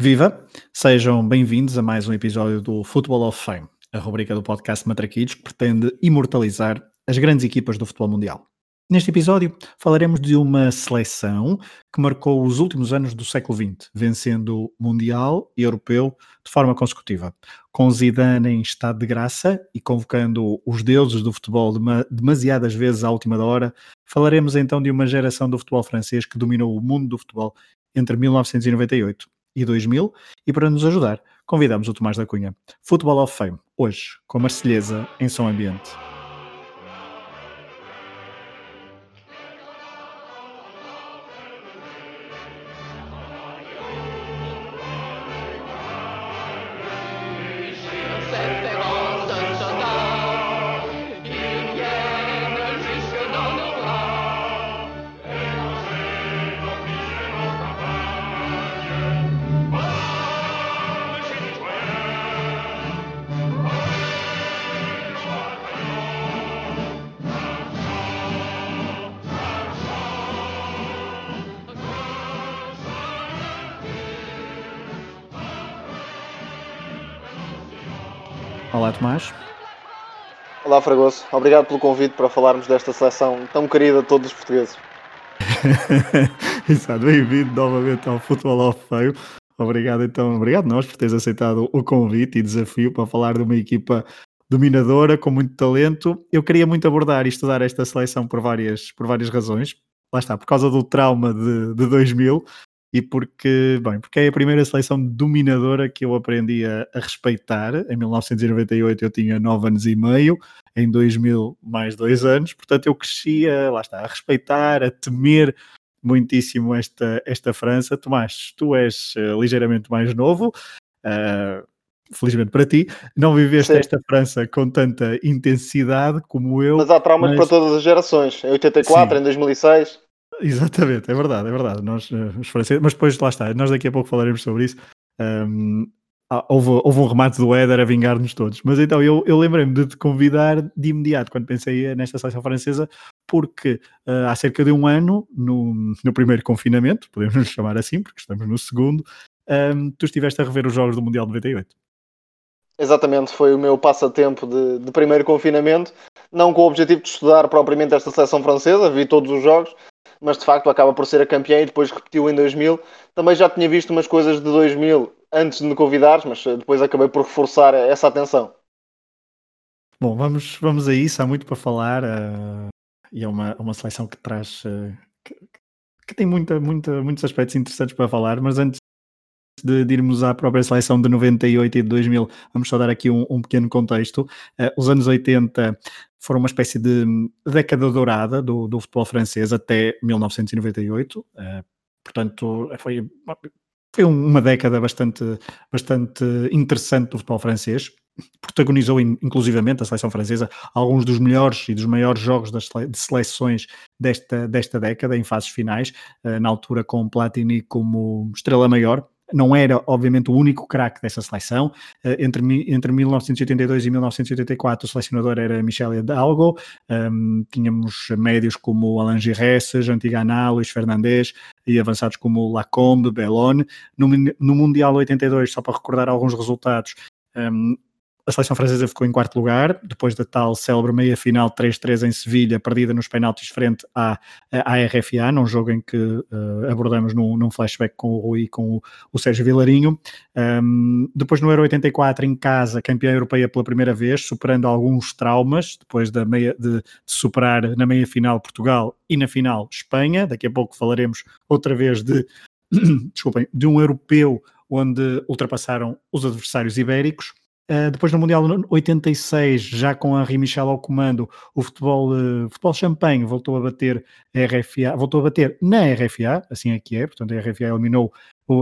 Viva! Sejam bem-vindos a mais um episódio do Football of Fame, a rubrica do podcast Matraquilhos que pretende imortalizar as grandes equipas do futebol mundial. Neste episódio falaremos de uma seleção que marcou os últimos anos do século XX, vencendo Mundial e Europeu de forma consecutiva. Com Zidane em estado de graça e convocando os deuses do futebol demasiadas vezes à última hora, falaremos então de uma geração do futebol francês que dominou o mundo do futebol entre 1998 e 2000 e para nos ajudar convidamos o Tomás da Cunha. Football of Fame, hoje com a Marselhesa em som ambiente. Fragoso. Obrigado pelo convite para falarmos desta seleção tão querida de todos os portugueses. Exato, bem-vindo novamente ao Futebol ao Feio. Obrigado, então, obrigado nós por teres aceitado o convite e desafio para falar de uma equipa dominadora, com muito talento. Eu queria muito abordar e estudar esta seleção por várias, por várias razões. Lá está, por causa do trauma de, de 2000, e porque, bem, porque é a primeira seleção dominadora que eu aprendi a, a, respeitar. Em 1998 eu tinha 9 anos e meio, em 2000 mais 2 anos, portanto eu crescia, lá está, a respeitar, a temer muitíssimo esta, esta França. Tomás, tu és uh, ligeiramente mais novo, uh, felizmente para ti, não viveste Sim. esta França com tanta intensidade como eu. Mas há traumas mas... para todas as gerações, em 84, Sim. em 2006. Exatamente, é verdade, é verdade. Nós, eh, os franceses, mas depois lá está, nós daqui a pouco falaremos sobre isso. Um, houve, houve, um remate do Éder a vingar-nos todos. Mas então eu, eu lembrei-me de te convidar de imediato quando pensei nesta seleção francesa, porque uh, há cerca de um ano, no, no primeiro confinamento, podemos chamar assim, porque estamos no segundo, um, tu estiveste a rever os jogos do Mundial de 98. Exatamente, foi o meu passatempo de, de primeiro confinamento, não com o objetivo de estudar propriamente esta seleção francesa, vi todos os jogos, mas de facto acaba por ser a campeã e depois repetiu em 2000. Também já tinha visto umas coisas de 2000 antes de me convidares, mas eh, depois acabei por reforçar essa atenção. Bom, vamos, vamos a isso, há muito para falar uh, e é uma, uma seleção que traz. Uh, que, que, tem muita, muita, muitos aspectos interessantes para falar, mas antes de, de, irmos à própria seleção de 98 e de 2000, vamos só dar aqui um, um pequeno contexto. Uh, os anos 80 foram uma espécie de década dourada do, do futebol francês até 1998. Uh, eh, portanto, foi, foi uma década bastante, bastante interessante do futebol francês. Protagonizou, inclusivamente, a seleção francesa alguns dos melhores e dos maiores jogos das de seleções desta, desta década, em fases finais, na altura com Platini como estrela maior não era, obviamente, o único craque dessa seleção. Eh, entre, entre 1982 e 1984, o selecionador era Michel Hidalgo, um, tínhamos médios como Alain Giresse, Jean Tigana, Luís Fernandes e avançados como Lacombe, Bellone. No, no Mundial 82, só para recordar alguns resultados, um, a seleção francesa ficou em quarto lugar, depois da tal célebre meia-final 3-3 em Sevilha, perdida nos penaltis frente à, à RFA, num jogo em que uh, abordamos num, num, flashback com o Rui e com o, o Sérgio Vilarinho. Um, depois no Euro 84, em casa, campeã europeia pela primeira vez, superando alguns traumas, depois da meia, de, de superar na meia-final Portugal e na final Espanha. Daqui a pouco falaremos outra vez de, desculpem, de um europeu onde ultrapassaram os adversários ibéricos. Uh, depois no Mundial 86, já com Henri Michel ao comando, o futebol, uh, futebol champanhe voltou a bater a RFA, voltou a bater na RFA, assim é que é, portanto a RFA eliminou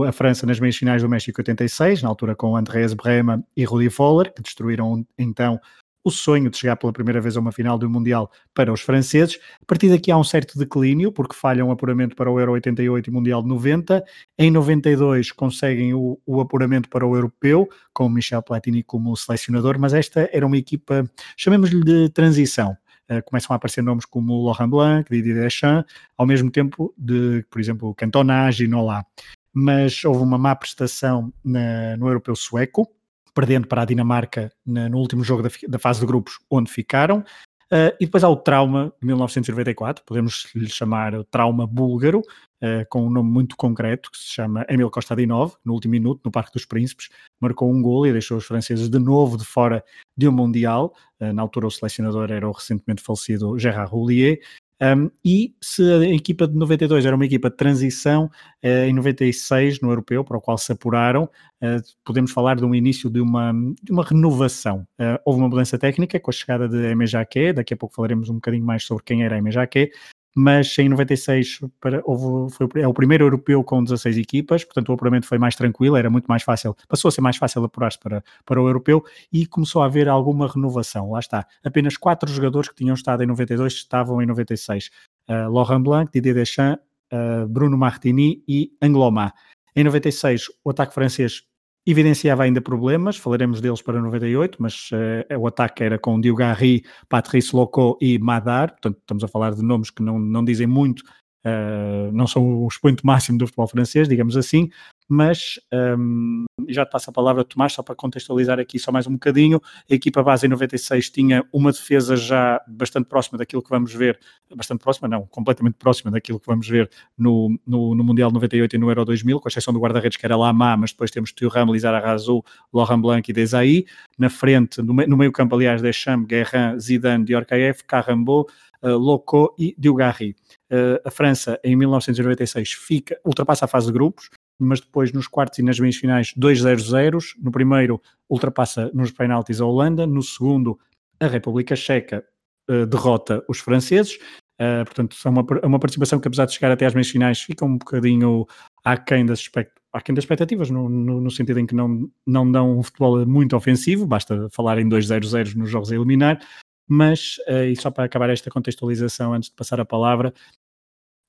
a França nas meias finais do México 86, na altura com Andrés Brema e Rudi Foller, que destruíram então o sonho de chegar pela primeira vez a uma final do Mundial para os franceses. A partir daqui há um certo declínio, porque falham o apuramento para o Euro 88 e Mundial 90. Em 92 conseguem o, o apuramento para o Europeu, com o Michel Platini como selecionador, mas esta era uma equipa, chamemos-lhe de transição. Uh, começam a aparecer nomes como Laurent Blanc, Didier Deschamps, ao mesmo tempo de, por exemplo, Cantona, Ginola. mas houve uma má prestação na, no europeu sueco, perdendo para a Dinamarca na, no último jogo da, da, fase de grupos, onde ficaram. Uh, e depois há o trauma de 1994, podemos lhe chamar o trauma búlgaro, uh, com um nome muito concreto, que se chama Emil Kostadinov, no último minuto, no Parque dos Príncipes, marcou um gol e deixou os franceses de novo de fora de um Mundial. Uh, na altura o selecionador era o recentemente falecido Gerard Houllier, um, e se a equipa de 92 era uma equipa de transição, uh, em 96, no europeu, para o qual se apuraram, uh, podemos falar de um início de uma, de uma renovação. Uh, houve uma mudança técnica com a chegada de Aimé daqui a pouco falaremos um bocadinho mais sobre quem era Aimé Jacquet, mas em 96 para, houve, foi, é o primeiro europeu com 16 equipas, portanto o apuramento foi mais tranquilo, era muito mais fácil, passou a ser mais fácil apurar-se para, para o europeu e começou a haver alguma renovação, lá está. Apenas quatro jogadores que tinham estado em 92 estavam em 96. Uh, Laurent Blanc, Didier Deschamps, uh, Bruno Martini e Angloma. Em 96, o ataque francês evidenciava ainda problemas, falaremos deles para 98, mas uh, o ataque era com Diogarri, Patrice Loco e Madar, portanto estamos a falar de nomes que não, não dizem muito, uh, não são o expoente máximo do futebol francês, digamos assim, mas um, já te passo a palavra, Tomás, só para contextualizar aqui só mais um bocadinho. A equipa base em 96 tinha uma defesa já bastante próxima daquilo que vamos ver, bastante próxima, não, completamente próxima daquilo que vamos ver no, no, no Mundial 98 e no Euro 2000, com exceção do guarda-redes que era Lama, mas depois temos Thuram, Lizara Razou, Laurent Blanc e Desailly. Na frente, no, no meio campo, aliás, Deschamps, Guerrin, Zidane, Diorkaeff, Carrambeau, uh, Loco e Diogarri. Uh, a França, em 1996, fica, ultrapassa a fase de grupos, mas depois nos quartos e nas meias finais 2-0-0. No primeiro ultrapassa nos penaltis a Holanda, no segundo a República Checa uh, derrota os franceses. Uh, portanto, é uma, uma participação que apesar de chegar até às meias finais fica um bocadinho aquém das, aquém das expectativas, no, no, no, sentido em que não, não dão um futebol muito ofensivo, basta falar em 2-0-0 nos jogos a eliminar, mas, uh, e só para acabar esta contextualização antes de passar a palavra,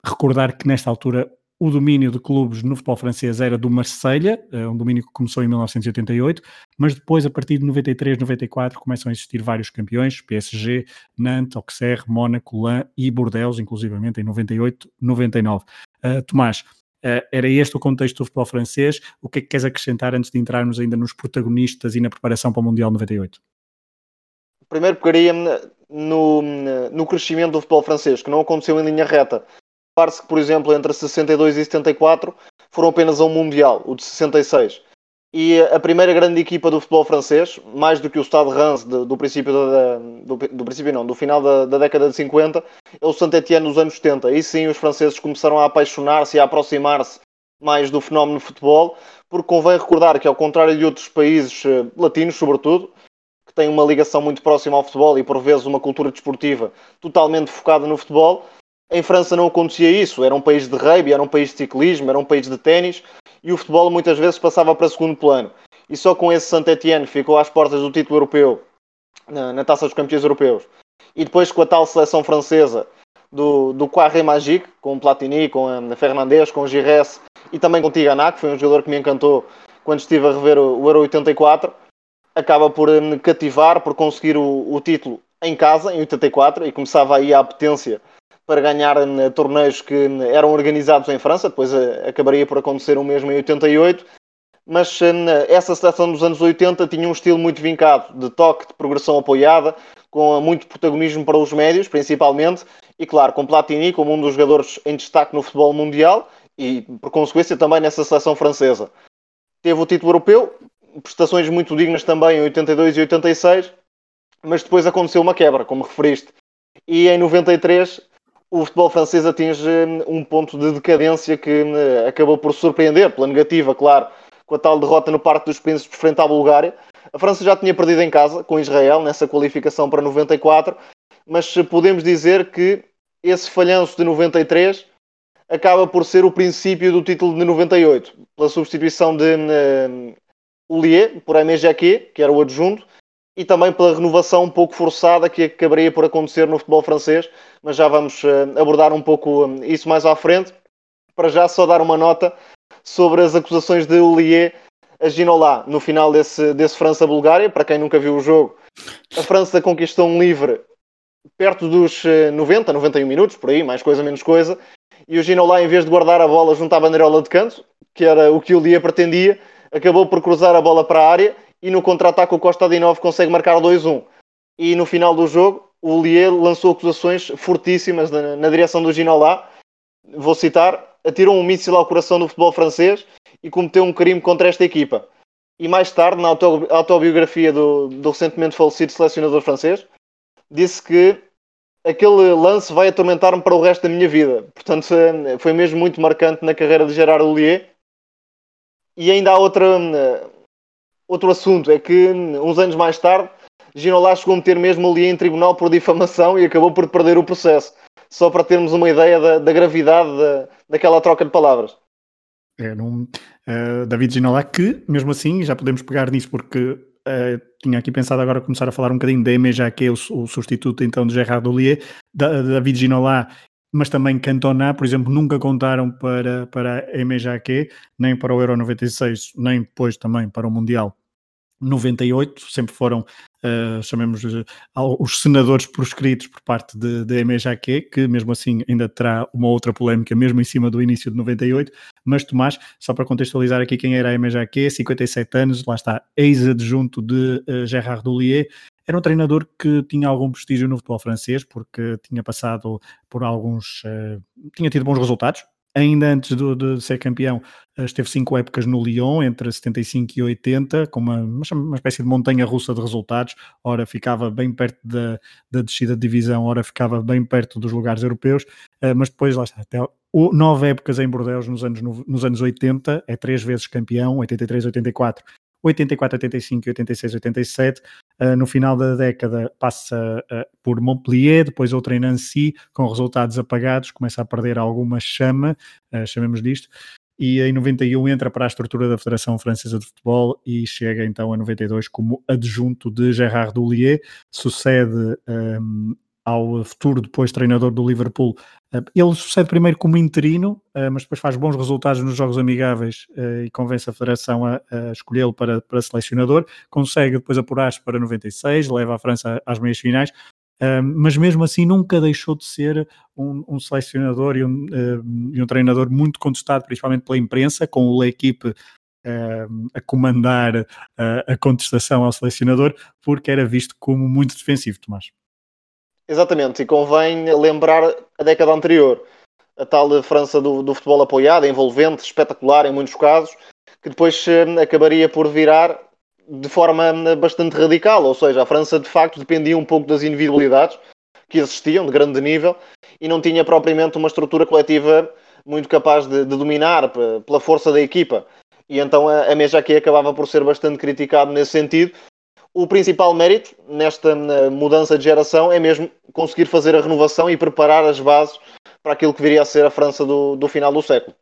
recordar que nesta altura o domínio de clubes no futebol francês era do Marselha, eh, um domínio que começou em 1988, mas depois, a partir de 93, 94, começam a existir vários campeões, PSG, Nantes, Auxerre, Mónaco, Lan e Bordeaux, inclusivamente em 98, 99. Uh, Tomás, uh, era este o contexto do futebol francês. O que é que queres acrescentar antes de entrarmos ainda nos protagonistas e na preparação para o Mundial 98? Primeiro pegaria-me no, no crescimento do futebol francês, que não aconteceu em linha reta Repare-se que, por exemplo, entre 62 e 74 foram apenas a um Mundial, o de 66. E a primeira grande equipa do futebol francês, mais do que o Stade Reims do, do princípio da, do, do, princípio não, do final da, da, década de 50, é o Saint-Étienne dos anos 70. Aí sim os franceses começaram a apaixonar-se e a aproximar-se mais do fenómeno futebol, porque convém recordar que ao contrário de outros países eh, latinos, sobretudo, que têm uma ligação muito próxima ao futebol e por vezes uma cultura desportiva totalmente focada no futebol, em França não acontecia isso, era um país de rugby, era um país de ciclismo, era um país de ténis e o futebol muitas vezes passava para segundo plano. E só com esse Saint-Étienne ficou às portas do título europeu, na, na, Taça dos Campeões Europeus. E depois com a tal seleção francesa do, do Quarret Magique, com Platini, com a Fernandes, com Gires e também com Tigana, que foi um jogador que me encantou quando estive a rever o, o Euro 84, acaba por me cativar, por conseguir o, o título em casa, em 84, e começava aí a potência para ganhar uh, torneios que uh, eram organizados em França, depois uh, acabaria por acontecer o mesmo em 88. Mas essa seleção dos anos 80 tinha um estilo muito vincado, de toque, de progressão apoiada, com muito protagonismo para os médios, principalmente, e claro, com Platini como um dos jogadores em destaque no futebol mundial e, por consequência, também nessa seleção francesa. Teve o título europeu, prestações muito dignas também em 82 e 86, mas depois aconteceu uma quebra, como referiste. E em 93 o futebol francês atinge hum, um ponto de decadência que hum, acabou por surpreender, pela negativa, claro, com a tal derrota no Parque dos Príncipes frente à Bulgária. A França já tinha perdido em casa com Israel nessa qualificação para 94, mas podemos dizer que esse falhanço de 93 acaba por ser o princípio do título de 98, pela substituição de Oulier por Aimé Jacquet, que era o adjunto, e também pela renovação um pouco forçada que acabaria por acontecer no futebol francês, mas já vamos uh, abordar um pouco um, isso mais à frente. Para já só dar uma nota sobre as acusações de Oulier a Ginola no final desse, desse França-Bulgária. Para quem nunca viu o jogo, a França conquistou um livre perto dos 90, eh, 91 minutos, por aí, mais coisa, menos coisa. E o Ginola, em vez de guardar a bola junto à bandeirola de canto, que era o que o Lia pretendia, acabou por cruzar a bola para a área e no contra-ataque o Costa Adinov consegue marcar 2-1. E no final do jogo, o Lie lançou acusações fortíssimas na, na direção do Ginolá. Vou citar: atirou um míssil ao coração do futebol francês e cometeu um crime contra esta equipa. E mais tarde, na autobiografia do, do recentemente falecido selecionador francês, disse que aquele lance vai atormentar-me para o resto da minha vida. Portanto, foi mesmo muito marcante na carreira de Gerard Ollier. E ainda há outra, outro assunto, é que uns anos mais tarde, Ginola chegou a meter mesmo Ollier em tribunal por difamação e acabou por perder o processo. Só para termos uma ideia da, da gravidade da, daquela troca de palavras. É, num, uh, David Ginola, que mesmo assim já podemos pegar nisso porque Uh, tinha aqui pensado agora começar a falar um bocadinho da Eme, já que é o, o substituto então de Gerard Ollier, da, David Ginola, mas também Cantona, por exemplo, nunca contaram para, para a Eme Jaquet, nem para o Euro 96, nem depois também para o Mundial 98, sempre foram uh, chamemos uh, os senadores proscritos por parte de, de MJQ, que mesmo assim ainda terá uma outra polémica, mesmo em cima do início de 98. Mas Tomás, só para contextualizar aqui quem era a MJQ, 57 anos, lá está, ex-adjunto de uh, Gerard Doulier, era um treinador que tinha algum prestígio no futebol francês, porque tinha passado por alguns. Uh, tinha tido bons resultados, ainda antes do, de ser campeão, eh, esteve cinco épocas no Lyon, entre 75 e 80, com uma, uma espécie de montanha russa de resultados. Ora ficava bem perto da, da descida de divisão, ora ficava bem perto dos lugares europeus, eh, mas depois, lá está, até nove épocas em Bordeaux nos anos, nos anos 80, é três vezes campeão, 83, 84 84, 85 e 86, 87. Uh, no final da década passa uh, por Montpellier, depois outra em Nancy, com resultados apagados, começa a perder alguma chama, uh, chamemos disto, e em 91 entra para a estrutura da Federação Francesa de Futebol e chega então a 92 como adjunto de Gerard Doulier, sucede um, ao futuro depois treinador do Liverpool. Eh, ele sucede primeiro como interino, eh, mas depois faz bons resultados nos jogos amigáveis eh, e convence a Federação a, a escolhê-lo para, para selecionador. Consegue depois apurar-se para 96, leva a França às meias finais, mas mesmo assim nunca deixou de ser um, um selecionador e um, e um, treinador muito contestado, principalmente pela imprensa, com a equipe a comandar a contestação ao selecionador, porque era visto como muito defensivo, Tomás. Exatamente, e convém lembrar a década anterior, a tal França do, do futebol apoiado, envolvente, espetacular em muitos casos, que depois eh, acabaria por virar de forma eh, bastante radical, ou seja, a França de facto dependia um pouco das individualidades que existiam de grande nível e não tinha propriamente uma estrutura coletiva muito capaz de, de dominar pela força da equipa. E então a, a Mejaque acabava por ser bastante criticado nesse sentido, o principal mérito nesta mudança de geração é mesmo conseguir fazer a renovação e preparar as bases para aquilo que viria a ser a França do, do final do século.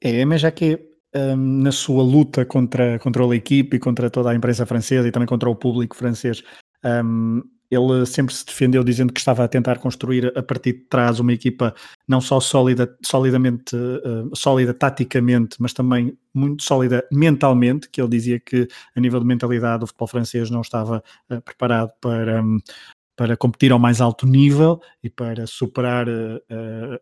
É, mas já que um, na sua luta contra, contra a equipe e contra toda a imprensa francesa e também contra o público francês, um, ele sempre se defendeu dizendo que estava a tentar construir a partir de trás uma equipa não só sólida, solidamente, uh, sólida taticamente, mas também muito sólida mentalmente, que ele dizia que a nível de mentalidade o futebol francês não estava uh, preparado para, um, para competir ao mais alto nível e para superar uh,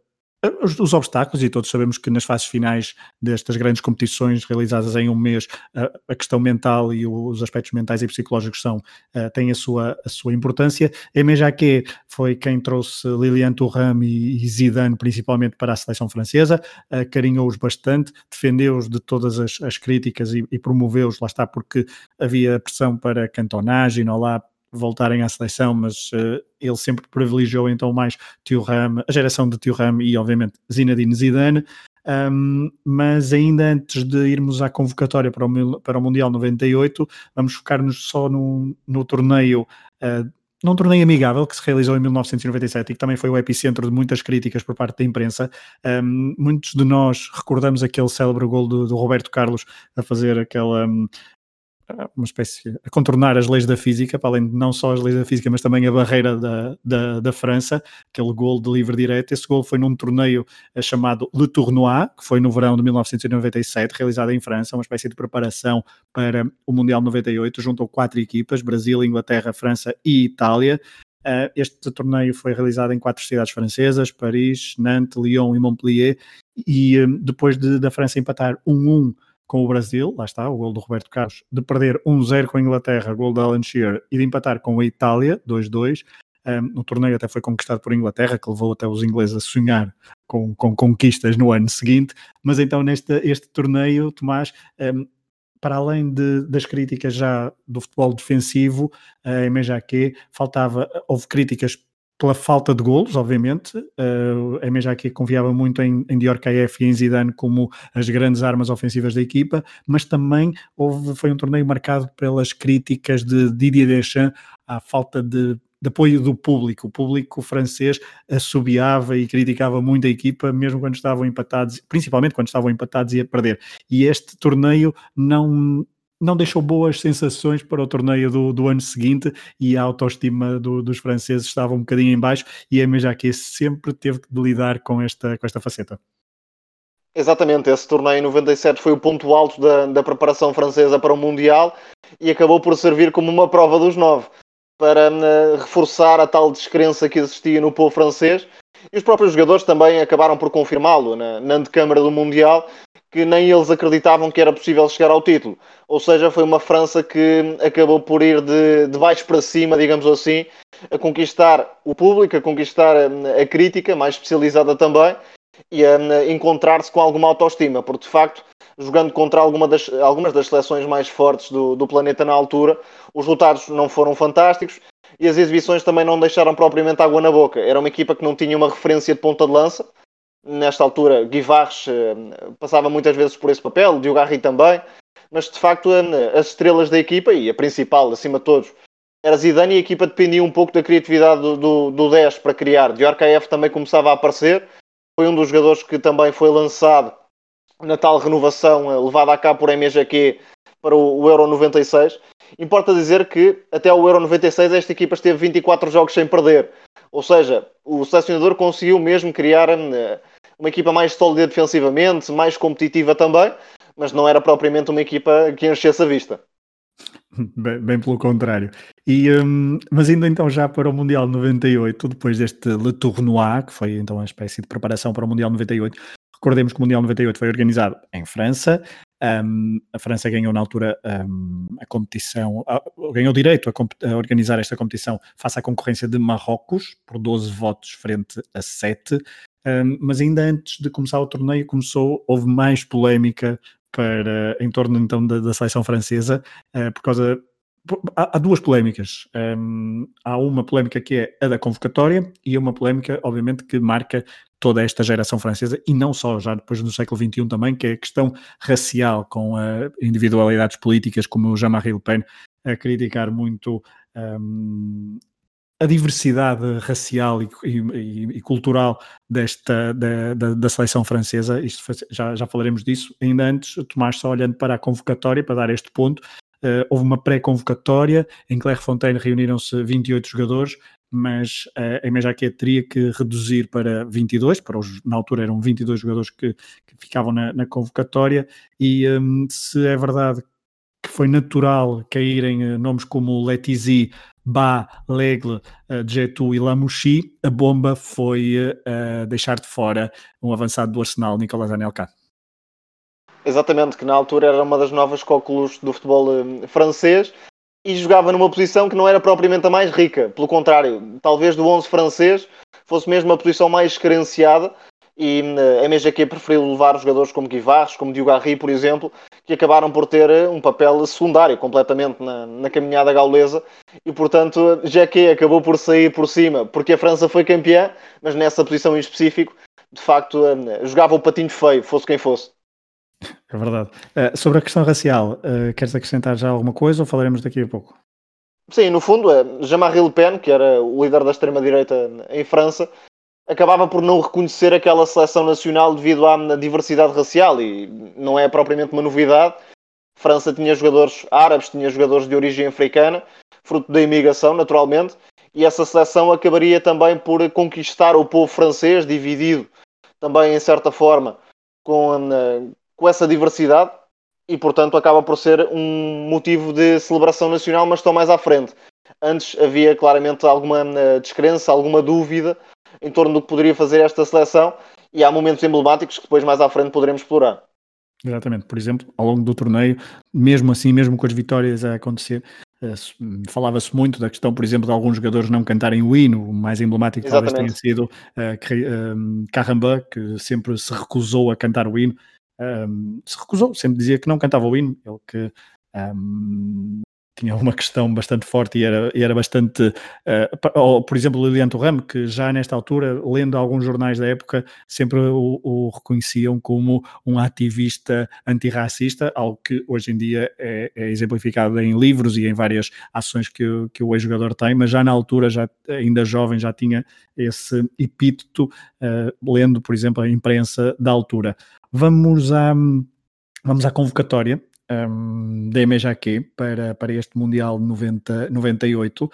os, os, obstáculos, e todos sabemos que nas fases finais destas grandes competições realizadas em um mês, a, a questão mental e os aspectos mentais e psicológicos são, uh, têm a sua, a sua importância. Eme Jacquet foi quem trouxe Lilian Thuram e, e Zidane principalmente para a seleção francesa, uh, carinhou-os bastante, defendeu-os de todas as, as críticas e, e promoveu-os, lá está, porque havia pressão para Cantona, Ginola, voltarem à seleção, mas uh, ele sempre privilegiou então mais Thuram, a geração de Thuram e obviamente Zinedine Zidane. Um, mas ainda antes de irmos à convocatória para o, para o Mundial 98, vamos focar-nos só no, no torneio, uh, num torneio amigável que se realizou em 1997 e que também foi o epicentro de muitas críticas por parte da imprensa. Um, muitos de nós recordamos aquele célebre gol do, do Roberto Carlos a fazer aquela. Um, uma espécie a contornar as leis da física, para além de não só as leis da física, mas também a barreira da, da, da França, aquele gol de livre direto. Esse gol foi num torneio eh, chamado Le Tournoi, que foi no verão de 1997, realizado em França, uma espécie de preparação para o Mundial 98. Juntou quatro equipas: Brasil, Inglaterra, França e Itália. Uh, este torneio foi realizado em quatro cidades francesas, Paris, Nantes, Lyon e Montpellier, e um, depois de, da França empatar 1-1 com o Brasil, lá está, o gol do Roberto Carlos, de perder 1-0 com a Inglaterra, gol da Alan Shearer, e de empatar com a Itália, 2-2, um, o torneio até foi conquistado por Inglaterra, que levou até os ingleses a sonhar com, com conquistas no ano seguinte, mas então neste este torneio, Tomás, um, para além de, das críticas já do futebol defensivo, a MJQ faltava, houve críticas pela falta de golos, obviamente. Uh, a MJQ confiava muito em, em Dior KF e em Zidane como as grandes armas ofensivas da equipa, mas também houve, foi um torneio marcado pelas críticas de Didier Deschamps à falta de de apoio do público. O público francês assobiava e criticava muito a equipa, mesmo quando estavam empatados, principalmente quando estavam empatados e a perder. E este torneio não, não deixou boas sensações para o torneio do, do ano seguinte e a autoestima do, dos franceses estava um bocadinho em baixo e a MJQ sempre teve de lidar com esta, com esta faceta. Exatamente, esse torneio em 97 foi o ponto alto da, da preparação francesa para o Mundial e acabou por servir como uma prova dos nove para uh, reforçar a tal descrença que existia no povo francês. E os próprios jogadores também acabaram por confirmá-lo na, na antecâmara do Mundial, que nem eles acreditavam que era possível chegar ao título. Ou seja, foi uma França que acabou por ir de, de baixo para cima, digamos assim, a conquistar o público, a conquistar a, a crítica, mais especializada também, e a, a encontrar-se com alguma autoestima, porque de facto jogando contra alguma das, algumas das seleções mais fortes do, do planeta na altura. Os resultados não foram fantásticos e as exibições também não deixaram propriamente água na boca. Era uma equipa que não tinha uma referência de ponta de lança. Nesta altura, Guivarres eh, passava muitas vezes por esse papel, Diogo Garri também, mas de facto eh, as estrelas da equipa e a principal, acima de todos, era Zidane e a equipa dependia um pouco da criatividade do, do, do 10 para criar. Diorcaeff também começava a aparecer, foi um dos jogadores que também foi lançado na tal renovação eh, levada a cabo por MGQ para o, Euro 96. Importa dizer que até o Euro 96 esta equipa esteve 24 jogos sem perder. Ou seja, o selecionador conseguiu mesmo criar eh, uma equipa mais sólida defensivamente, mais competitiva também, mas não era propriamente uma equipa que enchesse a vista. Bem, bem, pelo contrário. E, um, mas indo então já para o Mundial 98, depois deste Le Tournoi, que foi então uma espécie de preparação para o Mundial 98, Recordemos que o Mundial 98 foi organizado em França. Um, a França ganhou na altura um, a competição, uh, ganhou direito a, a, organizar esta competição face à concorrência de Marrocos, por 12 votos frente a 7. Um, mas ainda antes de começar o torneio, começou, houve mais polémica para, em torno então da, da seleção francesa, uh, por causa há, duas polémicas. Um, há uma polémica que é a da convocatória e uma polémica, obviamente, que marca toda esta geração francesa e não só, já depois do século XXI também, que é a questão racial, com uh, individualidades políticas como o Jean-Marie Le Pen a criticar muito um, a diversidade racial e, e, e cultural desta da, da, da, seleção francesa. Isto já, já falaremos disso. Ainda antes, Tomás, só olhando para a convocatória, para dar este ponto, uh, houve uma pré-convocatória em Clairefontaine reuniram-se 28 jogadores, mas uh, a MJQ teria que reduzir para 22, para os, na altura eram 22 jogadores que, que ficavam na, na, convocatória, e um, se é verdade que foi natural caírem uh, nomes como Letizy, Ba, Legle, uh, e Lamouchi, a bomba foi uh, deixar de fora um avançado do Arsenal, Nicolas Anelka. Exatamente, que na altura era uma das novas cóculos do futebol uh, francês e jogava numa posição que não era propriamente a mais rica. Pelo contrário, talvez do 11 francês fosse mesmo a posição mais carenciada e uh, a MGQ preferiu levar jogadores como Guivarres, como Diogo Garri, por exemplo, que acabaram por ter uh, um papel secundário completamente na, na caminhada gaulesa e, portanto, GQ acabou por sair por cima porque a França foi campeã, mas nessa posição em específico, de facto, jogava o patinho feio, fosse quem fosse. É verdade. Uh, sobre a questão racial, uh, queres acrescentar já alguma coisa ou falaremos daqui a pouco? Sim, no fundo, uh, Jean-Marie Le Pen, que era o líder da extrema-direita em França, acabava por não reconhecer aquela seleção nacional devido à diversidade racial e não é propriamente uma novidade. França tinha jogadores árabes, tinha jogadores de origem africana, fruto da imigração, naturalmente, e essa seleção acabaria também por conquistar o povo francês, dividido também em certa forma com, com essa diversidade e, portanto, acaba por ser um motivo de celebração nacional, mas estão mais à frente. Antes havia claramente alguma uh, descrença, alguma dúvida em torno do que poderia fazer esta seleção e há momentos emblemáticos que depois mais à frente poderemos explorar. Exatamente, por exemplo, ao longo do torneio, mesmo assim, mesmo com as vitórias a acontecer, uh, falava-se muito da questão, por exemplo, de alguns jogadores não cantarem o hino, o mais emblemático Exatamente. talvez tenha sido uh, Caramba, que sempre se recusou a cantar o hino, um, se recusou, sempre dizia que não cantava o hino, ele que um, tinha uma questão bastante forte e era, e era bastante, uh, ou, por exemplo, Lilian Thuram, que já nesta altura, lendo alguns jornais da época, sempre o, o reconheciam como um ativista antirracista, algo que hoje em dia é, é, exemplificado em livros e em várias ações que, que o ex-jogador tem, mas já na altura, já ainda jovem, já tinha esse epíteto, uh, lendo, por exemplo, a imprensa da altura. Vamos à, vamos à convocatória um, da MJQ para, para este Mundial 90, 98. Uh,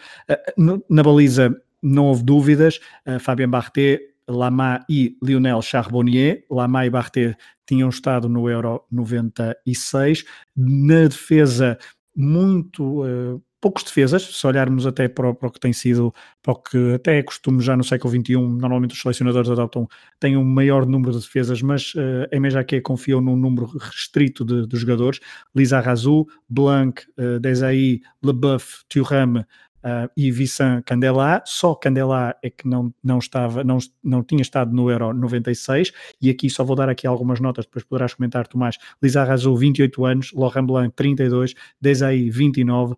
na baliza não houve dúvidas, uh, Fabien Barthet, Lama e Lionel Charbonnier. Lama e Barthet tinham estado no Euro 96. Na defesa, muito uh, poucos defesas, se olharmos até para o, para o, que tem sido, para o que até é costume já no século XXI, normalmente os selecionadores adoptam, têm um maior número de defesas, mas uh, a MJQ confiou num número restrito de, de jogadores, Lisa Razou, Blanc, uh, Desailly, Leboeuf, Thuram, uh, e Vincent Candelá, só Candelá é que não, não estava, não, não tinha estado no Euro 96, e aqui só vou dar aqui algumas notas, depois poderás comentar, Tomás, Lisa Razou, 28 anos, Laurent Blanc, 32, Desailly, 29, uh,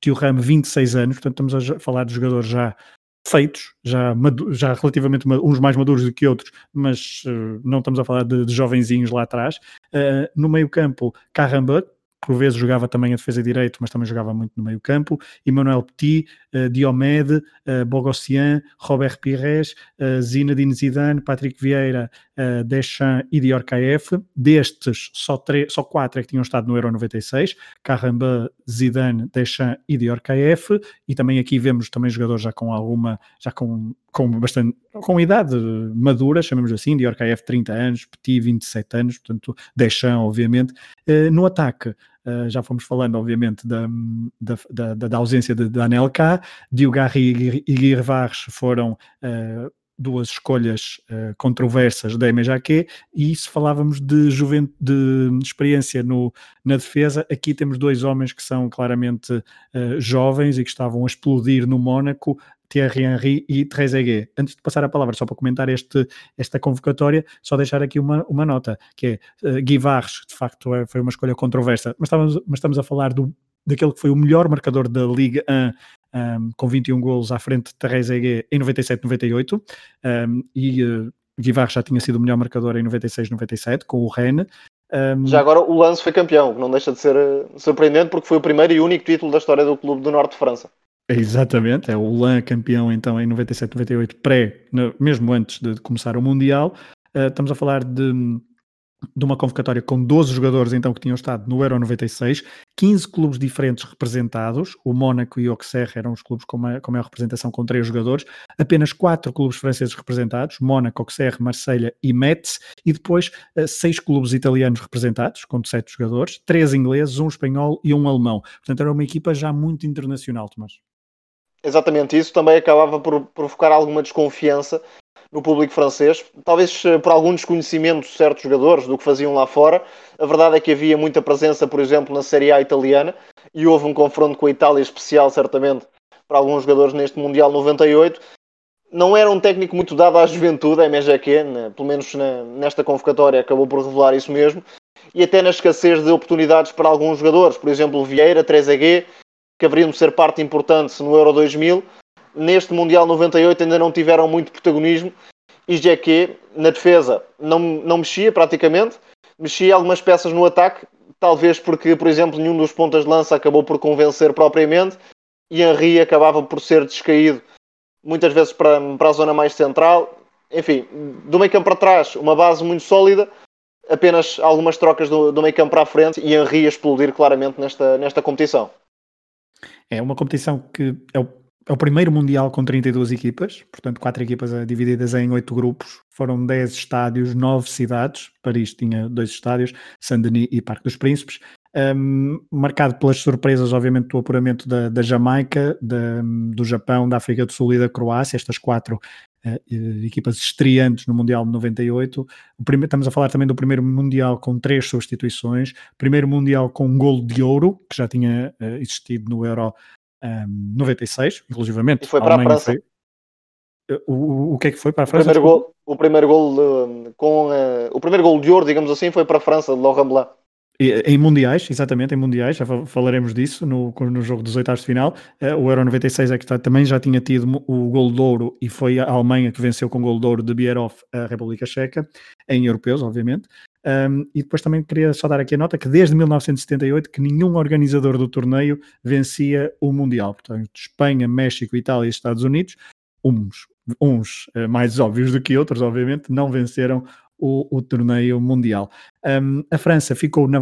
Thuram, 26 anos, portanto estamos a falar de jogadores já feitos, já, já relativamente uns mais maduros do que outros, mas uh, não estamos a falar de, de jovenzinhos lá atrás. Uh, no meio campo, Caramba, por vezes jogava também a defesa direito, mas também jogava muito no meio campo, Emmanuel Petit, uh, Diomed, uh, Bogossian, Robert Pires, uh, Zinedine Zidane, Patrick Vieira, uh, Deschamps e Dior KF. Destes, só, só quatro é que tinham estado no Euro 96, Caramba, Zidane, Deschamps e Dior KF, e também aqui vemos também jogadores já com alguma, já com, com bastante, com idade madura, chamamos assim, Dior KF 30 anos, Petit 27 anos, portanto Deschamps obviamente. no ataque, Uh, já fomos falando, obviamente, da, da, da, da ausência de, de Anelka, Diogarri e Guirvares foram uh, duas escolhas uh, controversas da MJQ e se falávamos de, de experiência no, na defesa, aqui temos dois homens que são claramente uh, jovens e que estavam a explodir no Mónaco, Thierry Henry e Trezeguet. Antes de passar a palavra, só para comentar este, esta convocatória, só deixar aqui uma, uma nota, que é uh, Guy Varres, de facto é, foi uma escolha controversa, mas estamos, mas estamos a falar do, daquele que foi o melhor marcador da Liga 1 um, com 21 golos à frente de Trezeguet em 97-98 um, e uh, Guy Varres já tinha sido o melhor marcador em 96-97 com o Rennes. Um... Já agora o Lance foi campeão, não deixa de ser uh, surpreendente porque foi o primeiro e único título da história do clube do Norte de França. Exatamente, é o LAN campeão então em 97-98, pré, mesmo antes de começar o Mundial. Uh, estamos a falar de, de uma convocatória com 12 jogadores então que tinham estado no Euro 96, 15 clubes diferentes representados, o Mónaco e o Auxerre eram os clubes com maior, com maior representação com 3 jogadores, apenas 4 clubes franceses representados, Mónaco, Auxerre, Marselha e Metz, e depois 6 uh, clubes italianos representados com 7 jogadores, 3 ingleses, um espanhol e um alemão. Portanto era uma equipa já muito internacional, Tomás. Exatamente isso também acabava por provocar alguma desconfiança no público francês, talvez eh, por algum desconhecimento de certos jogadores do que faziam lá fora. A verdade é que havia muita presença, por exemplo, na Série A italiana e houve um confronto com a Itália especial, certamente, para alguns jogadores neste Mundial 98. Não era um técnico muito dado à juventude, a MGQ, né? pelo menos na, nesta convocatória acabou por revelar isso mesmo, e até na escassez de oportunidades para alguns jogadores, por exemplo, Vieira, 3G, que haveriam de ser parte importante no Euro 2000, neste Mundial 98 ainda não tiveram muito protagonismo e Jeque na defesa não, não mexia praticamente, mexia algumas peças no ataque, talvez porque, por exemplo, nenhum dos pontas de lança acabou por convencer propriamente e Henry acabava por ser descaído muitas vezes para, para a zona mais central. Enfim, do meio campo para trás, uma base muito sólida, apenas algumas trocas do, do meio campo para a frente e Henry a explodir claramente nesta, nesta competição. É uma competição que é o, é o primeiro Mundial com 32 equipas, portanto, quatro equipas divididas em oito grupos. Foram 10 estádios, nove cidades. Paris tinha dois estádios, Saint-Denis e Parque dos Príncipes. Um, marcado pelas surpresas, obviamente, do apuramento da, da Jamaica, da, do Japão, da África do Sul e da Croácia, estas quatro uh, equipas estreantes no Mundial de 98. O primeiro, estamos a falar também do primeiro Mundial com três substituições, primeiro Mundial com um golo de ouro, que já tinha uh, existido no Euro um, 96, inclusivamente. E foi para a, a França. Foi, o, o que é que foi para a França? O primeiro gol, o primeiro gol, com, uh, o primeiro gol de ouro, digamos assim, foi para a França, de Laurent Blanc. Em mundiais, exatamente, em mundiais, já falaremos disso no, no jogo dos oitavos de final. Uh, o Euro 96 é que também já tinha tido o gol de ouro e foi a Alemanha que venceu com o gol de ouro de Bierhoff a República Checa, em europeus, obviamente. Um, e depois também queria só dar aqui a nota que desde 1978 que nenhum organizador do torneio vencia o Mundial. Portanto, Espanha, México, Itália e Estados Unidos, uns, uns uh, mais óbvios do que outros, obviamente, não venceram o, o torneio mundial. Um, a França ficou na,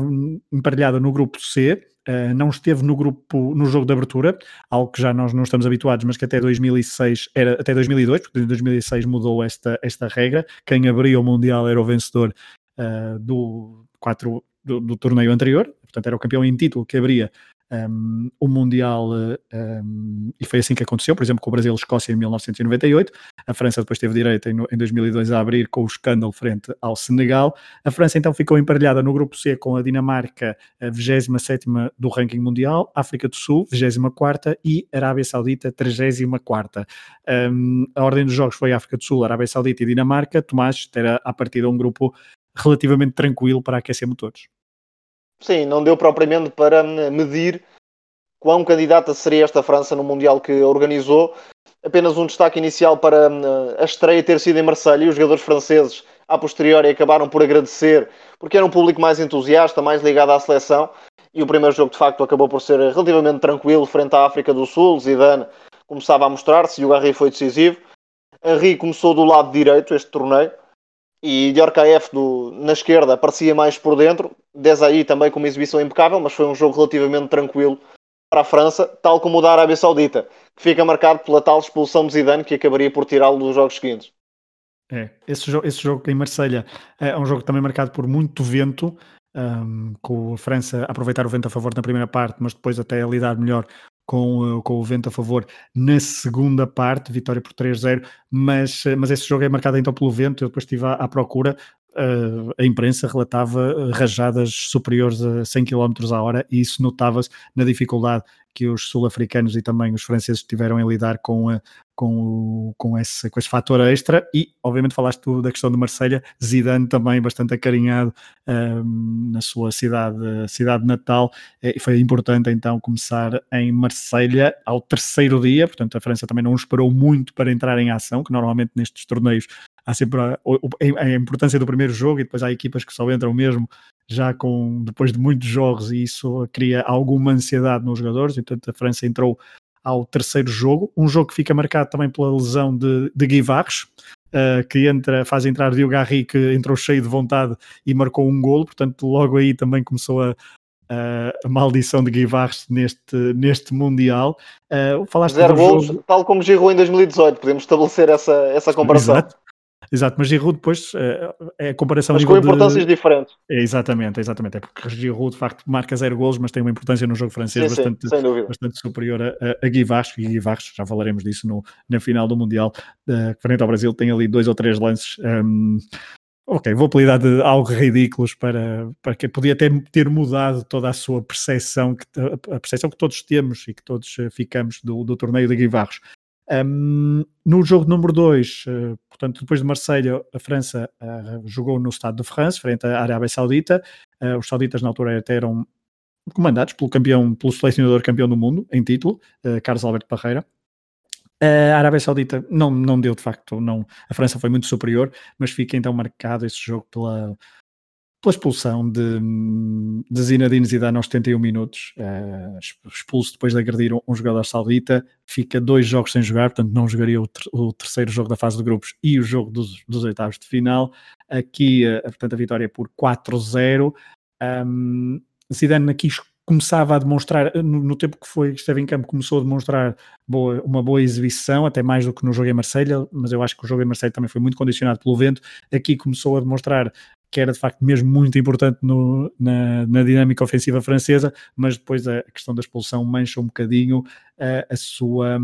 emparelhada no grupo C, uh, não esteve no grupo no jogo de abertura, algo que já nós não estamos habituados, mas que até 2006 era até 2002, porque em 2006 mudou esta, esta regra. Quem abria o mundial era o vencedor uh, do, quatro, do, do torneio anterior, portanto era o campeão em título que abria um, o Mundial, um, e foi assim que aconteceu, por exemplo, com o Brasil e Escócia em 1998. A França depois teve direito em, em 2002 a abrir com o escândalo frente ao Senegal. A França então ficou emparelhada no grupo C com a Dinamarca, a 27 do ranking mundial, África do Sul, 24 e Arábia Saudita, 34. Um, a ordem dos jogos foi África do Sul, Arábia Saudita e Dinamarca. Tomás era a partir de um grupo relativamente tranquilo para aquecer motores. Sim, não deu propriamente para medir quão candidata seria esta França no Mundial que organizou. Apenas um destaque inicial para hum, a estreia ter sido em Marselha e os jogadores franceses, a posteriori, acabaram por agradecer, porque era um público mais entusiasta, mais ligado à seleção. E o primeiro jogo, de facto, acabou por ser relativamente tranquilo frente à África do Sul. Zidane começava a mostrar-se e o Garri foi decisivo. Henri começou do lado direito este torneio e Diorcaef na esquerda aparecia mais por dentro, aí também com uma exibição impecável, mas foi um jogo relativamente tranquilo para a França, tal como o da Arábia Saudita, que fica marcado pela tal expulsão de Zidane que acabaria por tirá-lo dos jogos seguintes. É, esse jogo, esse jogo em Marselha é um jogo também marcado por muito vento, um, com a França a aproveitar o vento a favor na primeira parte, mas depois até a lidar melhor com, eh, com o vento a favor na segunda parte, vitória por 3-0, mas, eh, mas esse jogo é marcado então pelo vento, eu depois estive à, à procura, a imprensa relatava rajadas superiores a 100 km a hora e isso notava-se na dificuldade que os sul-africanos e também os franceses tiveram em lidar com, a, com, com, esse, com esse fator extra. E obviamente falaste tu da questão de Marselha, Zidane também bastante acarinhado um, na sua cidade, cidade natal. E foi importante então começar em Marselha ao terceiro dia, portanto a França também não esperou muito para entrar em ação, que normalmente nestes torneios há sempre a, a, importância do primeiro jogo e depois há equipas que só entram mesmo já com depois de muitos jogos e isso cria alguma ansiedade nos jogadores, então a França entrou ao terceiro jogo, um jogo que fica marcado também pela lesão de, de Guy Varres, uh, que entra, faz entrar Diogo Garri, que entrou cheio de vontade e marcou um golo, portanto logo aí também começou a, a maldição de Guy Varres neste, neste Mundial. Uh, falaste Zero golos, jogo... tal como Giroud em 2018, podemos estabelecer essa, essa comparação. Exato. Exato, mas Giroud depois eh, é a comparação mas com importâncias de... diferentes. É, exatamente, exatamente. É porque Giroud de facto marca zero golos, mas tem uma importância no jogo francês sim, bastante, sim, bastante superior a, a Gui Vasco. E Gui Vasco, já falaremos disso no, na final do Mundial, uh, frente ao Brasil, tem ali dois ou três lances. Um, ok, vou apelidar de algo ridículos para, para que podia ter, ter mudado toda a sua percepção, que, a percepção que todos temos e que todos eh, ficamos do, do torneio de Gui Varros. Um, no jogo número 2, uh, eh, portanto, depois de Marselha, a França uh, jogou no Estado de France, frente à Arábia Saudita. Uh, os sauditas, na altura, até eram comandados pelo campeão, pelo selecionador campeão do mundo, em título, Carlos Alberto Parreira. A Arábia Saudita não, não deu de facto, não, a França foi muito superior, mas fica então marcado esse jogo pela, pela expulsão de, de Zinedine Zidane aos 71 minutos, uh, expulso depois de agredir um, um, jogador saudita, fica dois jogos sem jogar, portanto não jogaria o, ter, o terceiro jogo da fase de grupos e o jogo dos, dos oitavos de final. Aqui, uh, portanto, a vitória é por 4-0. Um, Zidane aqui começava a demonstrar, no, no, tempo que foi esteve em campo, começou a demonstrar boa, uma boa exibição, até mais do que no jogo em Marselha, mas eu acho que o jogo em Marselha também foi muito condicionado pelo vento. Aqui começou a demonstrar que era de facto mesmo muito importante no, na, na, dinâmica ofensiva francesa, mas depois a questão da expulsão mancha um bocadinho uh, a, sua,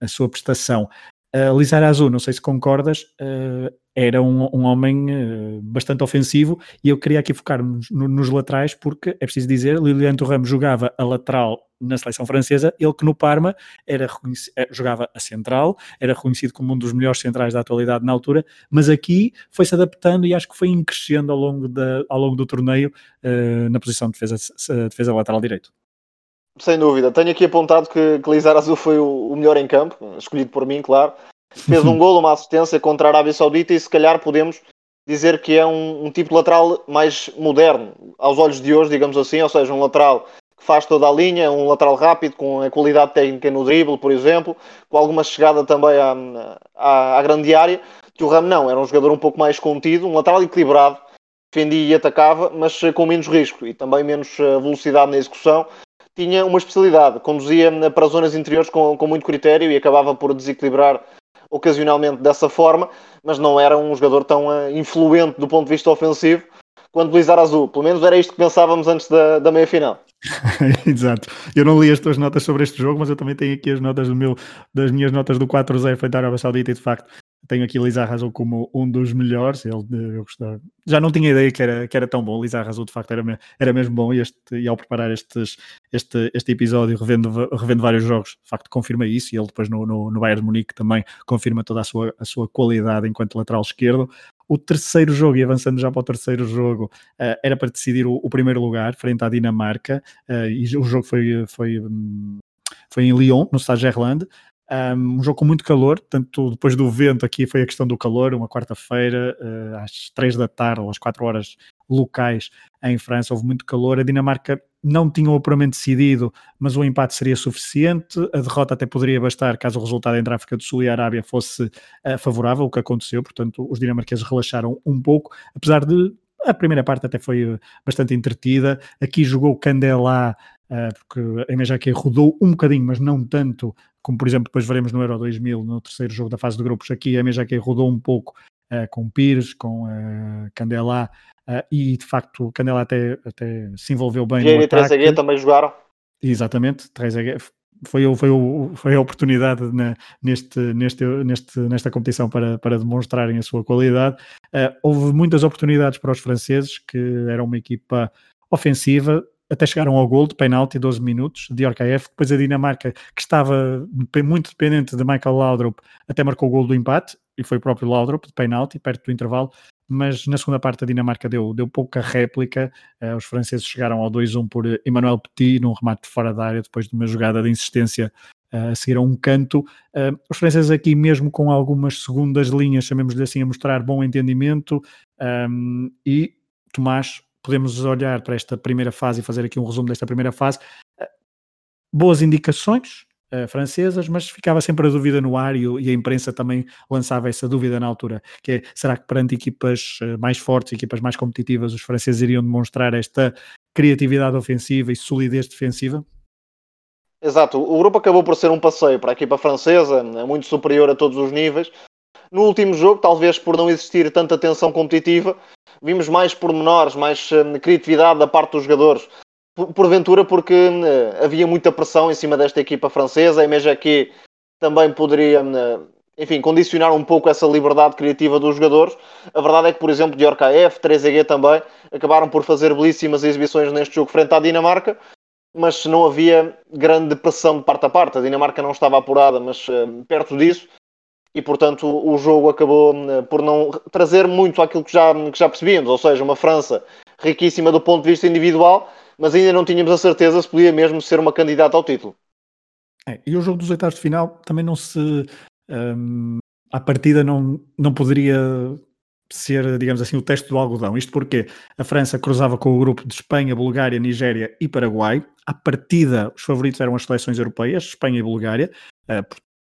a sua prestação. Uh, Lizarazu, não sei se concordas, uh, era um, um homem uh, bastante ofensivo e eu queria aqui focar-me no, nos laterais porque é preciso dizer, Lilian Thuram jogava a lateral na seleção francesa, ele que no Parma era jogava a central, era reconhecido como um dos melhores centrais da atualidade na altura, mas aqui foi-se adaptando e acho que foi crescendo ao longo, da, ao longo do torneio na posição de defesa, defesa lateral direito. Sem dúvida. Tenho aqui apontado que, que Lizarazu foi o, o, melhor em campo, escolhido por mim, claro. Fez um golo, uma assistência contra a Arábia Saudita e se calhar podemos dizer que é um, um, tipo de lateral mais moderno, aos olhos de hoje, digamos assim, ou seja, um lateral que faz toda a linha, um lateral rápido, com a qualidade técnica no drible, por exemplo, com alguma chegada também à, à, à grande área, que o Ram não, era um jogador um pouco mais contido, um lateral equilibrado, defendia e atacava, mas com menos risco e também menos eh, velocidade na execução, tinha uma especialidade, conduzia para zonas interiores com, com muito critério e acabava por desequilibrar ocasionalmente dessa forma, mas não era um jogador tão uh, influente do ponto de vista ofensivo quanto Blizzard Azul. Pelo menos era isto que pensávamos antes da, da meia-final. Exato. Eu não li as tuas notas sobre este jogo, mas eu também tenho aqui as notas do meu, das minhas notas do 4-0 frente à Arábia Saudita e de facto tenho aqui Lisa Arrasou como um dos melhores. Ele, eu gostava. Já não tinha ideia que era, que era tão bom. Lisa Arrasou, de facto, era, era mesmo bom. E, este, e ao preparar estes, este, este episódio, revendo, revendo vários jogos, de facto, confirma isso. E ele depois no, no, no Bayern de Munique também confirma toda a sua, a sua qualidade enquanto lateral esquerdo. O terceiro jogo, e avançando já para o terceiro jogo, uh, era para decidir o, o, primeiro lugar, frente à Dinamarca. Uh, e o jogo foi, foi, hum, foi em Lyon, no Stade Gerland. Um, jogo com muito calor, tanto depois do vento, aqui foi a questão do calor, uma quarta-feira, uh, às três da tarde, ou às quatro horas locais em França, houve muito calor. A Dinamarca não tinha o apuramento decidido, mas o empate seria suficiente. A derrota até poderia bastar caso o resultado entre a África do Sul e a Arábia fosse uh, favorável, o que aconteceu. Portanto, os dinamarqueses relaxaram um pouco, apesar de a primeira parte até foi bastante entretida. Aqui jogou Candelá, uh, porque a MJK rodou um bocadinho, mas não tanto como por exemplo depois veremos no Euro 2000, no terceiro jogo da fase de grupos, aqui a MJK rodou um pouco uh, com Pires, com uh, Candelá, uh, e de facto Candelá até, até se envolveu bem Vieira no ataque. e Trezeguet também jogaram. Exatamente, Trezeguet foi, foi, foi a oportunidade na, neste, neste, neste, nesta competição para, para demonstrarem a sua qualidade. Uh, houve muitas oportunidades para os franceses, que eram uma equipa ofensiva, até chegaram ao gol de penalti, 12 minutos, de Orkaev. Depois a Dinamarca, que estava muito dependente de Michael Laudrup, até marcou o gol do empate, e foi o próprio Laudrup, de penalti, perto do intervalo. Mas na segunda parte a Dinamarca deu, deu pouca réplica. Uh, os franceses chegaram ao 2-1 por Emmanuel Petit, num remate fora da área, depois de uma jogada de insistência uh, a seguir a um canto. Uh, os franceses aqui, mesmo com algumas segundas linhas, chamemos-lhe assim, a mostrar bom entendimento. Um, e Tomás podemos olhar para esta primeira fase e fazer aqui um resumo desta primeira fase. Eh, boas indicações uh, francesas, mas ficava sempre a dúvida no ar e, e, a imprensa também lançava essa dúvida na altura, que é, será que perante equipas uh, mais fortes, equipas mais competitivas, os franceses iriam demonstrar esta criatividade ofensiva e solidez defensiva? Exato, o grupo acabou por ser um passeio para a equipa francesa, é muito superior a todos os níveis. No último jogo, talvez por não existir tanta tensão competitiva, vimos mais pormenores, mais uh, criatividade da parte dos jogadores. Porventura, porque uh, havia muita pressão em cima desta equipa francesa, a MGQ também poderia, uh, enfim, condicionar um pouco essa liberdade criativa dos jogadores. A verdade é que, por exemplo, Diorca F, 3EG também, acabaram por fazer belíssimas exibições neste jogo frente à Dinamarca, mas não havia grande pressão de parte a parte. A Dinamarca não estava apurada, mas perto disso e portanto o jogo acabou eh, por não trazer muito aquilo que já, que já percebíamos, ou seja, uma França riquíssima do ponto de vista individual, mas ainda não tínhamos a certeza se podia mesmo ser uma candidata ao título. É, e o jogo dos oitavos de final também não se. Um, à partida não, não poderia ser, digamos assim, o teste do algodão. Isto porque a França cruzava com o grupo de Espanha, Bulgária, Nigéria e Paraguai. À partida, os favoritos eram as seleções europeias, Espanha e Bulgária,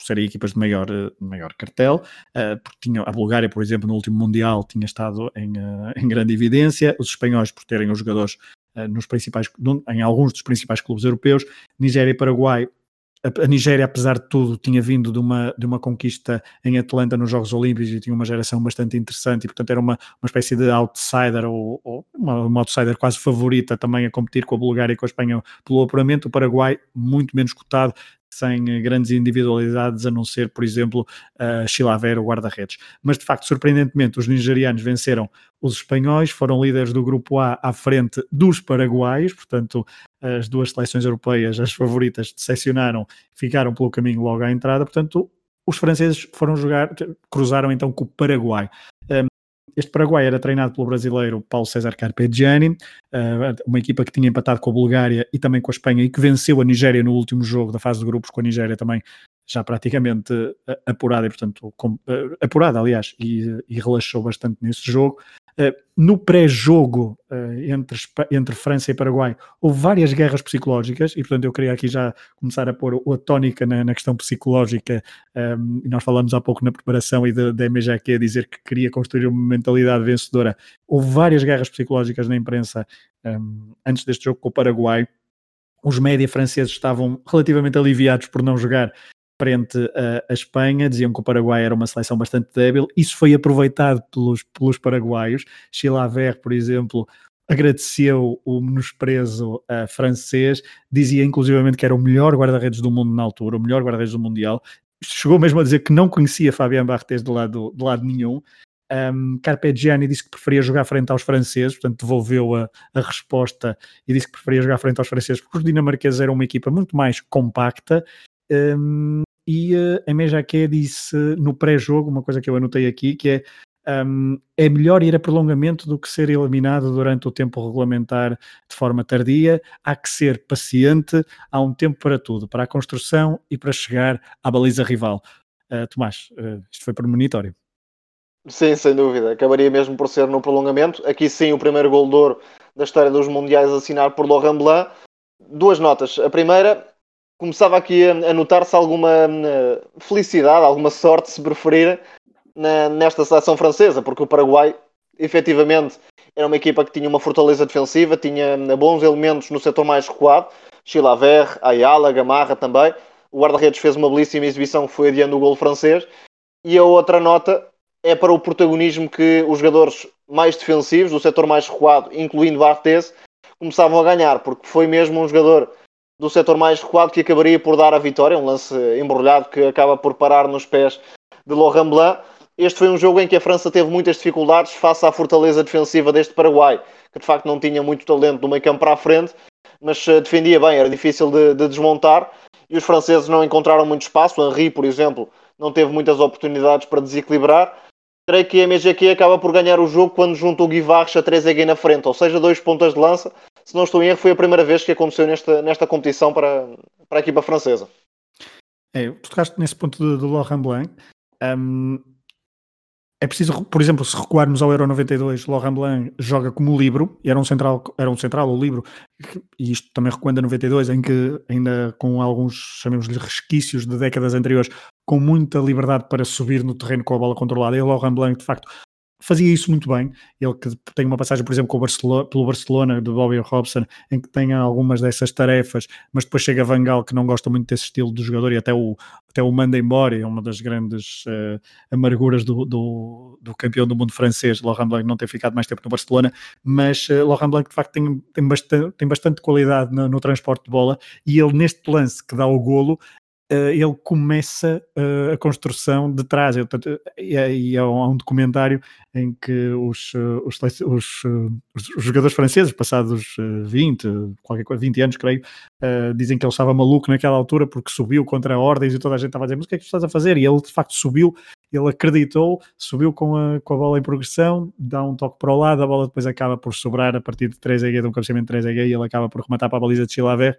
uh, serem equipas de maior, eh, maior cartel, uh, porque tinham, a Bulgária, por exemplo, no último Mundial tinha estado em, uh, em grande evidência, os espanhóis por terem os jogadores nos principais, em alguns dos principais clubes europeus, Nigéria e Paraguai a, Nigéria, apesar de tudo, tinha vindo de uma, de uma conquista em Atlanta nos Jogos Olímpicos e tinha uma geração bastante interessante e, portanto, era uma, uma espécie de outsider ou, ou uma, uma, outsider quase favorita também a competir com a Bulgária e com a Espanha pelo apuramento. O Paraguai, muito menos cotado, sem grandes individualidades, a não ser, por exemplo, uh, Chilaver, o guarda-redes. Mas, de facto, surpreendentemente, os nigerianos venceram os espanhóis, foram líderes do grupo A à frente dos paraguaios, portanto, as duas seleções europeias, as favoritas, decepcionaram, ficaram pelo caminho logo à entrada, portanto, os franceses foram jogar, cruzaram então com o Paraguai. Um, este Paraguai era treinado pelo brasileiro Paulo César Carpegiani, eh, uma equipa que tinha empatado com a Bulgária e também com a Espanha e que venceu a Nigéria no último jogo da fase de grupos, com a Nigéria também já praticamente eh, apurada, e portanto, eh, apurada, aliás, e, e relaxou bastante nesse jogo. Eh, no pré-jogo uh, entre, entre França e Paraguai houve várias guerras psicológicas e portanto eu queria aqui já começar a pôr a tónica na, na questão psicológica. Um, ehm, nós falamos há pouco na preparação e da MJQ a dizer que queria construir uma mentalidade vencedora. Houve várias guerras psicológicas na imprensa um, ehm, antes deste jogo com o Paraguai. Os média franceses estavam relativamente aliviados por não jogar frente a, Espanha, diziam que o Paraguai era uma seleção bastante débil, isso foi aproveitado pelos, pelos paraguaios, Chilaver, por exemplo, agradeceu o menosprezo uh, francês, dizia inclusivamente que era o melhor guarda-redes do mundo na altura, o melhor guarda-redes do Mundial, chegou mesmo a dizer que não conhecia Fabian Barthez de lado, de lado nenhum, um, Carpegiani disse que preferia jogar frente aos franceses, portanto devolveu a, a, resposta e disse que preferia jogar frente aos franceses porque os dinamarqueses eram uma equipa muito mais compacta. Um, e uh, a Mejaque disse no pré-jogo, uma coisa que eu anotei aqui, que é um, é melhor ir a prolongamento do que ser eliminado durante o tempo regulamentar de forma tardia. Há que ser paciente, há um tempo para tudo, para a construção e para chegar à baliza rival. Uh, Tomás, uh, isto foi premonitório. Sim, sem dúvida. Acabaria mesmo por ser no prolongamento. Aqui sim, o primeiro gol de ouro da história dos Mundiais assinado por Laurent Blanc. Duas notas. A primeira, começava aqui a, notar-se alguma uh, felicidade, alguma sorte, se preferir, nesta seleção francesa, porque o Paraguai, efetivamente, era uma equipa que tinha uma fortaleza defensiva, tinha uh, bons elementos no setor mais recuado, Chilaver, Ayala, Gamarra também. O guarda-redes fez uma belíssima exibição que foi adiando o gol francês. E a outra nota é para o protagonismo que os jogadores mais defensivos, do setor mais recuado, incluindo Barthez, começavam a ganhar, porque foi mesmo um jogador do setor mais recuado que acabaria por dar a vitória, um lance embrulhado que acaba por parar nos pés de Laurent Blanc. Este foi um jogo em que a França teve muitas dificuldades face à fortaleza defensiva deste Paraguai, que de facto não tinha muito talento do meio campo para a frente, mas eh, defendia bem, era difícil de, de desmontar, e os franceses não encontraram muito espaço. O Henri, por exemplo, não teve muitas oportunidades para desequilibrar. Creio que a MGQ acaba por ganhar o jogo quando junta o Guivarres a Trezeguet na frente, ou seja, dois pontas de lança, se não estou em erro, foi a primeira vez que aconteceu nesta, nesta competição para, para a equipa francesa. É, tocaste nesse ponto do, do Laurent Blanc. Um, é preciso, por exemplo, se recuarmos ao Euro 92, Laurent Blanc joga como livro, era um central, era um central o livro, e isto também recuando a 92, em que ainda com alguns, chamemos-lhe resquícios de décadas anteriores, com muita liberdade para subir no terreno com a bola controlada, e Laurent Blanc, de facto, fazia isso muito bem. Ele que tem uma passagem, por exemplo, Barcelona, pelo Barcelona, de Bobby Robson, em que tem algumas dessas tarefas, mas depois chega Van que não gosta muito desse estilo de jogador e até o, até o manda embora. É uma das grandes uh, amarguras do, do, do, campeão do mundo francês, Laurent Blanc, não ter ficado mais tempo no Barcelona. Mas uh, Laurent Blanc, de facto, tem, tem, bastante, tem bastante qualidade no, no transporte de bola e ele, neste lance que dá o golo, ele começa uh, a construção de trás. Portanto, e, há, um, documentário em que os, os, os, os, jogadores franceses, passados 20, qualquer coisa, 20 anos, creio, dizem que ele estava maluco naquela altura porque subiu contra ordens e toda a gente estava a dizer: Mas o que é que estás a fazer? E ele de facto subiu. Ele acreditou, subiu com a, com a bola em progressão, dá um toque para o lado, a bola depois acaba por sobrar a partir de 3 EG, de um cabeceamento de 3 EG, e ele acaba por rematar para a baliza de Chilaver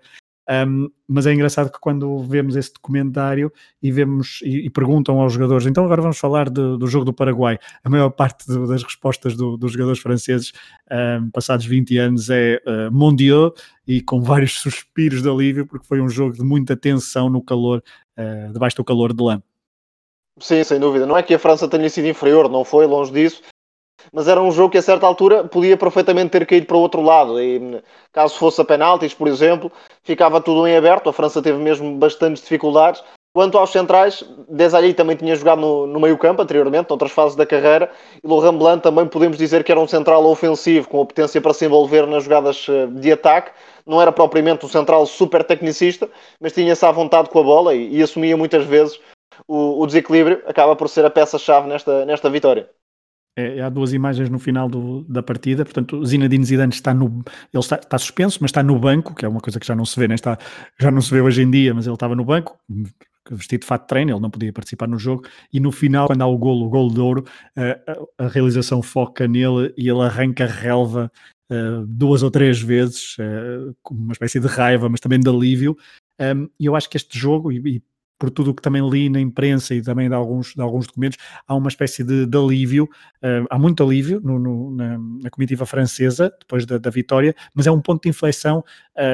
um, mas é engraçado que quando vemos esse documentário e vemos e, e perguntam aos jogadores, então agora vamos falar de, do jogo do Paraguai. A maior parte de, das respostas do, dos jogadores franceses, um, passados 20 anos, é uh, mon Dieu, e com vários suspiros de alívio, porque foi um jogo de muita tensão no calor, uh, debaixo do calor de lã. Sim, sem dúvida. Não é que a França tenha sido inferior, não foi, longe disso. Mas era um jogo que a certa altura podia perfeitamente ter caído para o outro lado. E caso fosse a penaltis, por exemplo, ficava tudo em aberto. A França teve mesmo bastantes dificuldades. Quanto aos centrais, Desailly também tinha jogado no, no meio campo anteriormente, noutras fases da carreira, e Laurent Blanc também podemos dizer que era um central ofensivo, com a potência para se envolver nas jogadas eh, de ataque. Não era propriamente um central super tecnicista, mas tinha-se à vontade com a bola e, e assumia muitas vezes o, o, desequilíbrio. Acaba por ser a peça-chave nesta, nesta vitória. É, há duas imagens no final do, da partida, portanto, Zinedine Zidane está no, ele está, está, suspenso, mas está no banco, que é uma coisa que já não se vê, né? está, já não se vê hoje em dia, mas ele estava no banco, vestido de fato de treino, ele não podia participar no jogo, e no final, quando há o golo, o golo de ouro, a, a realização foca nele e ele arranca relva uh, duas ou três vezes, uh, com uma espécie de raiva, mas também de alívio, um, e eu acho que este jogo, e, e por tudo o que também li na imprensa e também de alguns, de alguns documentos, há uma espécie de, de alívio, uh, há muito alívio no, no, na, na, comitiva francesa, depois da, da, vitória, mas é um ponto de inflexão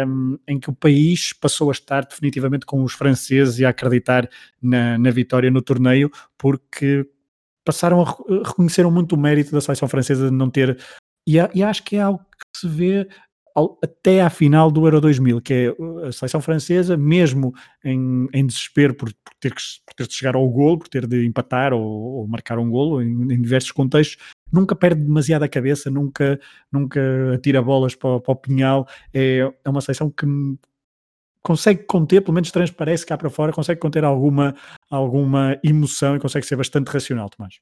um, em que o país passou a estar definitivamente com os franceses e a acreditar na, na vitória no torneio, porque passaram a reconheceram muito o mérito da seleção francesa de não ter e, e acho que é algo que se vê até à final do Euro 2000, que é uh, a seleção francesa, mesmo em, em desespero por, por, ter que, por ter de chegar ao golo, por ter de empatar ou, ou marcar um golo em, em, diversos contextos, nunca perde demasiado a cabeça, nunca, nunca atira bolas para, para o pinhal. É, é uma seleção que consegue conter, pelo menos transparece cá para fora, consegue conter alguma, alguma emoção e consegue ser bastante racional, Tomás.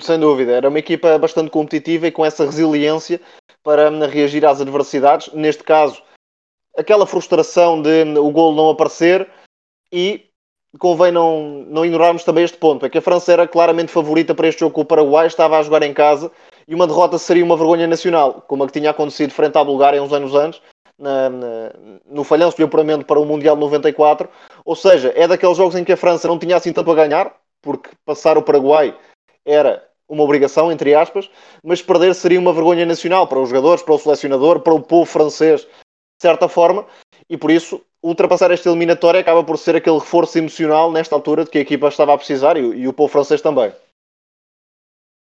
Sem dúvida, era uma equipa bastante competitiva e com essa resiliência para reagir às adversidades. Neste caso, aquela frustração de o golo não aparecer e convém não, não ignorarmos também este ponto, é que a França era claramente favorita para este jogo com o Paraguai, estava a jogar em casa e uma derrota seria uma vergonha nacional, como a que tinha acontecido frente à Bulgária uns anos antes, na, na, no falhanço de apuramento para o Mundial 94. Ou seja, é daqueles jogos em que a França não tinha assim tanto a ganhar, porque passar o Paraguai era uma obrigação, entre aspas, mas perder seria uma vergonha nacional para os jogadores, para o selecionador, para o povo francês, de certa forma, e por isso ultrapassar esta eliminatória acaba por ser aquele reforço emocional nesta altura de que a equipa estava a precisar e, e o povo francês também.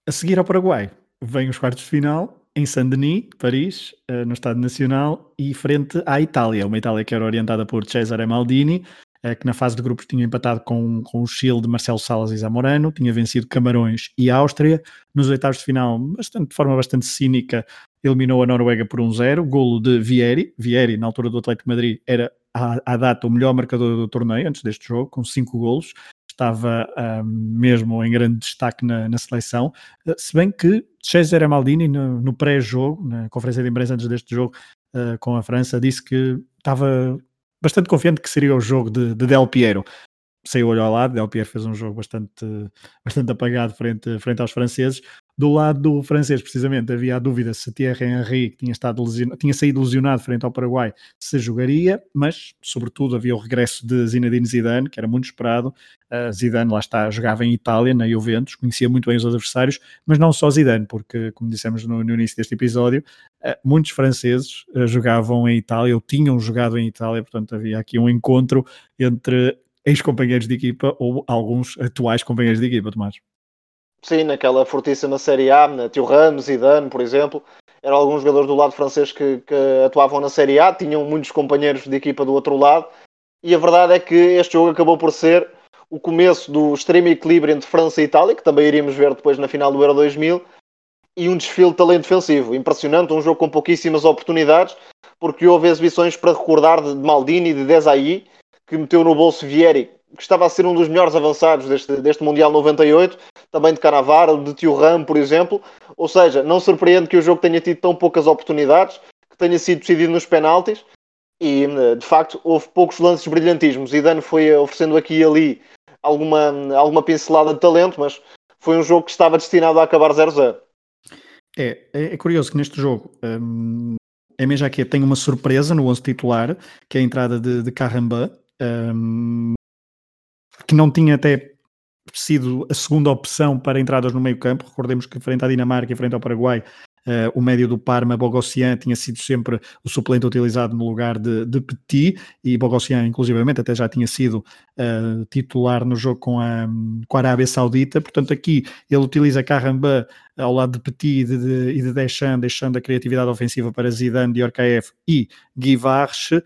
A seguir ao Paraguai, vem os quartos de final em Saint-Denis, Paris, eh, no Estado Nacional, e frente à Itália, uma Itália que era orientada por Cesare Maldini, que na fase de grupos tinha empatado com, com o Chile de Marcelo Salas e Zamorano, tinha vencido Camarões e Áustria. Nos oitavos de final, bastante, de forma bastante cínica, eliminou a Noruega por 1-0, golo de Vieri. Vieri, na altura do Atlético Madrid, era à, à data o melhor marcador do torneio antes deste jogo, com 5 golos. Estava uh, mesmo em grande destaque na, na seleção, uh, se bem que Cesare Maldini, no, no pré-jogo, na conferência de imprensa antes deste jogo uh, com a França, disse que estava bastante confiante que seria o jogo de, de Del Piero. Saiu olho ao lado, Del Piero fez um jogo bastante, bastante apagado frente, frente aos franceses. Do lado do francês, precisamente, havia a dúvida se Thierry Henry, que tinha, estado lesionado, tinha saído lesionado frente ao Paraguai, se jogaria, mas, sobretudo, havia o regresso de Zinedine Zidane, que era muito esperado. Uh, Zidane, lá está, jogava em Itália, na Juventus, conhecia muito bem os adversários, mas não só Zidane, porque, como dissemos no, no início deste episódio, uh, muitos franceses uh, jogavam em Itália, ou tinham jogado em Itália, portanto, havia aqui um encontro entre ex-companheiros de equipa ou alguns atuais companheiros de equipa, Tomás. Sim, naquela fortíssima Série A, na Tio Ramos e Dan, por exemplo, eram alguns jogadores do lado francês que, que, atuavam na Série A, tinham muitos companheiros de equipa do outro lado, e a verdade é que este jogo acabou por ser o começo do extremo equilíbrio entre França e Itália, que também iríamos ver depois na final do Euro 2000, e um desfile de talento defensivo. Impressionante, um jogo com pouquíssimas oportunidades, porque houve exibições para recordar de Maldini e de Desailly, que meteu no bolso Vieri, que estava a ser um dos melhores avançados deste, deste Mundial 98, também de Canavaro, de Tio Ram, por exemplo. Ou seja, não surpreende que o jogo tenha tido tão poucas oportunidades, que tenha sido decidido nos penaltis e, de facto, houve poucos lances brilhantismos. Zidane foi oferecendo aqui e ali alguma, alguma pincelada de talento, mas foi um jogo que estava destinado a acabar 0-0. É, é, é, curioso que neste jogo hum, a MJQ tem uma surpresa no 11 titular, que é a entrada de, de Caramba, que não tinha até sido a segunda opção para entradas no meio campo. Recordemos que frente à Dinamarca e frente ao Paraguai, uh, o médio do Parma, Bogossian, tinha sido sempre o suplente utilizado no lugar de, de Petit, e Bogossian, inclusivamente, até já tinha sido uh, titular no jogo com a, com a Arábia Saudita. Portanto, aqui ele utiliza Caramba ao lado de Petit e de, de Deschamps, deixando a criatividade ofensiva para Zidane, Diorcaeff e Guy Varche, uh,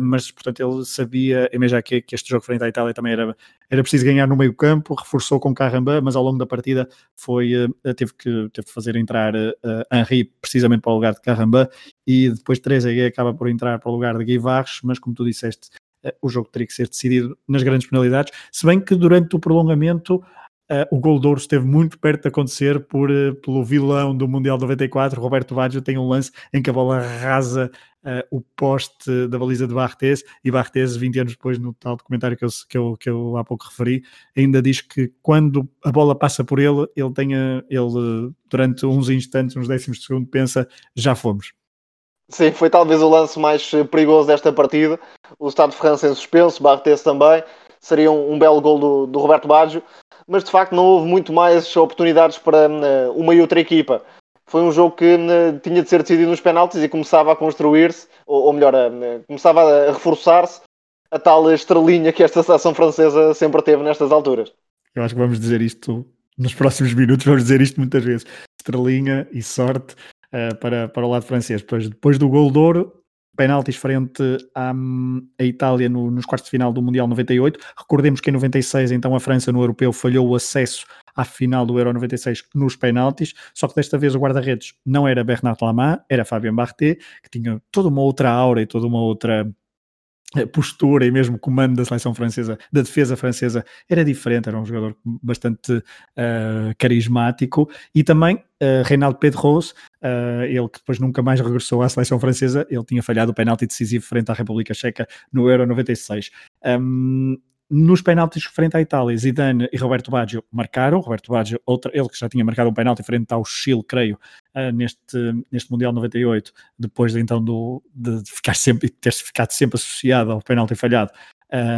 mas portanto ele sabia, já que, que este jogo frente à Itália também era, era preciso ganhar no meio campo, reforçou com Caramba, mas ao longo da partida foi, uh, teve, que, teve que fazer entrar uh, Henri precisamente para o lugar de Caramba e depois Trezeguet acaba por entrar para o lugar de Guy Varche, mas como tu disseste, o jogo teria que ser decidido nas grandes penalidades, se bem que durante o prolongamento Uh, o gol de ouro esteve muito perto de acontecer por, uh, pelo vilão do Mundial 94, Roberto Baggio tem um lance em que a bola rasa uh, o poste da baliza de Barthez e Barthez, 20 anos depois, no tal documentário que eu, que, eu, que eu há pouco referi, ainda diz que quando a bola passa por ele, ele, tenha, ele durante uns instantes, uns décimos de segundo, pensa, já fomos. Sim, foi talvez o lance mais perigoso desta partida. O Estado de França em suspenso, Barthez também. Seria um, um belo gol do, do Roberto Baggio mas de facto não houve muito mais oportunidades para uh, uma e outra equipa. Foi um jogo que uh, tinha de ser decidido nos penaltis e começava a construir-se, ou, ou, melhor, uh, começava a reforçar-se a tal estrelinha que esta seleção francesa sempre teve nestas alturas. Eu acho que vamos dizer isto nos próximos minutos, vamos dizer isto muitas vezes. Estrelinha e sorte para, para o lado francês. Depois, depois do gol de ouro, penaltis frente à, à Itália no, nos quartos de final do Mundial 98. Recordemos que em 96, então, a França no Europeu falhou o acesso à final do Euro 96 nos penaltis, só que desta vez o guarda-redes não era Bernard Lama, era Fabien Barthez, que tinha toda uma outra aura e toda uma outra postura e mesmo comando da seleção francesa, da defesa francesa, era diferente, era um jogador bastante uh, carismático e também uh, Reinaldo Pedros, uh, ele que depois nunca mais regressou à seleção francesa, ele tinha falhado o penalti decisivo frente à República Checa no Euro 96. Um, nos penaltis frente à Itália, Zidane e Roberto Baggio marcaram. Roberto Baggio, outra, ele que já tinha marcado um penalti frente ao Chile, creio, uh, neste, neste Mundial 98, depois de, então do, de, de ficar sempre, ter ficado sempre associado ao penalti falhado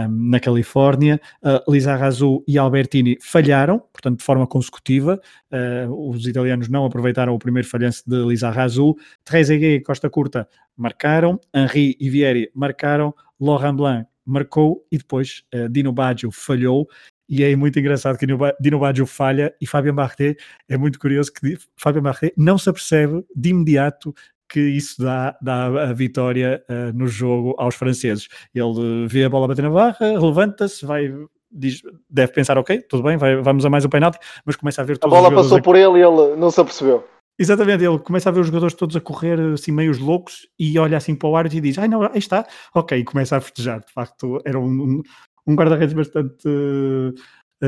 na Califórnia. Uh, Lisa e Albertini falharam, portanto, de forma consecutiva. Uh, os italianos não aproveitaram o primeiro falhanço de Lisa Razou. Trezeguet e Costa Curta marcaram. Henri e Vieri marcaram. Laurent Blanc marcou e depois uh, Dino Baggio falhou e é muito engraçado que Dino Baggio falha e Fabien Barret é muito curioso que Fabien Barret não se apercebe de imediato que isso dá, dá a vitória uh, no jogo aos franceses. Ele vê a bola bater na barra, levanta-se, vai, diz, deve pensar, ok, tudo bem, vai, vamos a mais um penalti, mas começa a ver A bola passou a... por ele e ele não se apercebeu. Exatamente, ele começa a ver os jogadores todos a correr assim meios loucos e olha assim para o árbitro e diz, ai não, aí está, ok, e começa a festejar. De facto, era um, um guarda-redes bastante uh,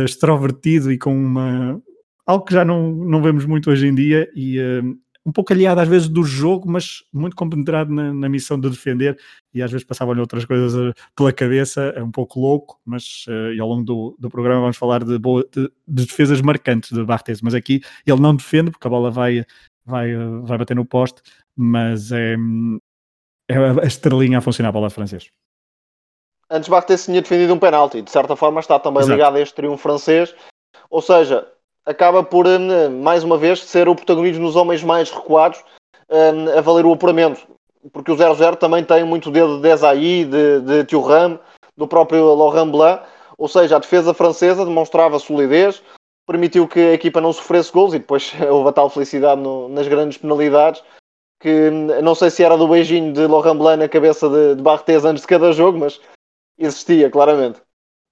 extrovertido e com uma algo que já não, não vemos muito hoje em dia e uh, um pouco aliado às vezes do jogo, mas muito compenetrado na, na missão de defender. E às vezes passavam-lhe outras coisas uh, pela cabeça, é um pouco louco, mas uh, e ao longo do, do programa vamos falar de, boa, de, de defesas marcantes de Barthez, mas aqui ele não defende porque a bola vai, vai, uh, vai bater no poste, mas é, é a estrelinha a funcionar para o lado francês. Antes Barthez tinha defendido um penalti, de certa forma está também Exato. ligado a este triunfo francês, ou seja, acaba por, hum, mais uma vez, ser o protagonismo nos homens mais recuados hum, a valer o apuramento. Porque o 0-0 também tem muito dedo de Desailly, de, de Thuram, do próprio Laurent Blanc. Ou seja, a defesa francesa demonstrava solidez, permitiu que a equipa não sofresse gols e depois houve a tal felicidade no, nas grandes penalidades que hum, não sei se era do beijinho de Laurent Blanc na cabeça de, de Barthez antes de cada jogo, mas existia claramente.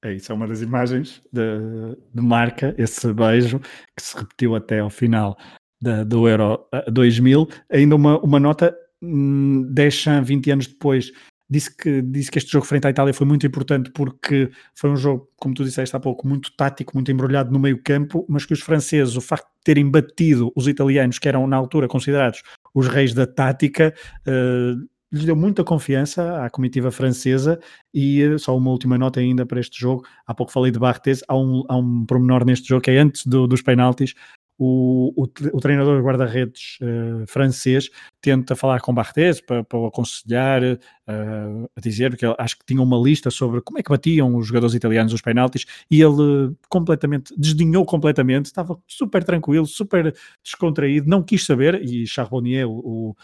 É isso, é uma das imagens de, de marca, esse beijo, que se repetiu até ao final da, do Euro 2000. Ainda uma, uma nota, hum, Deschamps, 20 anos depois, disse que, disse que este jogo frente à Itália foi muito importante porque foi um jogo, como tu disseste há pouco, muito tático, muito embrulhado no meio campo, mas que os franceses, o facto de terem batido os italianos, que eram na altura considerados os reis da tática, uh, lhes deu muita confiança à comitiva francesa e eh, só uma última nota ainda para este jogo, há pouco falei de Barthez, há um, há um pormenor neste jogo que é antes do, dos penaltis, o, o, o treinador guarda-redes uh, francês tenta falar com Barthez para, para o aconselhar, uh, a dizer que acho que tinha uma lista sobre como é que batiam os jogadores italianos os penaltis e ele completamente, desdenhou completamente, estava super tranquilo, super descontraído, não quis saber e Charbonnier, o,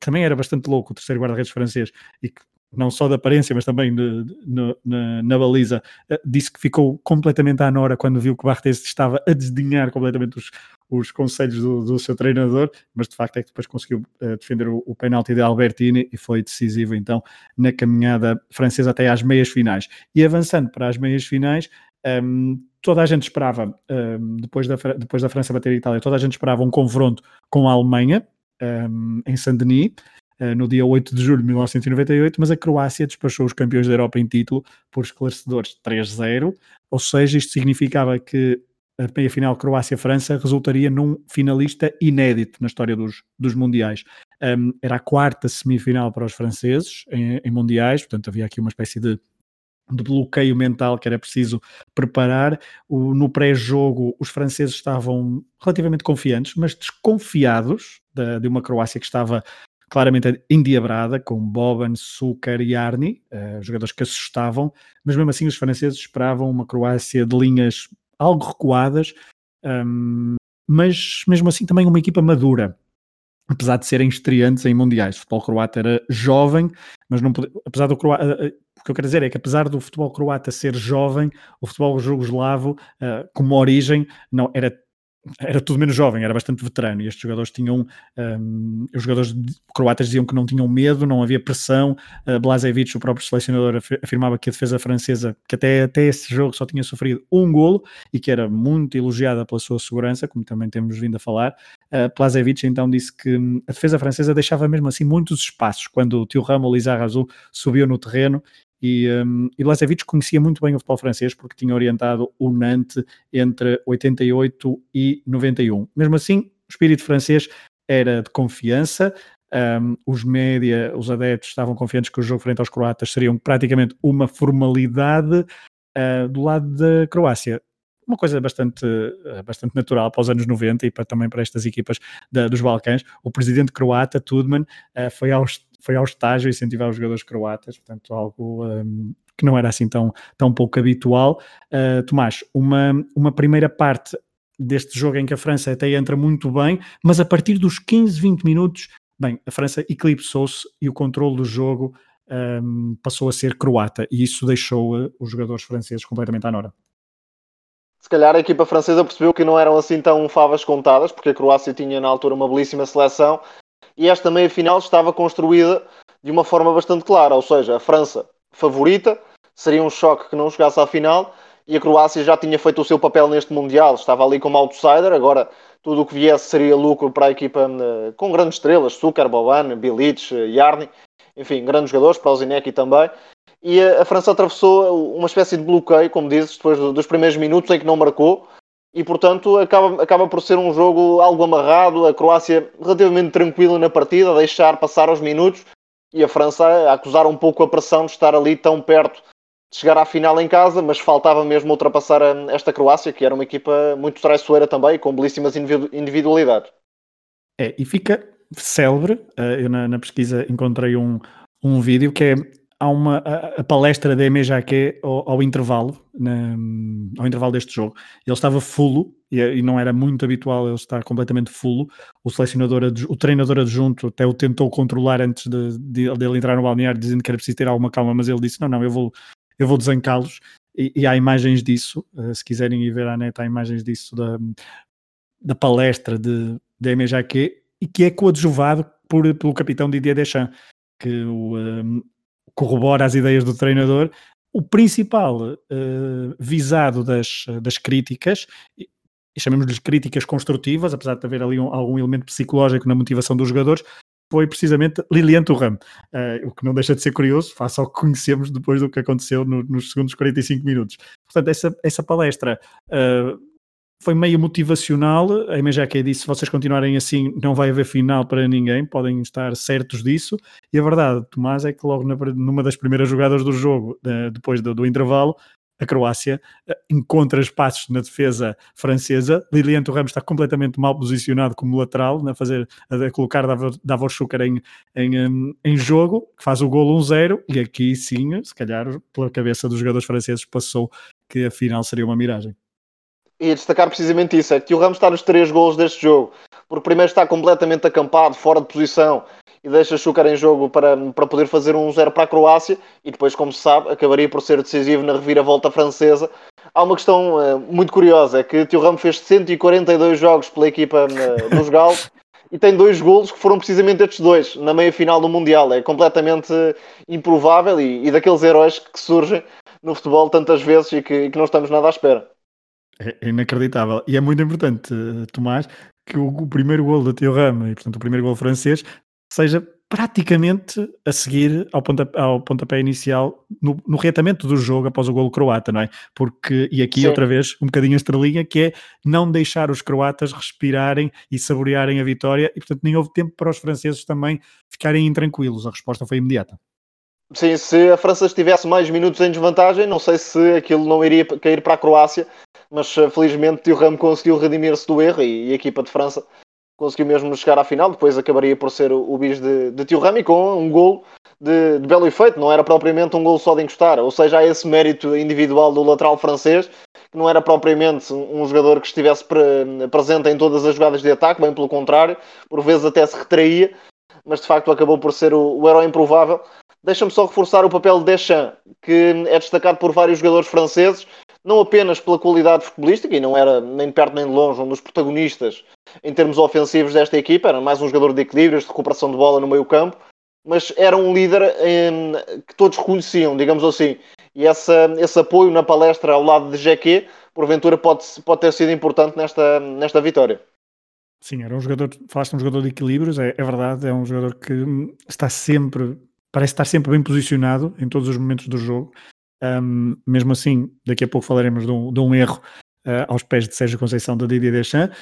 também era bastante louco, o terceiro guarda-redes francês, e que não só de aparência, mas também de, de, na, na, baliza, eh, disse que ficou completamente à nora quando viu que Barthez estava a desdenhar completamente os, os conselhos do, do, seu treinador, mas de facto é que depois conseguiu uh, defender o, o penalti de Albertini e foi decisivo então na caminhada francesa até às meias finais. E avançando para as meias finais, ehm, toda a gente esperava, um, depois, da, depois da França bater a Itália, toda a gente esperava um confronto com a Alemanha um, em Saint-Denis. Uh, no dia 8 de julho de 1998, mas a Croácia despachou os campeões da Europa em título por esclarecedores 3-0, ou seja, isto significava que a meia final Croácia-França resultaria num finalista inédito na história dos, dos Mundiais. Um, era a quarta semifinal para os franceses em, em Mundiais, portanto havia aqui uma espécie de, de bloqueio mental que era preciso preparar. O, no pré-jogo, os franceses estavam relativamente confiantes, mas desconfiados de, de uma Croácia que estava claramente endiabrada, com Boban, Suker e Arni, uh, jogadores que assustavam, mas mesmo assim os franceses esperavam uma Croácia de linhas algo recuadas, um, mas mesmo assim também uma equipa madura, apesar de serem estreantes em mundiais. O futebol croata era jovem, mas não apesar do croata, eh, eh, que eu quero dizer é que apesar do futebol croata ser jovem, o futebol jugoslavo, uh, como origem, não era era tudo menos jovem, era bastante veterano. E estes jogadores tinham um, os jogadores croatas diziam que não tinham medo, não havia pressão. Uh, Blazevic, o próprio selecionador afirmava que a defesa francesa, que até, até esse jogo só tinha sofrido um golo e que era muito elogiada pela sua segurança, como também temos vindo a falar. Uh, Blazevic então disse que hum, a defesa francesa deixava mesmo assim muitos espaços quando o tio Ramo Lizarrazu subiu no terreno e, um, e conhecia muito bem o futebol francês porque tinha orientado o Nantes entre 88 e 91. Mesmo assim, o espírito francês era de confiança. Um, os média, os adeptos estavam confiantes que o jogo frente aos croatas seriam praticamente uma formalidade uh, do lado da Croácia uma coisa bastante, eh, bastante natural para os anos 90 e para, também para estas equipas da, dos Balcãs. O presidente croata, Tudman, uh, foi, ao, foi ao estágio incentivar os jogadores croatas, portanto, algo um, que não era assim tão, tão pouco habitual. Uh, Tomás, uma, uma primeira parte deste jogo em que a França até entra muito bem, mas a partir dos 15, 20 minutos, bem, a França eclipsou-se e o controle do jogo um, passou a ser croata e isso deixou os jogadores franceses completamente à nora se calhar a equipa francesa percebeu que não eram assim tão favas contadas, porque a Croácia tinha na altura uma belíssima seleção e esta meia final estava construída de uma forma bastante clara, ou seja, a França favorita, seria um choque que não chegasse à final e a Croácia já tinha feito o seu papel neste Mundial, estava ali como outsider, agora tudo o que viesse seria lucro para a equipa eh, com grandes estrelas, Sukar, Boban, Bilic, Yarni, enfim, grandes jogadores, para o Zinecki também, e a, França atravessou uma espécie de bloqueio, como dizes, depois do, dos primeiros minutos em que não marcou, e portanto acaba, acaba por ser um jogo algo amarrado, a Croácia relativamente tranquila na partida, a deixar passar os minutos, e a França a acusar um pouco a pressão de estar ali tão perto de chegar à final em casa, mas faltava mesmo ultrapassar esta Croácia, que era uma equipa muito traiçoeira também, com belíssimas individualidades. É, e fica célebre, eh, eu na, na pesquisa encontrei um, um vídeo que é há uma a, a palestra da Emejaque ao, ao intervalo, na, ao intervalo deste jogo. Ele estava fulo e, e, não era muito habitual ele estar completamente fulo. O selecionador, o treinador adjunto até o tentou controlar antes de, de, de ele entrar no balneário, dizendo que era preciso ter alguma calma, mas ele disse: Não, não, eu vou, eu vou desancá-los. E, e, há imagens disso, uh, se quiserem ir ver à net, há imagens disso da, da palestra de, de Emejaque e que é coadjuvado por, pelo capitão Didier Deschamps, que o, um, corrobora as ideias do treinador. O principal uh, visado das, das críticas, e chamemos-lhes críticas construtivas, apesar de haver ali um, algum elemento psicológico na motivação dos jogadores, foi precisamente Lilian Thuram, uh, o que não deixa de ser curioso, face ao que conhecemos depois do que aconteceu no, nos segundos 45 minutos. Portanto, essa, essa palestra uh, foi meio motivacional. A MJK disse: se vocês continuarem assim, não vai haver final para ninguém, podem estar certos disso. E a verdade, Tomás, é que logo na, numa das primeiras jogadas do jogo, depois do, do intervalo, a Croácia eh, encontra espaços na defesa francesa. Lilian Ramos está completamente mal posicionado como lateral, a, fazer, a colocar Davor Schuker em, em, em jogo, que faz o golo 1-0. E aqui sim, se calhar, pela cabeça dos jogadores franceses, passou que a final seria uma miragem e destacar precisamente isso, é que o Ramos está nos três gols deste jogo, porque primeiro está completamente acampado, fora de posição, e deixa Chucar em jogo para, para poder fazer um 0 para a Croácia, e depois, como se sabe, acabaria por ser decisivo na reviravolta francesa, há uma questão uh, muito curiosa, é que Tio Ramos fez 142 jogos pela equipa uh, dos Galos e tem dois golos que foram precisamente estes dois, na meia-final do Mundial. É completamente improvável e, e, daqueles heróis que surgem no futebol tantas vezes e que, e que não estamos nada à espera. É, é inacreditável. E é muito importante, Tomás, que o, primeiro gol da Tio Rama, e portanto o primeiro gol francês, seja praticamente a seguir ao pontapé, ao pontapé inicial, no, no reatamento do jogo após o golo croata, não é? Porque, e aqui Sim. outra vez, um bocadinho a estrelinha, que é não deixar os croatas respirarem e saborearem a vitória, e portanto nem houve tempo para os franceses também ficarem intranquilos. A resposta foi imediata. Sim, se a França estivesse mais minutos em desvantagem, não sei se aquilo não iria cair para a Croácia, mas eh, felizmente o Ramo conseguiu redimir-se do erro e, e, a equipa de França conseguiu mesmo chegar à final, depois acabaria por ser o, o bis de, de Tio Rami com um gol de, de, belo efeito, não era propriamente um gol só de encostar, ou seja, há esse mérito individual do lateral francês, que não era propriamente um jogador que estivesse pre, presente em todas as jogadas de ataque, bem pelo contrário, por vezes até se retraía, mas de facto acabou por ser o, o herói improvável. Deixa-me só reforçar o papel de Deschamps, que é destacado por vários jogadores franceses, não apenas pela qualidade futebolística, e não era nem de perto nem de longe um dos protagonistas em termos ofensivos desta equipa, era mais um jogador de equilíbrios, de recuperação de bola no meio campo, mas era um líder que todos reconheciam, digamos assim. E essa, esse apoio na palestra ao lado de Jeque, porventura, pode, pode ter sido importante nesta, nesta vitória. Sim, era um jogador, falaste um jogador de equilíbrios, é, é verdade, é um jogador que está sempre, parece estar sempre bem posicionado em todos os momentos do jogo. Um, mesmo assim, daqui a pouco falaremos de um, de um erro uh, aos pés de Sérgio Conceição da Didier Deschamps,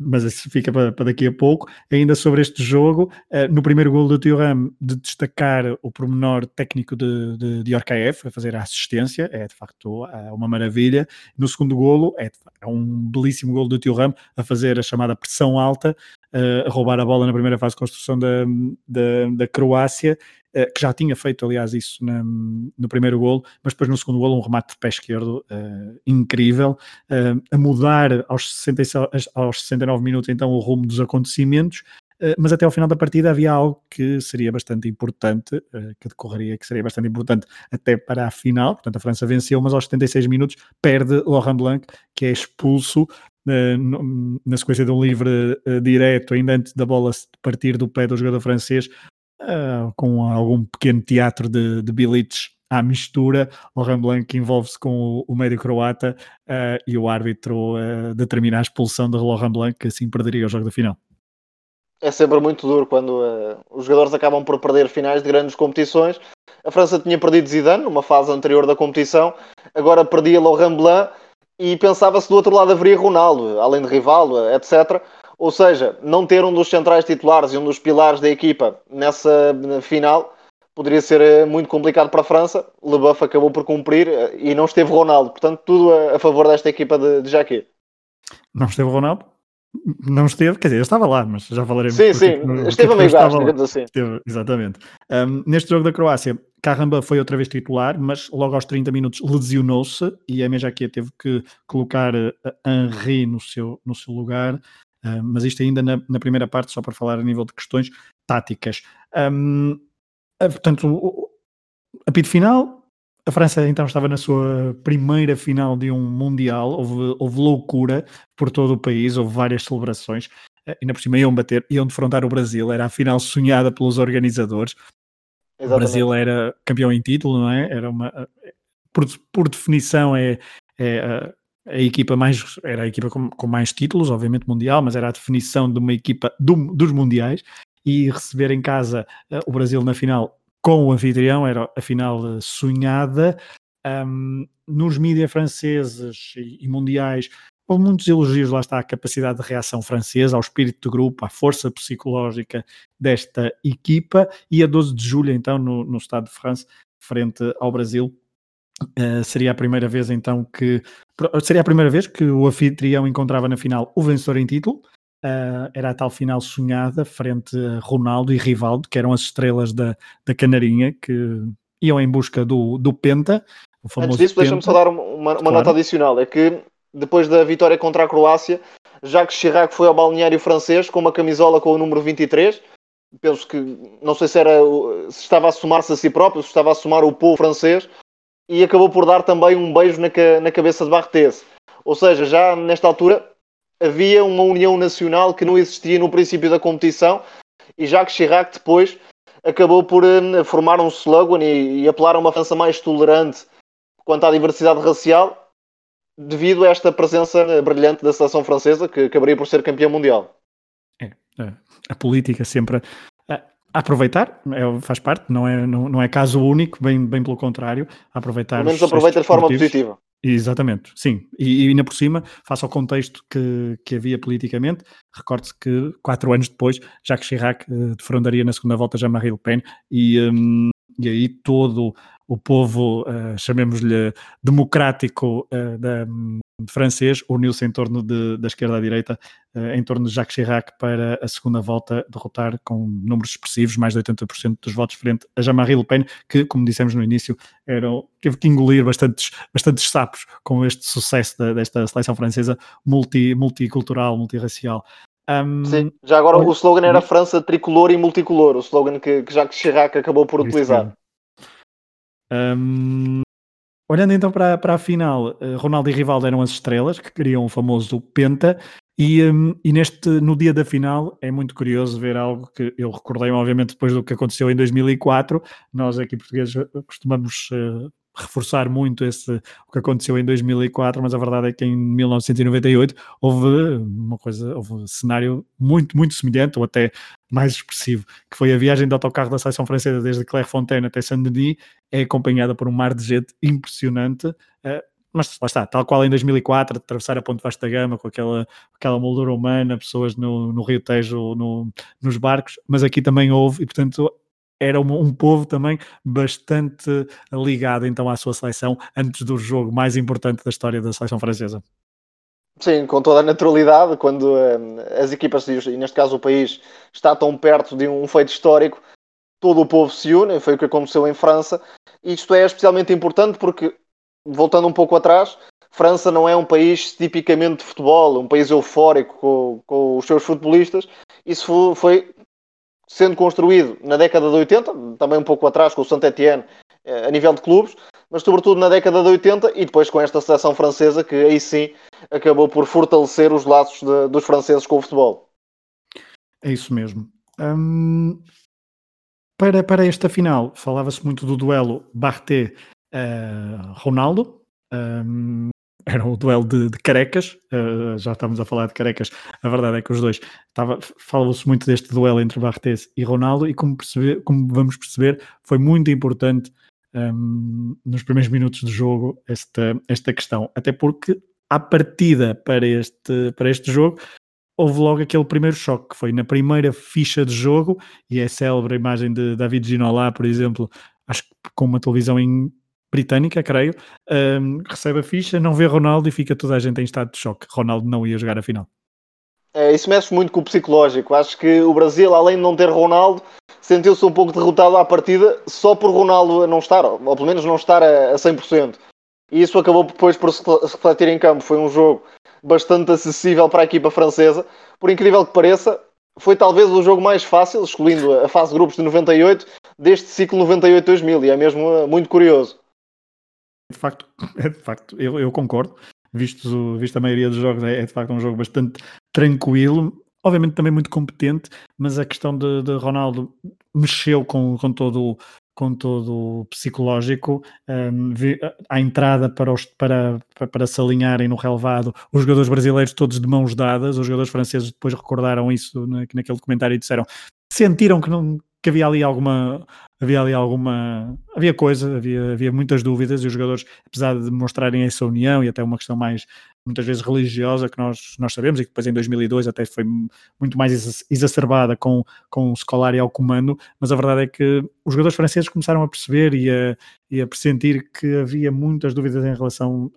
mas isso fica para, para, daqui a pouco. Ainda sobre este jogo, uh, no primeiro gol do Thuram, de destacar o pormenor técnico de, de, de a fazer a assistência, é de facto uh, uma maravilha. No segundo golo, é, é um belíssimo gol do Thuram, a fazer a chamada pressão alta, uh, a roubar a bola na primeira fase de construção da, da, da Croácia que já tinha feito, aliás, isso na, no primeiro golo, mas depois no segundo golo um remate de pé esquerdo uh, incrível, uh, a mudar aos, 60, aos 69 minutos então o rumo dos acontecimentos, mas até ao final da partida havia algo que seria bastante importante, que decorreria, que seria bastante importante até para a final, portanto a França venceu, mas aos 76 minutos perde Laurent Blanc, que é expulso na sequência de um livre direto, ainda antes da bola partir do pé do jogador francês, uh, com algum pequeno teatro de, de bilites à mistura. O Ramblanc envolve-se com o, o médio croata uh, e o árbitro uh, determina a expulsão de Laurent Blanc, que assim perderia o jogo da final. É sempre muito duro quando uh, os jogadores acabam por perder finais de grandes competições. A França tinha perdido Zidane numa fase anterior da competição, agora perdia Laurent Blanc e pensava-se do outro lado haveria Ronaldo, além de Rivaldo, etc. Ou seja, não ter um dos centrais titulares e um dos pilares da equipa nessa final poderia ser eh, muito complicado para a França. Leboeuf acabou por cumprir eh, e não esteve Ronaldo. Portanto, tudo a, favor desta equipa de, de Jaquet. Não esteve Ronaldo? Não esteve, quer dizer, eu estava lá, mas já falaremos. Sim, sim, esteve a meio gás, digamos assim. Esteve, exatamente. Um, neste jogo da Croácia, Carramba foi outra vez titular, mas logo aos 30 minutos lesionou-se e a Mejaquia teve que colocar uh, Henri no seu, no seu lugar. Uh, mas isto ainda na, na, primeira parte, só para falar a nível de questões táticas. Um, uh, portanto, o, apito final, a França então estava na sua primeira final de um Mundial, houve, houve loucura por todo o país, houve várias celebrações, uh, ainda por cima iam bater, iam defrontar o Brasil, era a final sonhada pelos organizadores. Exatamente. O Brasil era campeão em título, não é? Era uma, por, por definição, é, é a equipa mais era a equipa com, com, mais títulos, obviamente mundial, mas era a definição de uma equipa do, dos mundiais e receber em casa uh, o Brasil na final com o anfitrião era a final uh, sonhada. Um, nos mídias franceses e, e, mundiais houve muitos elogios, lá está, à capacidade de reação francesa, ao espírito de grupo, à força psicológica desta equipa e a 12 de julho, então, no, no Estado de França, frente ao Brasil, Uh, seria a primeira vez então que seria a primeira vez que o anfitrião encontrava na final o vencedor em título. Uh, era a tal final sonhada frente a Ronaldo e Rivaldo, que eram as estrelas da, da Canarinha, que iam em busca do, do Penta. O famoso Antes disso, deixa-me só dar uma, uma claro. nota adicional: é que depois da vitória contra a Croácia, Jacques Chirac foi ao balneário francês com uma camisola com o número 23. Penso que, não sei se era se estava a somar-se a si próprio, se estava a somar o povo francês, e acabou por dar também um beijo na, na cabeça de Barthez. Ou seja, já nesta altura havia uma união nacional que não existia no princípio da competição e Jacques Chirac depois acabou por uh, formar um slogan e, e apelar a uma França mais tolerante quanto à diversidade racial devido a esta presença brilhante da seleção francesa que acabaria por ser campeã mundial. É, é, a política sempre aproveitar, é, faz parte, não é, não, não é caso único, bem, bem pelo contrário, aproveitar. Pelo menos aproveita de forma positiva. Exatamente, sim. E, e ainda por cima, face ao contexto que, que havia politicamente, recorde-se que quatro anos depois, Jacques Chirac uh, defrondaria na segunda volta Jean-Marie Le Pen e, um, e aí todo o povo, uh, chamemos-lhe democrático uh, da, de francês, uniu-se em torno de, da esquerda à direita, uh, em torno de Jacques Chirac para a segunda volta derrotar com números expressivos, mais de 80% dos votos frente a Jean-Marie Le Pen, que, como dissemos no início, era, teve que engolir bastantes, bastantes sapos com este sucesso da, desta seleção francesa multi, multicultural, multirracial. Um, Sim, já agora o slogan era França tricolor e multicolor, o slogan que, que Jacques Chirac acabou por utilizar. Um, olhando então para, para a final, eh, Ronaldo e Rivaldo eram as estrelas que criam o famoso Penta. E, um, e, neste, no dia da final é muito curioso ver algo que eu recordei, obviamente, depois do que aconteceu em 2004. Nós aqui portugueses costumamos uh, reforçar muito esse, o que aconteceu em 2004, mas a verdade é que em 1998 houve uma coisa, houve um cenário muito, muito semelhante, ou até mais expressivo, que foi a viagem de autocarro da seleção francesa desde Clairefontaine até Saint-Denis, é acompanhada por um mar de gente impressionante, uh, mas lá está, tal qual em 2004, atravessar a Ponte Vasta Gama com aquela, aquela moldura humana, pessoas no, no Rio Tejo, no, nos barcos, mas aqui também houve, e portanto era um, povo também bastante ligado então à sua seleção antes do jogo mais importante da história da seleção francesa. Sim, com toda a naturalidade, quando eh, as equipas, e neste caso o país, está tão perto de um feito histórico, todo o povo se une, foi o que aconteceu em França, e isto é especialmente importante porque, voltando um pouco atrás, França não é um país tipicamente de futebol, um país eufórico com, com os seus futebolistas, isso foi sendo construído na década de 80, também um pouco atrás com o Saint-Étienne eh, a nível de clubes, mas sobretudo na década de 80 e depois com esta seleção francesa que aí sim acabou por fortalecer os laços de, dos franceses com o futebol. É isso mesmo. Hum, para, para esta final, falava-se muito do duelo Barté-Ronaldo. Uh, um, era o duelo de, de carecas, uh, já estamos a falar de carecas, a verdade é que os dois, falava-se muito deste duelo entre Barthez e Ronaldo e como, perceber, como vamos perceber, foi muito importante um, nos primeiros minutos do jogo esta, esta questão, até porque à partida para este, para este jogo houve logo aquele primeiro choque, que foi na primeira ficha de jogo, e é célebre a imagem de David Ginola, por exemplo, acho que com uma televisão em britânica, creio, um, recebe a ficha, não vê Ronaldo e fica toda a gente em estado de choque. Ronaldo não ia jogar a final. É, isso mexe muito com o psicológico. Acho que o Brasil, além de não ter Ronaldo, sentiu-se um pouco derrotado à partida só por Ronaldo não estar, ou pelo menos não estar a, a 100%. E isso acabou depois por se refletir em campo. Foi um jogo bastante acessível para a equipa francesa. Por incrível que pareça, foi talvez o jogo mais fácil, excluindo a fase de grupos de 98, deste ciclo 98-2000. E é mesmo uh, muito curioso de facto, é de facto, eu, eu concordo. Visto, visto a maioria dos jogos, é, é, de facto um jogo bastante tranquilo, obviamente também muito competente, mas a questão de, de Ronaldo mexeu com, com todo com todo o psicológico, um, à entrada para, os, para, para se alinharem no relevado, os jogadores brasileiros todos de mãos dadas, os jogadores franceses depois recordaram isso naquele documentário e disseram sentiram que não, que havia ali alguma havia ali alguma havia coisa, havia, havia muitas dúvidas e os jogadores, apesar de mostrarem essa união e até uma questão mais muitas vezes religiosa que nós, nós sabemos e que depois em 2002 até foi muito mais exacerbada com, com o Scolari ao comando, mas a verdade é que os jogadores franceses começaram a perceber e a, e a pressentir que havia muitas dúvidas em relação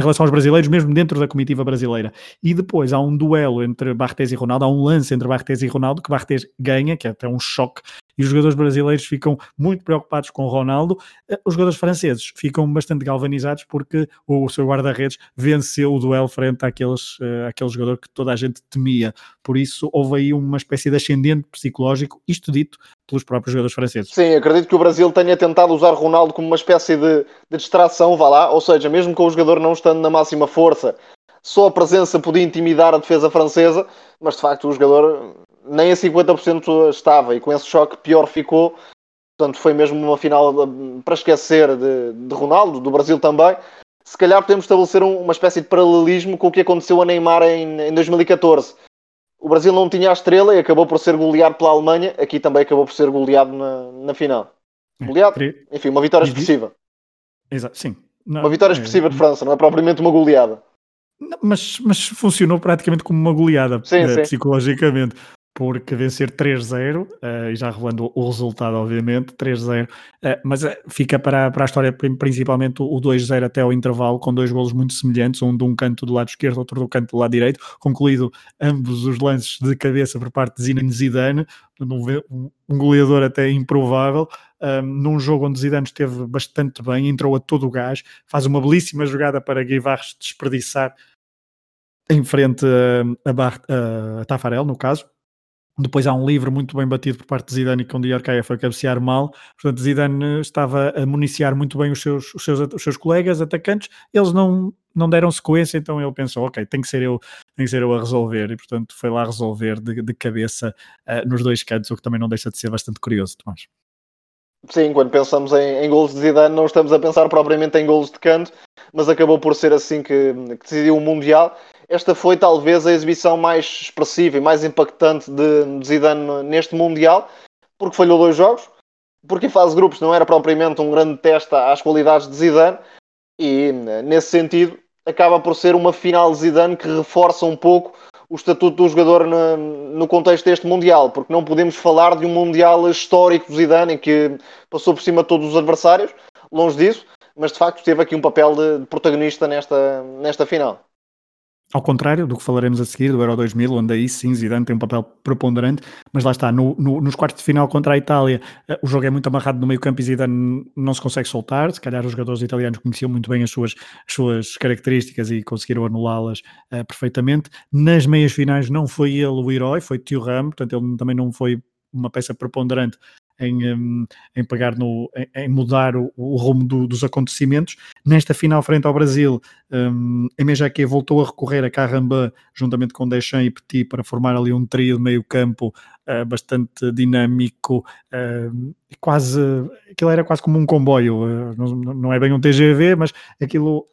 em relação aos brasileiros, mesmo dentro da comitiva brasileira. E depois há um duelo entre Barthez e Ronaldo, há um lance entre Barthez e Ronaldo que Barthez ganha, que é até um choque e os jogadores brasileiros ficam muito preocupados com o Ronaldo. Eh, os jogadores franceses ficam bastante galvanizados porque o seu guarda-redes venceu o duelo frente àqueles, uh, àquele jogador que toda a gente temia. Por isso, houve aí uma espécie de ascendente psicológico, isto dito pelos próprios jogadores franceses. Sim, acredito que o Brasil tenha tentado usar Ronaldo como uma espécie de, de distração, vá lá, ou seja, mesmo com o jogador não estando na máxima força, só a presença podia intimidar a defesa francesa, mas de facto o jogador nem a 50% estava e com esse choque pior ficou. Portanto, foi mesmo uma final para esquecer de, de Ronaldo, do Brasil também. Se calhar podemos estabelecer um, uma espécie de paralelismo com o que aconteceu a Neymar em, em 2014 o Brasil não tinha a estrela e acabou por ser goleado pela Alemanha. Aqui também acabou por ser goleado na, na final. É, goleado? Enfim, uma vitória expressiva. Exato, sim. Não, uma vitória é, expressiva é, de França, não é propriamente uma goleada. Mas, mas funcionou praticamente como uma goleada sim, uh, sim. psicologicamente porque vencer 3-0, uh, eh, já revelando o resultado, obviamente, 3-0, uh, eh, mas uh, fica para, para a história principalmente o 2-0 até ao intervalo, com dois golos muito semelhantes, um de um canto do lado esquerdo, outro do canto do lado direito, concluído ambos os lances de cabeça por parte de Zinedine Zidane, um, goleador até improvável, um, num jogo onde Zidane esteve bastante bem, entrou a todo o gás, faz uma belíssima jogada para Guivarres desperdiçar em frente a, a, a Tafarel, no caso, depois há um livro muito bem batido por parte de Zidane que um dia Arcaia foi cabecear mal. Portanto, Zidane estava a municiar muito bem os seus, os seus, os seus colegas atacantes. Eles não, não deram sequência, então ele pensou, ok, tem que ser eu, tem que ser eu a resolver. E, portanto, foi lá resolver de, de cabeça uh, nos dois cantos, o que também não deixa de ser bastante curioso, Tomás. Sim, quando pensamos em, em golos de Zidane, não estamos a pensar propriamente em golos de canto, mas acabou por ser assim que, que decidiu o Mundial esta foi talvez a exibição mais expressiva e mais impactante de Zidane neste Mundial, porque falhou dois jogos, porque em fase de grupos não era propriamente um grande teste às qualidades de Zidane, e nesse sentido acaba por ser uma final de Zidane que reforça um pouco o estatuto do jogador no, no contexto deste Mundial, porque não podemos falar de um Mundial histórico de Zidane em que passou por cima de todos os adversários, longe disso, mas de facto teve aqui um papel de protagonista nesta, nesta final. Ao contrário do que falaremos a seguir do Euro 2000, onde aí sim Zidane tem um papel preponderante, mas lá está, no, no, nos quartos de final contra a Itália, uh, o jogo é muito amarrado no meio campo e Zidane não se consegue soltar, se calhar os jogadores italianos conheciam muito bem as suas, as suas características e conseguiram anulá-las uh, perfeitamente. Nas meias finais não foi ele o herói, foi Thuram, portanto ele também não foi uma peça preponderante em, em pegar no, em, em mudar o, o rumo do, dos acontecimentos. Nesta final frente ao Brasil, um, a MJQ voltou a recorrer a Caramba juntamente com Deschamps e Petit para formar ali um trio de meio campo uh, bastante dinâmico, uh, quase, aquilo era quase como um comboio, uh, não, não, é bem um TGV, mas aquilo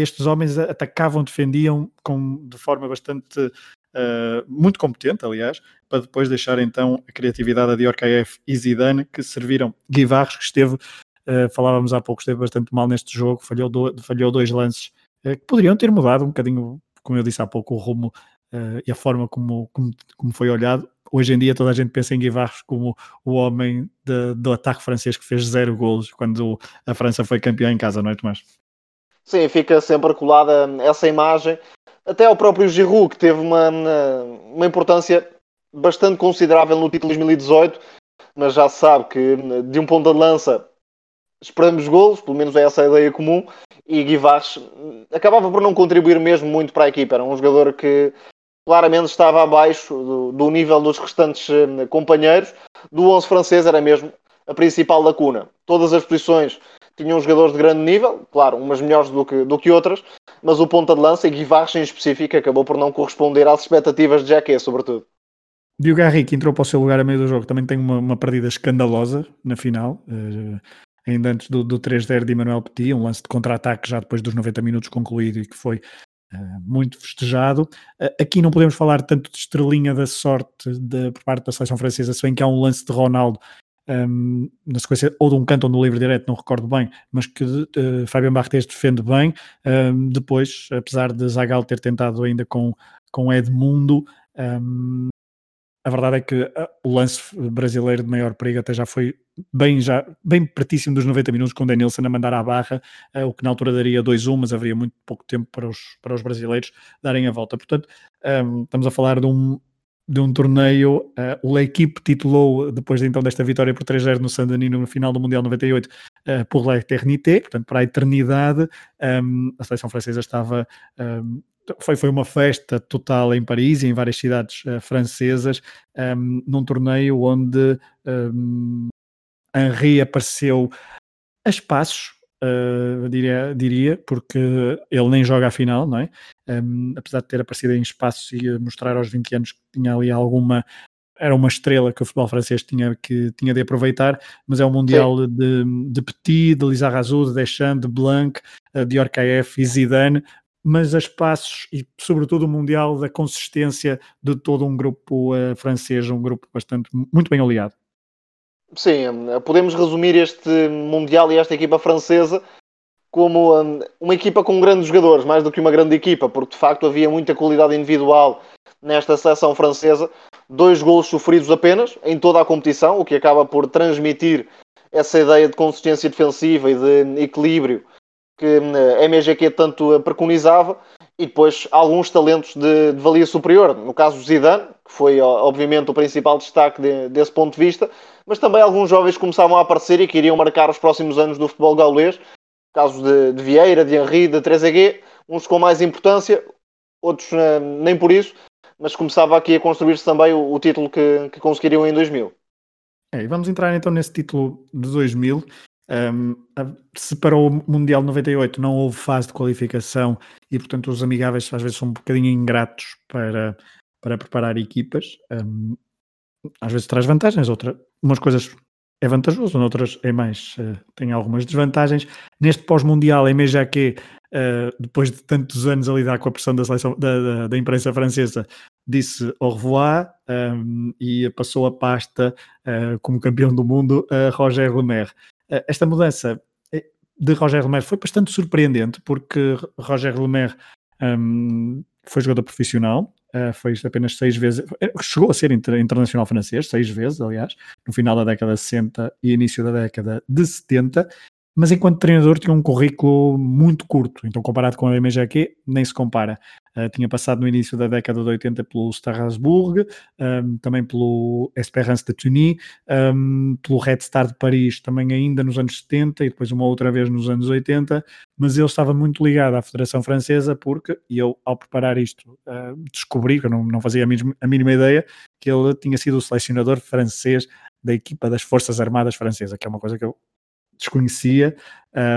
estes homens atacavam, defendiam com, de forma bastante uh, muito competente, aliás, para depois deixar então a criatividade de Orkaev e Zidane, que serviram Guivarres, que esteve, uh, falávamos há pouco, esteve bastante mal neste jogo, falhou, do, falhou dois lances uh, que poderiam ter mudado um bocadinho, como eu disse há pouco, o rumo e a forma como, como, como, foi olhado. Hoje em dia toda a gente pensa em Guivarres como o homem de, do ataque francês que fez zero golos quando a França foi campeã em casa, não é Tomás? Sim, fica sempre colada essa imagem até ao próprio Giroud, que teve uma, uma importância bastante considerável no título 2018, mas já se sabe que de um ponto de lança esperamos golos, pelo menos é essa a ideia comum, e Guivarres acabava por não contribuir mesmo muito para a equipa. Era um jogador que claramente estava abaixo do, do nível dos restantes eh, companheiros. Do 11 francês era mesmo a principal lacuna. Todas as posições tinham jogadores de grande nível, claro, umas melhores do que, do que outras, mas o ponta de lança, e Guivarres em específico, acabou por não corresponder às expectativas de Jaquet, sobretudo. Diogo que entrou para o seu lugar a meio do jogo, também tem uma, uma escandalosa na final, uh, ainda antes do, do 3-0 de Emmanuel Petit, um lance de contra-ataque já depois dos 90 minutos concluído e que foi uh, muito festejado. Uh, aqui não podemos falar tanto de estrelinha da sorte de, por parte da seleção francesa, se bem que há um lance de Ronaldo um, na sequência ou de um canto ou no livre direto, não recordo bem, mas que uh, Fabian Barthez defende bem. Um, depois, apesar de Zagal ter tentado ainda com, com Edmundo, um, a verdade é que uh, o lance brasileiro de maior perigo até já foi bem, já, bem pertíssimo dos 90 minutos com o Denilson a mandar à barra, uh, o que na altura daria 2-1, mas haveria muito pouco tempo para os, para os brasileiros darem a volta. Portanto, um, estamos a falar de um, de um torneio. Uh, o L'Equipe titulou, depois então desta vitória por 3-0 no Sandanino no final do Mundial 98, uh, por l'Eternité, portanto, para a eternidade. Um, a seleção francesa estava. Um, foi, foi uma festa total em Paris e em várias cidades uh, francesas, um, num torneio onde um, Henri apareceu a espaços, uh, diria, diria, porque ele nem joga a final, não é? Um, apesar de ter aparecido em espaços e mostrar aos 20 anos que tinha ali alguma era uma estrela que o futebol francês tinha, que, tinha de aproveitar, mas é um Mundial de, de Petit, de Lizarrazu, de Deschamps, de Blanc, eh, de Orkaeff e Zidane, mas a espaços e sobretudo o Mundial da consistência de todo um grupo uh, francês, um grupo bastante, muito bem aliado. Sim, podemos resumir este Mundial e esta equipa francesa como um, uma equipa com grandes jogadores, mais do que uma grande equipa, porque de facto havia muita qualidade individual nesta seleção francesa. Dois golos sofridos apenas em toda a competição, o que acaba por transmitir essa ideia de consistência defensiva e de equilíbrio que hum, a MGQ tanto preconizava e depois alguns talentos de, de, valia superior. No caso Zidane, que foi obviamente o principal destaque de, desse ponto de vista, mas também alguns jovens começavam a aparecer e que iriam marcar os próximos anos do futebol gaulês. Casos de, de Vieira, de Henri, de Trezeguet, uns com mais importância, outros hum, nem por isso, mas começava aqui a construir-se também o, o título que, que, conseguiriam em 2000. É, vamos entrar então nesse título de 2000. Um, se para o Mundial 98 não houve fase de qualificação e, portanto, os amigáveis às vezes são um bocadinho ingratos para, para preparar equipas, um, às vezes traz vantagens, outras, umas coisas é vantajoso, outras é mais, uh, tem algumas desvantagens. Neste pós-mundial, a MJQ, uh, depois de tantos anos a lidar com a pressão da, seleção, da, da, da imprensa francesa, disse au revoir um, e passou a pasta uh, como campeão do mundo a Roger Lemaire. Uh, esta mudança eh, de Roger Lemaire foi bastante surpreendente porque Roger Lemaire um, foi jogador profissional, uh, foi apenas seis vezes, chegou a ser inter, internacional francês, seis vezes, aliás, no final da década de 60 e início da década de 70, mas enquanto treinador tinha um currículo muito curto, então comparado com a MGQ, nem se compara. Uh, tinha passado no início da década de 80 pelo Strasbourg, um, também pelo Espérance de Tunis, um, pelo Red Star de Paris, também ainda nos anos 70 e depois uma outra vez nos anos 80, mas ele estava muito ligado à Federação Francesa porque eu, ao preparar isto, uh, descobri, que eu não, não fazia a mínima, a mínima ideia, que ele tinha sido o selecionador francês da equipa das Forças Armadas Francesa, que é uma coisa que eu desconhecia,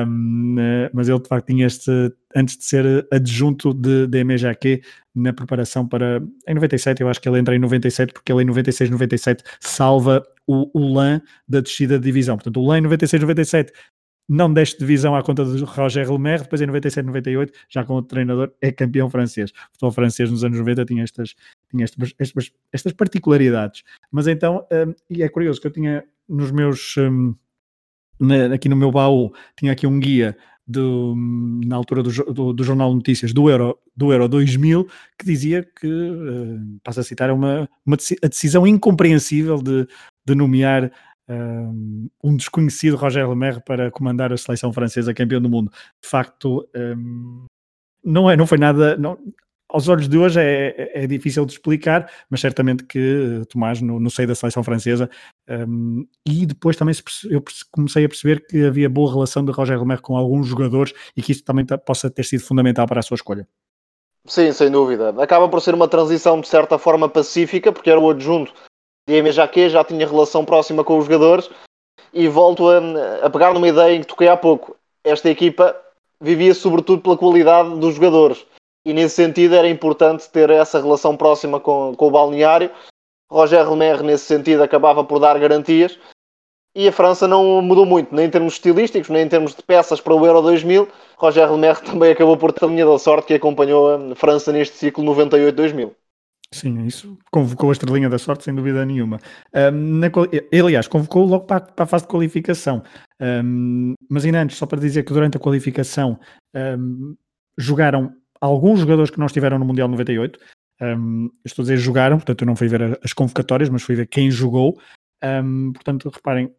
um, mas ele de facto tinha este, antes de ser adjunto de, de MJQ na preparação para, em 97, eu acho que ele entra em 97, porque ele em 96, 97 salva o, o LAN da descida de divisão, portanto o LAN em 96, 97 não desce divisão à conta de Roger Lemaire, depois em 97, 98, já com o treinador, é campeão francês. O futebol francês nos anos 90 tinha estas, tinha estas, estas, estas particularidades. Mas então, um, e é curioso que eu tinha nos meus... Um, na, aqui no meu baú, tinha aqui um guia do, na altura do, do, do, Jornal Notícias do Euro, do Euro 2000 que dizia que, uh, passo a citar, uma, uma a decisão incompreensível de, de nomear um, um desconhecido Roger Lemaire para comandar a seleção francesa campeão do mundo. De facto, um, não, é, não foi nada. Não, aos olhos de hoje é, é, é, difícil de explicar, mas certamente que eh, Tomás, no, no seio da seleção francesa, um, e depois também se, eu comecei a perceber que havia boa relação de Roger Lemaire com alguns jogadores e que isso também possa ter sido fundamental para a sua escolha. Sim, sem dúvida. Acaba por ser uma transição de certa forma pacífica, porque era o adjunto de Eme Jaquet, já tinha relação próxima com os jogadores, e volto a, a pegar numa ideia em que toquei há pouco. Esta equipa vivia sobretudo pela qualidade dos jogadores e nesse sentido era importante ter essa relação próxima com, com o balneário. Roger Lemaire, nesse sentido, acabava por dar garantias e a França não mudou muito, nem em termos estilísticos, nem em termos de peças para o Euro 2000. Roger Lemaire também acabou por ter a linha da sorte que acompanhou a França neste ciclo 98-2000. Sim, isso convocou a estrelinha da sorte, sem dúvida nenhuma. Um, na, aliás, convocou logo para, para, a fase de qualificação. Um, mas ainda antes, só para dizer que durante a qualificação um, jogaram alguns jogadores que não estiveram no Mundial 98. Um, estou a dizer jogaram, portanto eu não fui ver as convocatórias, mas fui ver quem jogou. Um, portanto, reparem,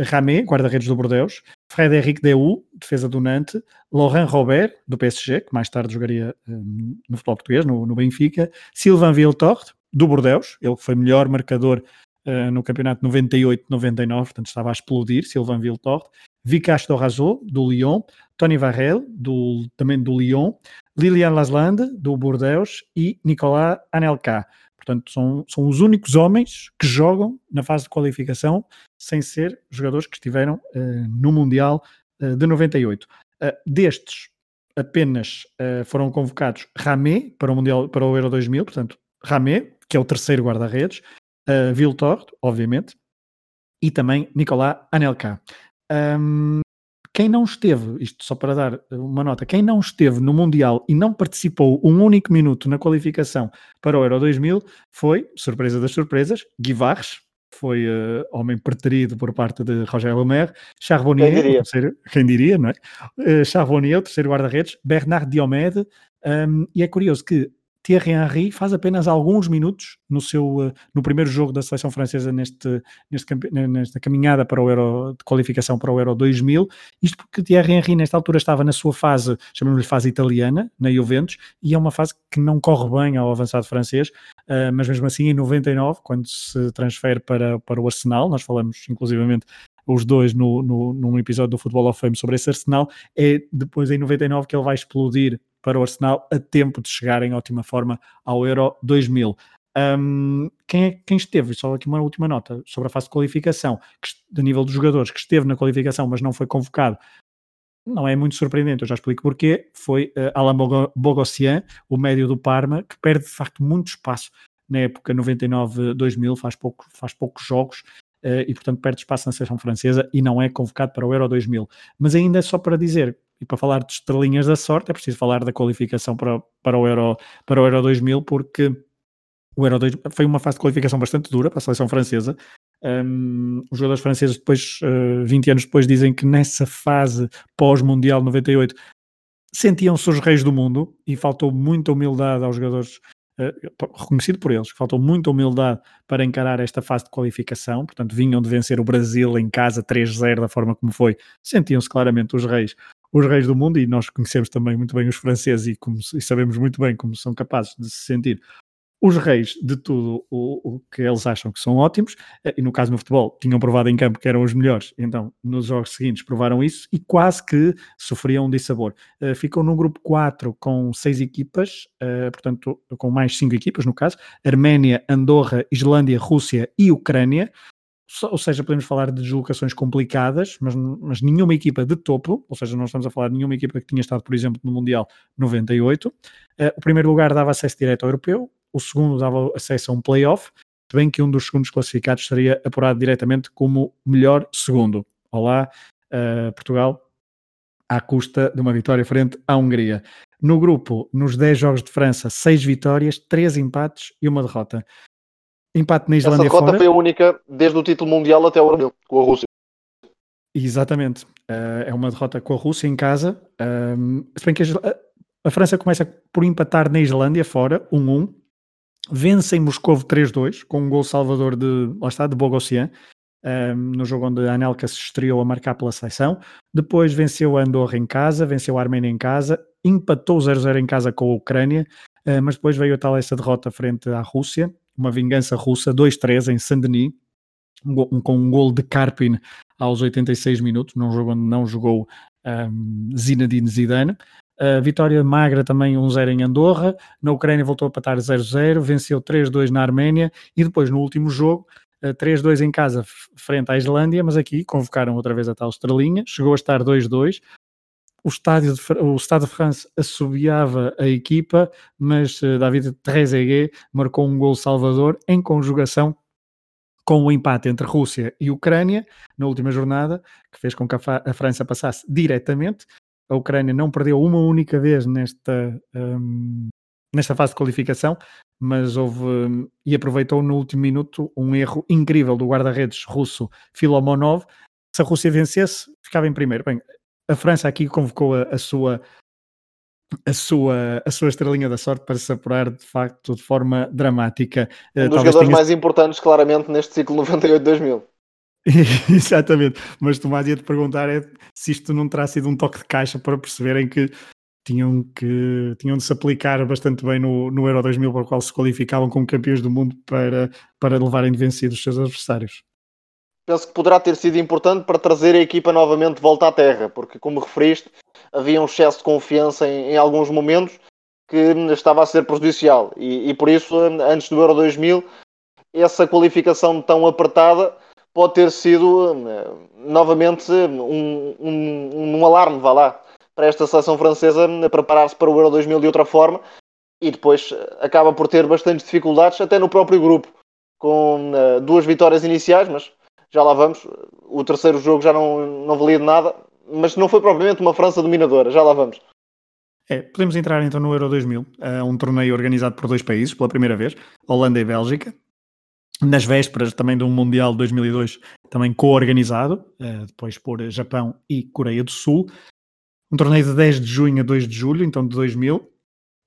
Ramé, guarda-redes do Bordeaux, Frédéric Deu, defesa do Nantes, Laurent Robert, do PSG, que mais tarde jogaria um, no futebol português, no, no Benfica, Sylvain Viltort, do Bordeus, ele foi melhor marcador uh, no campeonato 98-99, portanto estava a explodir, Sylvain Viltort, Vikash Dorazo, do Lyon, Tony Varel, do, também do Lyon, Lilian Laslande, do Bordeus e Nicolas Anelka. Portanto, são, são os únicos homens que jogam na fase de qualificação sem ser jogadores que estiveram uh, no Mundial uh, de 98. Uh, destes, apenas foram convocados Ramé para o, Mundial, para o Euro 2000, portanto, Ramé, que é o terceiro guarda-redes, uh, obviamente, e também Nicolas Anelka. Um, quem não esteve, isto só para dar uma nota, quem não esteve no Mundial e não participou um único minuto na qualificação para o Euro 2000 foi, surpresa das surpresas, Guivarres, foi uh, homem preterido por parte de Roger Lemaire, Charbonnier, quem diria, terceiro, quem diria não é? Uh, Charbonnier, o terceiro guarda-redes, Bernard Diomede, um, e é curioso que Thierry Henry faz apenas alguns minutos no seu eh, no primeiro jogo da seleção francesa neste, neste nesta caminhada para o Euro de qualificação para o Euro 2000, isto porque Thierry Henry nesta altura estava na sua fase, chamamos-lhe fase italiana, na Juventus, e é uma fase que não corre bem ao avançado francês, uh, mas mesmo assim em 99, quando se transfere para, para o Arsenal, nós falamos inclusivamente os dois no, no, num episódio do Futebol of Fame sobre esse Arsenal, é depois em 99 que ele vai explodir para o Arsenal a tempo de chegar em ótima forma ao Euro 2000. Um, quem, é, quem esteve, só aqui uma última nota sobre a fase de qualificação, que, de nível dos jogadores, que esteve na qualificação, mas não foi convocado, não é muito surpreendente, eu já explico porquê. Foi uh, Alain Bogossian, o médio do Parma, que perde de facto muito espaço na época 99-2000, faz, pouco, faz poucos jogos uh, e, portanto, perde espaço na seleção francesa e não é convocado para o Euro 2000. Mas ainda só para dizer, e para falar de estrelinhas da sorte é preciso falar da qualificação para, para, o, Euro, para o Euro 2000, porque o Euro 2000 foi uma fase de qualificação bastante dura para a seleção francesa. Um, os jogadores franceses, depois, uh, eh, 20 anos depois, dizem que nessa fase pós-Mundial 98 sentiam-se os reis do mundo e faltou muita humildade aos jogadores Uh, reconhecido por eles, faltou muita humildade para encarar esta fase de qualificação, portanto vinham de vencer o Brasil em casa 3-0 da forma como foi, sentiam-se claramente os reis os reis do mundo, e nós conhecemos também muito bem os franceses e, como, e sabemos muito bem como são capazes de se sentir os reis de tudo o, o, que eles acham que são ótimos, eh, e no caso no futebol tinham provado em campo que eram os melhores, então nos jogos seguintes provaram isso e quase que sofriam um dissabor. Uh, ficam no grupo 4 com seis equipas, uh, portanto com mais cinco equipas no caso, Arménia, Andorra, Islândia, Rússia e Ucrânia, ou seja, podemos falar de deslocações complicadas, mas, mas nenhuma equipa de topo, ou seja, não estamos a falar de nenhuma equipa que tinha estado, por exemplo, no Mundial 98. Uh, eh, o primeiro lugar dava acesso direto ao europeu, o segundo dava acesso a um playoff, se bem que um dos segundos classificados seria apurado diretamente como melhor segundo. Olá, uh, Portugal, à custa de uma vitória frente à Hungria. No grupo, nos 10 jogos de França, 6 vitórias, 3 empates e uma derrota. Empate na Islândia Essa derrota fora. foi a única desde o título mundial até o Europeu, com a Rússia. Exatamente. Uh, é uma derrota com a Rússia em casa. Um, se bem que a, a, França começa por empatar na Islândia fora, 1-1. Vence em Moscou 3-2, com um gol salvador de, lá está, de Bogossian, um, no jogo onde a Anelka se estreou a marcar pela seleção. Depois venceu a Andorra em casa, venceu a Arménia em casa, empatou 0-0 em casa com a Ucrânia, uh, mas depois veio a tal essa derrota frente à Rússia, uma vingança russa, 2-3 em Saint-Denis, um, com um gol de Karpin aos 86 minutos, num jogo onde não jogou um, Zinedine Zidane. A vitória magra também 1-0 em Andorra, na Ucrânia voltou a patar 0-0, venceu 3-2 na Arménia e depois no último jogo 3-2 em casa frente à Islândia, mas aqui convocaram outra vez a tal estrelinha, chegou a estar 2-2, o estádio de, o Estado de France assobiava a equipa, mas uh, David Trezeguet marcou um gol salvador em conjugação com o empate entre Rússia e Ucrânia na última jornada, que fez com que a, França passasse diretamente. A Ucrânia não perdeu uma única vez nesta, um, nesta fase de qualificação, mas houve um, e aproveitou no último minuto um erro incrível do guarda-redes russo Filomonov. Se a Rússia vencesse, ficava em primeiro. Bem, a França aqui convocou a, a, sua a sua, a sua estrelinha da sorte para se apurar de facto de forma dramática. Um eh, dos jogadores tenha... mais importantes, claramente, neste ciclo 98-2000. Exatamente, mas Tomás ia-te perguntar é se isto não terá sido um toque de caixa para perceberem que tinham, que, tinham de se aplicar bastante bem no, no Euro 2000, para o qual se qualificavam como campeões do mundo para, para levarem de vencidos os seus adversários. Penso que poderá ter sido importante para trazer a equipa novamente de volta à terra, porque, como referiste, havia um excesso de confiança em, em alguns momentos que estava a ser prejudicial. E, e, por isso, antes do Euro 2000, essa qualificação tão apertada pode ter sido novamente um, um, um alarme, vá lá, para esta seleção francesa a preparar-se para o Euro 2000 de outra forma e depois acaba por ter bastantes dificuldades, até no próprio grupo, com duas vitórias iniciais, mas já lá vamos. O terceiro jogo já não, não valia de nada, mas não foi propriamente uma França dominadora, já lá vamos. É, podemos entrar então no Euro 2000, uh, um torneio organizado por dois países pela primeira vez, Holanda e Bélgica, nas vésperas também de um Mundial de 2002, também co-organizado, uh, depois por Japão e Coreia do Sul. Um torneio de 10 de junho a 2 de julho, então de 2000.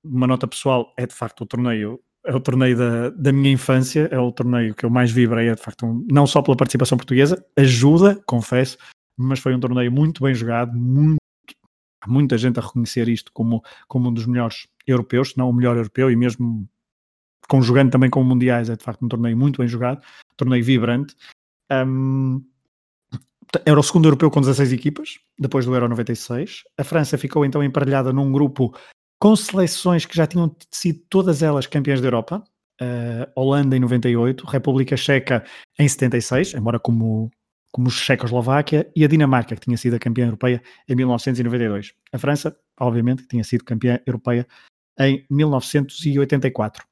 Uma nota pessoal, é de facto o torneio, é o torneio da, da minha infância, é o torneio que eu mais vibrei, é de facto um, não só pela participação portuguesa, ajuda, confesso, mas foi um torneio muito bem jogado, muito, há muita gente a reconhecer isto como, como um dos melhores europeus, se não o melhor europeu, e mesmo conjugando também com mundiais, é de facto um torneio muito bem jogado, um torneio vibrante. Um, era o segundo europeu com 16 equipas, depois do Euro 96. A França ficou então emparelhada num grupo com seleções que já tinham sido todas elas campeãs da Europa. Uh, Holanda em 98, República Checa em 76, embora como, como Checoslováquia, e a Dinamarca, que tinha sido a campeã europeia em 1992. A França, obviamente, que tinha sido campeã europeia em 1984.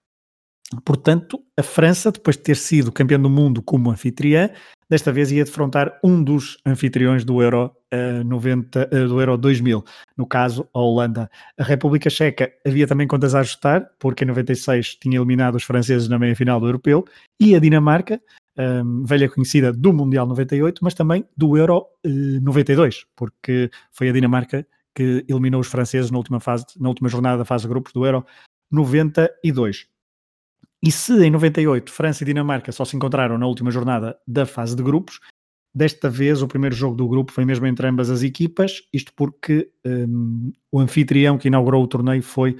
Portanto, a França, depois de ter sido campeã do mundo como anfitriã, desta vez ia defrontar um dos anfitriões do Euro, uh, 90, uh, do Euro 2000, no caso a Holanda. A República Checa havia também contas a ajustar, porque em 96 tinha eliminado os franceses na meia-final do Europeu, e a Dinamarca, um, ehm, velha conhecida do Mundial 98, mas também do Euro uh, eh, 92, porque foi a Dinamarca que eliminou os franceses na última, fase, na última jornada da fase de grupos do Euro 92. E se em 98 França e Dinamarca só se encontraram na última jornada da fase de grupos, desta vez o primeiro jogo do grupo foi mesmo entre ambas as equipas, isto porque um, o anfitrião que inaugurou o torneio foi,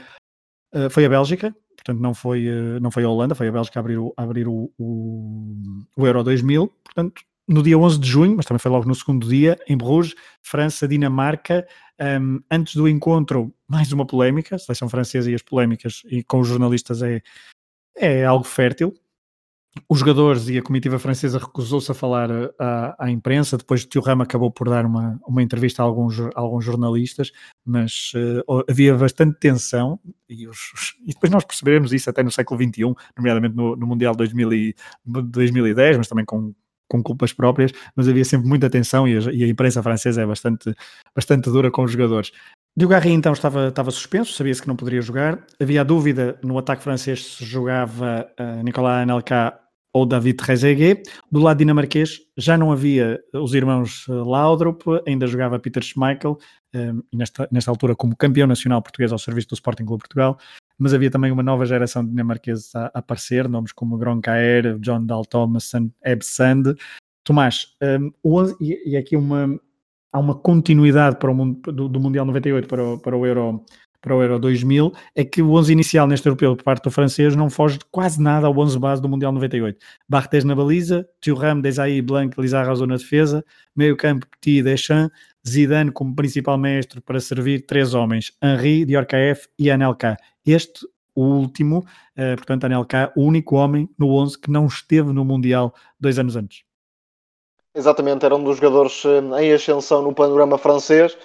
uh, foi a Bélgica, portanto não foi, uh, não foi a Holanda, foi a Bélgica a abrir, o, a abrir o, o, o Euro 2000, portanto no dia 11 de junho, mas também foi logo no segundo dia, em Bruges, França, Dinamarca, um, antes do encontro, mais uma polémica, a seleção francesa e as polémicas e com os jornalistas é, é algo fértil. Os jogadores e a comitiva francesa recusou-se a falar eh, à, à, imprensa. Depois, Tio Rama acabou por dar uma, uma entrevista a alguns, a alguns jornalistas, mas uh, havia bastante tensão. E, os, e, depois nós percebemos isso até no século XXI, nomeadamente no, no Mundial 2000 e, 2010, mas também com, com culpas próprias. Mas havia sempre muita tensão e a, e a imprensa francesa é bastante, bastante dura com os jogadores. Diogarri então estava, estava suspenso, sabia-se que não poderia jogar. Havia a dúvida no ataque francês se jogava uh, Nicolas Anelka ou David Trezeguet. Do lado dinamarquês já não havia os irmãos eh, Laudrup, ainda jogava Peter Schmeichel, um, nesta, nesta altura como campeão nacional português ao serviço do Sporting Clube Portugal, mas havia também uma nova geração de dinamarqueses a, a aparecer, nomes como Gronkaer, John Dahl Thomason, Eb Sand. Tomás, um, e, e aqui uma, há uma continuidade para o mundo, do, do, Mundial 98 para o, para o Euro para o Euro 2000, é que o 11 inicial neste europeu por parte do francês não foge quase nada ao 11 base do Mundial 98. Barthez na baliza, Thuram, Desailly, Blanc, Lizarrazo na defesa, meio campo Petit Deschamps, Zidane como principal mestre para servir três homens, Henri, Diorcaef e Anelka. Este, o último, eh, portanto Anelka, o único homem no 11 que não esteve no Mundial dois anos antes. Exatamente, era um dos jogadores eh, em ascensão no panorama francês.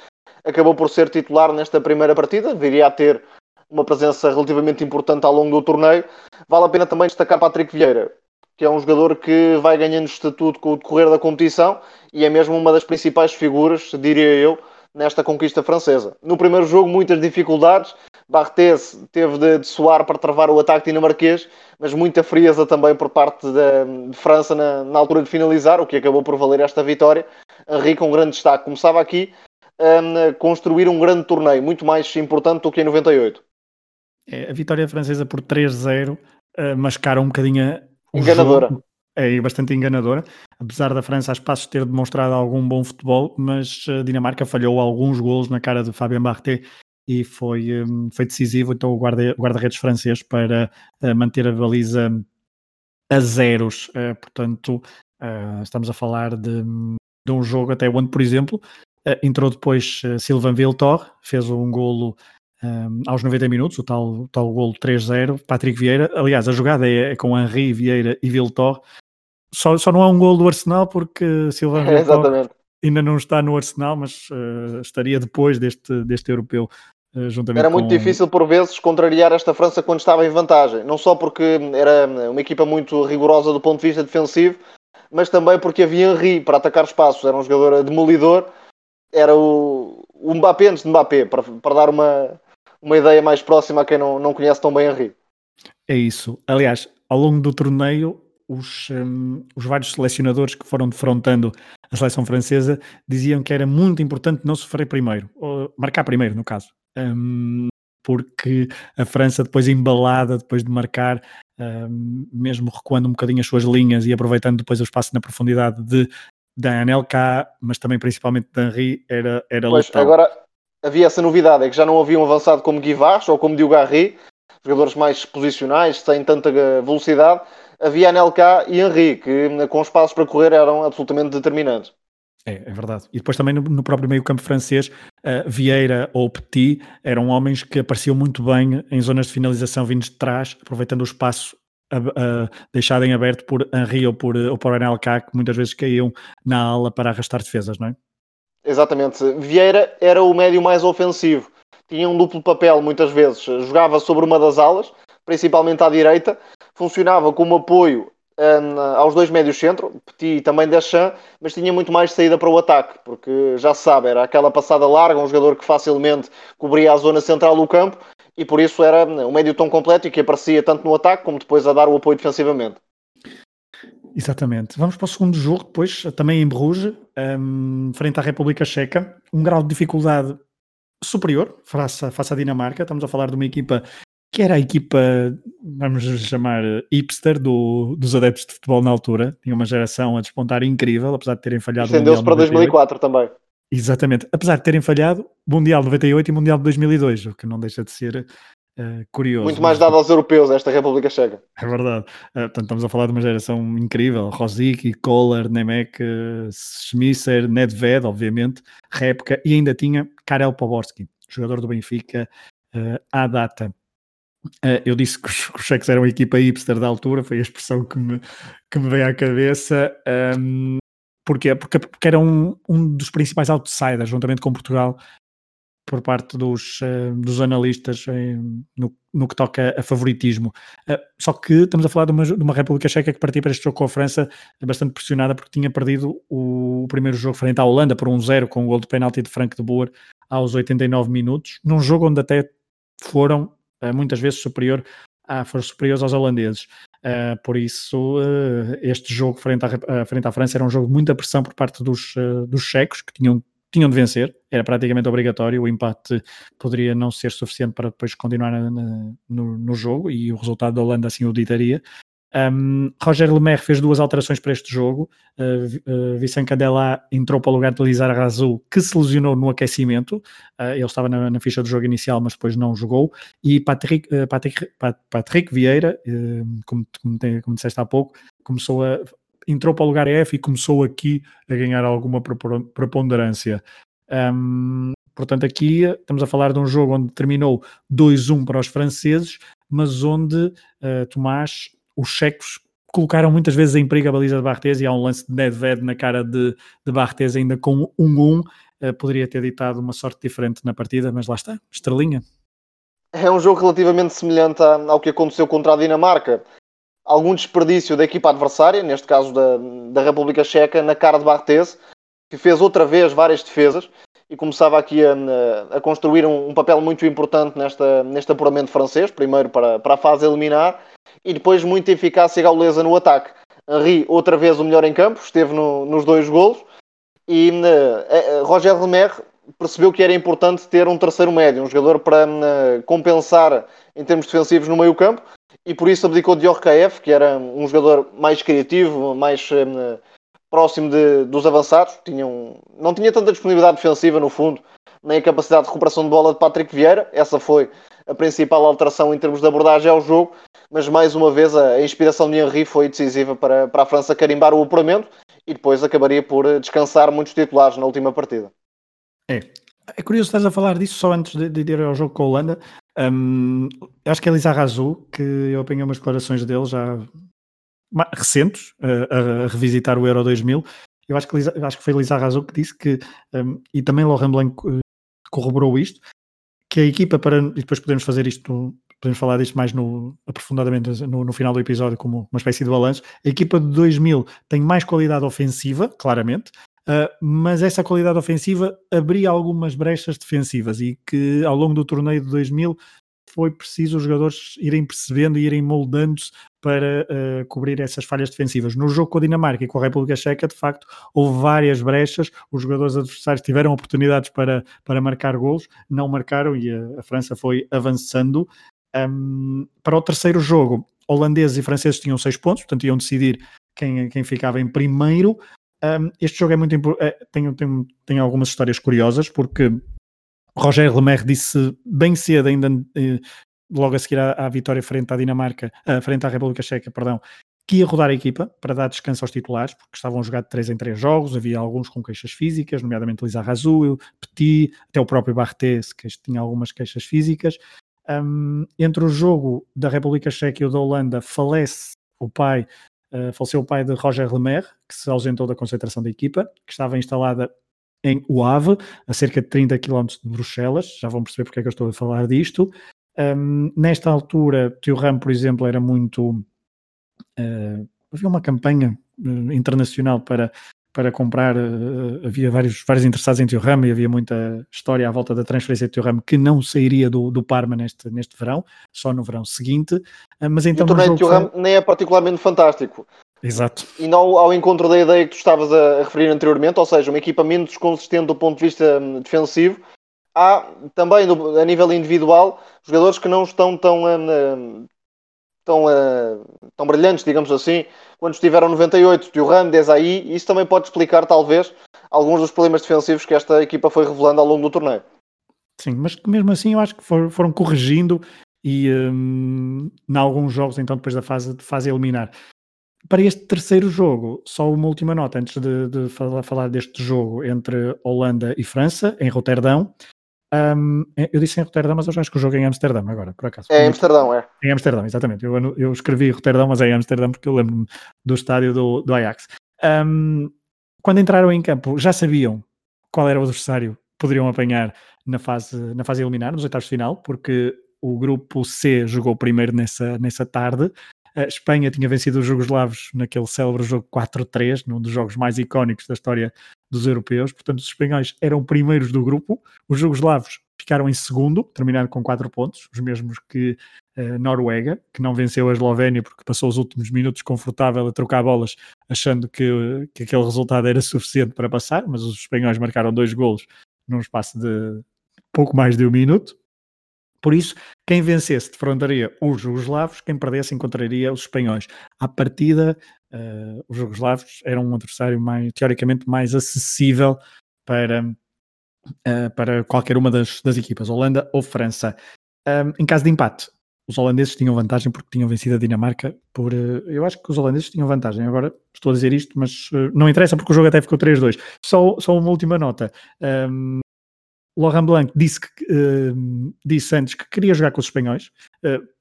Acabou por ser titular nesta primeira partida, viria a ter uma presença relativamente importante ao longo do torneio. Vale a pena também destacar Patrick Vieira, que é um jogador que vai ganhando estatuto com o decorrer da competição e é mesmo uma das principais figuras, diria eu, nesta conquista francesa. No primeiro jogo, muitas dificuldades, Barthez teve de, de soar para travar o ataque dinamarquês, mas muita frieza também por parte da, de França na, na, altura de finalizar, o que acabou por valer esta vitória. Henri com um grande destaque. Começava aqui um, a construir um grande torneio, muito mais importante do que em 98. É, a vitória francesa por 3-0 uh, mascara um bocadinho o enganadora. Jogo. É bastante enganadora, apesar da França a espaços ter demonstrado algum bom futebol, mas a Dinamarca falhou alguns golos na cara de Fabien Barthez e foi, foi decisivo então o guarda-redes guarda francês para manter a baliza a zeros. portanto, estamos a falar de, de um jogo até onde, por exemplo, entrou depois Sylvain Viltor, fez um golo um, aos 90 minutos, o tal, tal golo 3-0, Patrick Vieira. Aliás, a jogada é, é com Henri, Vieira e Viltor. Só, só não há um golo do Arsenal porque Silva é, ainda não está no Arsenal, mas uh, estaria depois deste, deste europeu. Uh, juntamente era muito com... difícil por vezes contrariar esta França quando estava em vantagem, não só porque era uma equipa muito rigorosa do ponto de vista defensivo, mas também porque havia Henri para atacar espaços, era um jogador demolidor, era o, o Mbappé antes de Mbappé, para, para dar uma, uma ideia mais próxima a quem não, não conhece tão bem Henri. É isso. Aliás, ao longo do torneio, os, um, os vários selecionadores que foram defrontando a seleção francesa diziam que era muito importante não sofrer primeiro, ou marcar primeiro, no caso. Um, porque a França, depois embalada, depois de marcar, um, mesmo recuando um bocadinho as suas linhas e aproveitando depois o espaço na profundidade de da Anelka, mas também principalmente de Henri, era, era pois, letal. Agora, havia essa novidade, é que já não havia um avançado como Guivars ou como Diogo Garri, jogadores mais posicionais, sem tanta velocidade. Havia Anelka e Henri, que com espaços para correr eram absolutamente determinantes. É, é verdade. E depois também no, no próprio meio campo francês, uh, Vieira ou Petit eram homens que apareciam muito bem em zonas de finalização vindos de trás, aproveitando o espaço uh, deixado em aberto por Henri ou por, ou por Anelka, que muitas vezes caíam na ala para arrastar defesas, não é? Exatamente. Vieira era o médio mais ofensivo. Tinha um duplo papel muitas vezes. Jogava sobre uma das alas, principalmente à direita. Funcionava como apoio um, aos dois médios centro, Petit e também Deschamps, mas tinha muito mais saída para o ataque, porque já se sabe, era aquela passada larga, um jogador que facilmente cobria a zona central do campo e por isso era um médio tão completo e que aparecia tanto no ataque como depois a dar o apoio defensivamente. Exatamente. Vamos para o segundo jogo, depois, também em Bruges, um, frente à República Checa. Um grau de dificuldade superior face, face à Dinamarca. Estamos a falar de uma equipa que era a equipa, vamos chamar, hipster do, dos adeptos de futebol na altura. Tinha uma geração a despontar incrível, apesar de terem falhado. Estendeu-se para 2004 também. Exatamente. Apesar de terem falhado Mundial 98 e Mundial de 2002, o que não deixa de ser Uh, curioso. Muito mais dado aos europeus, esta República Checa. É verdade. Uh, portanto, estamos a falar de uma geração incrível. Rosicky, Kohler, Nemec, uh, Schmisser, Nedved, obviamente, Repka, e ainda tinha Karel Poborski, jogador do Benfica uh, à data. Eu disse que os, cheques eram a equipa hipster da altura, foi a expressão que me, que me veio à cabeça. Um, Porquê? Porque, porque era um, um dos principais outsiders, juntamente com Portugal, por parte dos, uh, dos analistas no, no, que toca a favoritismo. Uh, só que estamos a falar de uma, de uma, República Checa que partia para este jogo com a França bastante pressionada porque tinha perdido o, primeiro jogo frente à Holanda por 1-0 um com o gol de penalti de Frank de Boer aos 89 minutos, num jogo onde até foram muitas vezes superior foram superiores aos holandeses. por isso, este jogo frente à, frente à França era um jogo de muita pressão por parte dos, dos checos, que tinham tinham de vencer, era praticamente obrigatório, o empate poderia não ser suficiente para depois continuar na, na, no, no, jogo e o resultado da Holanda assim o ditaria. Um, Roger Lemaire fez duas alterações para este jogo. Uh, uh, Vicente Candela entrou para o lugar de Lizar Razou, que se lesionou no aquecimento. Uh, ele estava na, na, ficha do jogo inicial, mas depois não jogou. E Patrick, Patrick, Patrick Vieira, como, como, como disseste há pouco, começou a entrou para o lugar F e começou aqui a ganhar alguma preponderância. Um, portanto, aqui estamos a falar de um jogo onde terminou 2-1 para os franceses, mas onde, uh, Tomás, os checos colocaram muitas vezes em perigo a baliza de Barthez e há um lance de Nedved na cara de, de Barthez ainda com 1-1. Uh, poderia ter ditado uma sorte diferente na partida, mas lá está, estrelinha. É um jogo relativamente semelhante ao que aconteceu contra a Dinamarca algum desperdício da equipa adversária, neste caso da, da República Checa, na cara de Barthez, que fez outra vez várias defesas e começava aqui a, a construir um, um, papel muito importante nesta, neste apuramento francês, primeiro para, para a fase eliminar, e depois muita eficácia gaulesa no ataque. Henri, outra vez o melhor em campo, esteve no, nos dois golos, e uh, uh, Roger Lemaire percebeu que era importante ter um terceiro médio, um jogador para uh, compensar em termos defensivos no meio campo, e por isso abdicou de Orkaev, que era um jogador mais criativo, mais, próximo de, dos avançados, tinham, não tinha tanta disponibilidade defensiva no fundo, nem a capacidade de recuperação de bola de Patrick Vieira. Essa foi a principal alteração em termos de abordagem ao jogo, mas mais uma vez a, inspiração de Henry foi decisiva para, para a França carimbar o apuramento e depois acabaria por descansar muitos titulares na última partida. É, é curioso estás a falar disso só antes de, de ir ao jogo com a Holanda. Um, acho que é Elisa Razou, que eu apanhei umas declarações dele já recentes, a, a, revisitar o Euro 2000. Eu acho que, acho que foi Elisa Razou que disse que, um, e também Laurent Blanc eh, corroborou isto, que a equipa para, e depois podemos fazer isto, podemos falar disto mais no, aprofundadamente no, no final do episódio como uma espécie de balanço, a equipa de 2000 tem mais qualidade ofensiva, claramente, Uh, mas essa qualidade ofensiva abria algumas brechas defensivas e que ao longo do torneio de 2000 foi preciso os jogadores irem percebendo e irem moldando-se para uh, cobrir essas falhas defensivas. No jogo com a Dinamarca e com a República Checa, de facto, houve várias brechas, os jogadores adversários tiveram oportunidades para, para marcar gols, não marcaram e a, a França foi avançando. Um, para o terceiro jogo, holandeses e franceses tinham seis pontos, portanto iam decidir quem, quem ficava em primeiro. Um, este jogo é muito é, tem, tem, tem algumas histórias curiosas, porque Roger Lemaire disse bem cedo, ainda eh, logo a seguir à, à, vitória frente à Dinamarca, uh, frente à República Checa, perdão, que ia rodar a equipa para dar descanso aos titulares, porque estavam a jogar de 3 em 3 jogos, havia alguns com queixas físicas, nomeadamente Lisa Razul, Petit, até o próprio Barthez, que tinha algumas queixas físicas. Um, entre o jogo da República Checa e o da Holanda, falece o pai Uh, faleceu o pai de Roger Lemaire, que se ausentou da concentração da equipa, que estava instalada em Oave, a cerca de 30 km de Bruxelas. Já vão perceber porque é que eu estou a falar disto. Um, nesta altura, Ram, por exemplo, era muito. Uh, havia uma campanha uh, internacional para para comprar, uh, havia vários, vários interessados em Thuram e havia muita história à volta da transferência de Thuram que não sairia do, do Parma neste, neste verão, só no verão seguinte. Uh, mas então, e o torneio de Thuram foi... nem é particularmente fantástico. Exato. E não ao encontro da ideia que tu estavas a referir anteriormente, ou seja, um equipamento consistente do ponto de vista hum, defensivo, há também a nível individual jogadores que não estão tão, um, hum, tão, uh, tão brilhantes, digamos assim, quando estiveram 98, Thuram, Desailly, isso também pode explicar, talvez, alguns dos problemas defensivos que esta equipa foi revelando ao longo do torneio. Sim, mas mesmo assim eu acho que foram, corrigindo e um, em alguns jogos, então depois da fase, de fase eliminar. Para este terceiro jogo, só uma última nota antes de, de falar, falar, deste jogo entre Holanda e França, em Roterdão. Um, eu disse em Roterdão, mas eu acho que o jogo é em Amsterdão agora, por acaso. É em Amsterdão, é. Em Amsterdão, exatamente. Eu, eu escrevi Roterdão, mas é em Amsterdão porque eu lembro-me do estádio do, do Ajax. Um, quando entraram em campo, já sabiam qual era o adversário que poderiam apanhar na fase, na fase eliminar, nos oitavos de final, porque o grupo C jogou primeiro nessa, nessa tarde. A Espanha tinha vencido os Jugoslavos naquele célebre jogo 4-3, num dos jogos mais icónicos da história dos europeus. Portanto, os espanhóis eram primeiros do grupo, os jugoslavos ficaram em segundo, terminaram com 4 pontos, os mesmos que a uh, Noruega, que não venceu a Eslovénia porque passou os últimos minutos confortável a trocar bolas, achando que, que aquele resultado era suficiente para passar, mas os espanhóis marcaram dois golos num espaço de pouco mais de um minuto. Por isso, quem vencesse defrontaria os jugoslavos, quem perdesse encontraria os espanhóis. À partida, uh, os jugoslavos eram um adversário mais, teoricamente mais acessível para, uh, para qualquer uma das, das equipas, Holanda ou França. Um, em caso de empate, os holandeses tinham vantagem porque tinham vencido a Dinamarca por. Uh, eu acho que os holandeses tinham vantagem. Agora estou a dizer isto, mas não interessa porque o jogo até ficou 3-2. Só, só uma última nota. Um, Laurent Blanc disse, que, uh, disse antes que queria jogar com os espanhóis. Uh,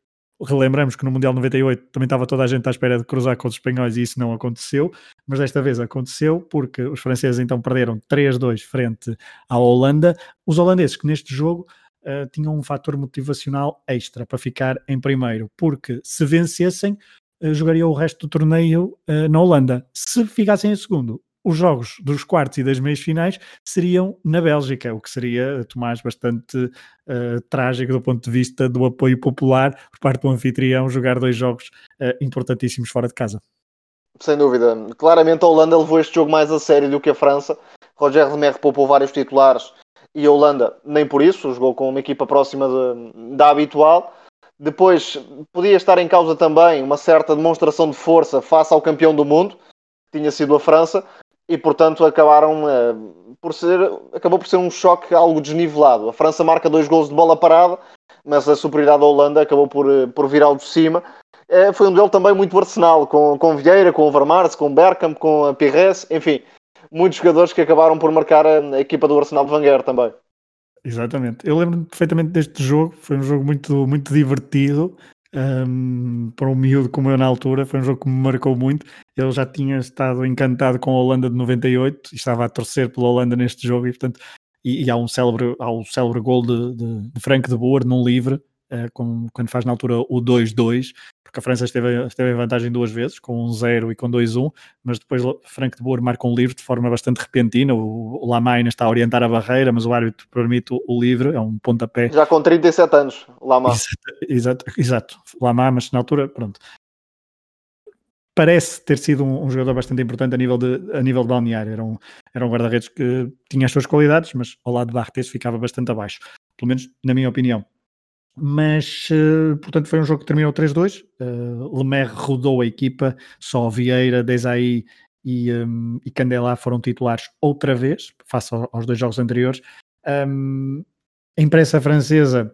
relembramos que no Mundial 98 também estava toda a gente à espera de cruzar com os espanhóis e isso não aconteceu, mas desta vez aconteceu porque os franceses então perderam 3-2 frente à Holanda. Os holandeses que neste jogo uh, tinham um fator motivacional extra para ficar em primeiro, porque se vencessem, jogariam o resto do torneio na Holanda. Se ficassem em segundo, os jogos dos quartos e das meias finais seriam na Bélgica, o que seria, Tomás, bastante uh, trágico do ponto de vista do apoio popular por parte do anfitrião jogar dois jogos uh, importantíssimos fora de casa. Sem dúvida. Claramente a Holanda levou este jogo mais a sério do que a França. Roger Lemaire poupou vários titulares e a Holanda nem por isso, jogou com uma equipa próxima de, da habitual. Depois podia estar em causa também uma certa demonstração de força face ao campeão do mundo, tinha sido a França, e portanto acabaram uh, por ser, acabou por ser um choque algo desnivelado. A França marca dois gols de bola parada, mas a superioridade da Holanda acabou por, uh, por virar de cima. Uh, foi um duelo também muito arsenal, com, com Vieira, com o Vermaers, com Bergkamp, com Pires, enfim, muitos jogadores que acabaram por marcar a, a equipa do Arsenal de Wenger também. Exatamente. Eu lembro perfeitamente deste jogo, foi um jogo muito, muito divertido um, para um miúdo como eu na altura, foi um jogo que me marcou muito. Ele já tinha estado encantado com a Holanda de 98 e estava a torcer pela Holanda neste jogo, e portanto, e, e há um célebre, um célebre gol de, de, de Frank de Boer num livre, com, quando faz na altura o 2-2, porque a França esteve, esteve em vantagem duas vezes, com um 0 e com 2-1, mas depois Frank de Boer marca um livre de forma bastante repentina. O, o Lama ainda está a orientar a barreira, mas o árbitro permite o, o livre, é um pontapé. Já com 37 anos, Lama. Exato, exato, exato. Lama, mas na altura, pronto. Parece ter sido um, um, jogador bastante importante a nível de, a nível de balneário. Era um, era um guarda-redes que tinha as suas qualidades, mas ao lado de Bartes ficava bastante abaixo. Pelo menos na minha opinião. Mas, uh, portanto, foi um jogo que terminou 3-2. Uh, eh, Lemer rodou a equipa, só Vieira, Desailly e, um, e Candelá foram titulares outra vez, face aos dois jogos anteriores. Um, a imprensa francesa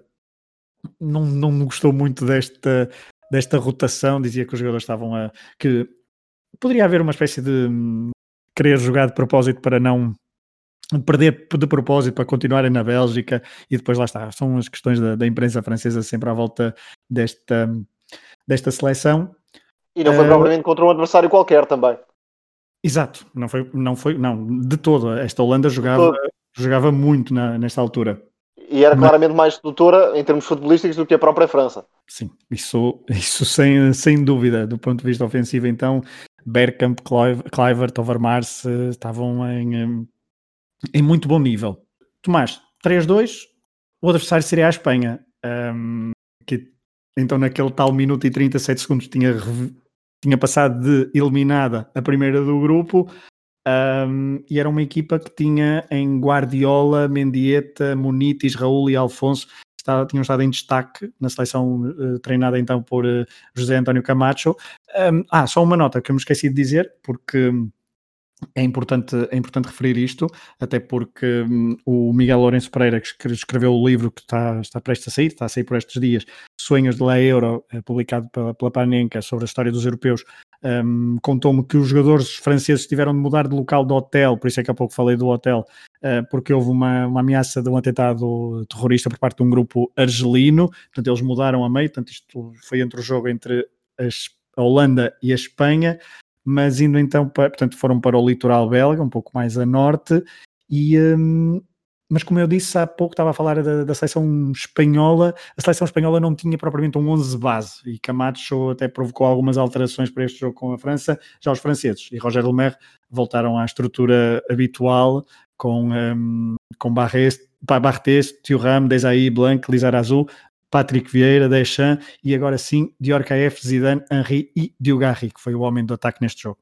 não, não gostou muito desta, desta rotação, dizia que os jogadores estavam a. que poderia haver uma espécie de um, querer jogar de propósito para não perder de propósito para continuarem na Bélgica e depois lá está, são as questões da, da imprensa francesa sempre à volta desta, desta seleção. E não foi uh, propriamente contra um adversário qualquer também. Exato, não foi, não foi, não, de todo. Esta Holanda jogava, jogava muito na, nesta altura. E era claramente mais sedutora em termos futebolísticos do que a própria França. Sim, isso, isso sem, sem dúvida. Do ponto de vista ofensivo, então, Bergkamp, Kluivert, Overmars eh, estavam em, em muito bom nível. Tomás, 3-2, o adversário seria a Espanha, um, que então naquele tal minuto e 37 segundos tinha, tinha passado de eliminada a primeira do grupo um, e era uma equipa que tinha em Guardiola, Mendieta, Munitis, Raul e Alfonso estava, tinham estado em destaque na seleção uh, treinada então por uh, José António Camacho. Um, ah, só uma nota que eu me esqueci de dizer, porque é importante, é importante referir isto, até porque hum, o Miguel Lourenço Pereira, que escreveu o livro que está, está prestes a sair, está a sair por estes dias, Sonhos de La Euro, é, publicado pela, pela Panenka, sobre a história dos europeus, um, contou-me que os jogadores franceses tiveram de mudar de local do hotel, por isso é que há pouco falei do hotel, uh, porque houve uma, uma ameaça de um atentado terrorista por parte de um grupo argelino, portanto eles mudaram a meio, portanto isto foi entre o jogo entre a Holanda e a Espanha, mas indo então para, portanto, foram para o litoral belga, um pouco mais a norte, e, um, mas como eu disse há pouco, estava a falar da, da seleção espanhola, a seleção espanhola não tinha propriamente um 11 base, e Camacho até provocou algumas alterações para este jogo com a França, já os franceses, e Roger Lemaire voltaram à estrutura habitual, com, um, com Barres, Barthez, Thuram, Desailly, Blanc, Lizarazu, Patrick Vieira, Deschamps e agora sim Dior KF, Zidane, Henri e Diogarri, que foi o homem do ataque neste jogo.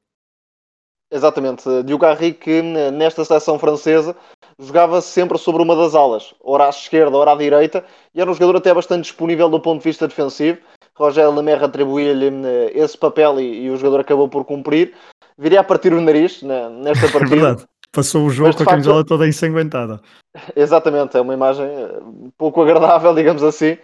Exatamente, Diogarri que nesta seleção francesa jogava sempre sobre uma das alas, ora à esquerda, ora à direita, e era um jogador até bastante disponível do ponto de vista defensivo. Roger Lemaire atribuía-lhe eh, esse papel e, e, o jogador acabou por cumprir. Viria a partir o nariz né, nesta é partida. Verdade. Passou o jogo com a facto, camisola toda ensanguentada. Exatamente, é uma imagem eh, pouco agradável, digamos assim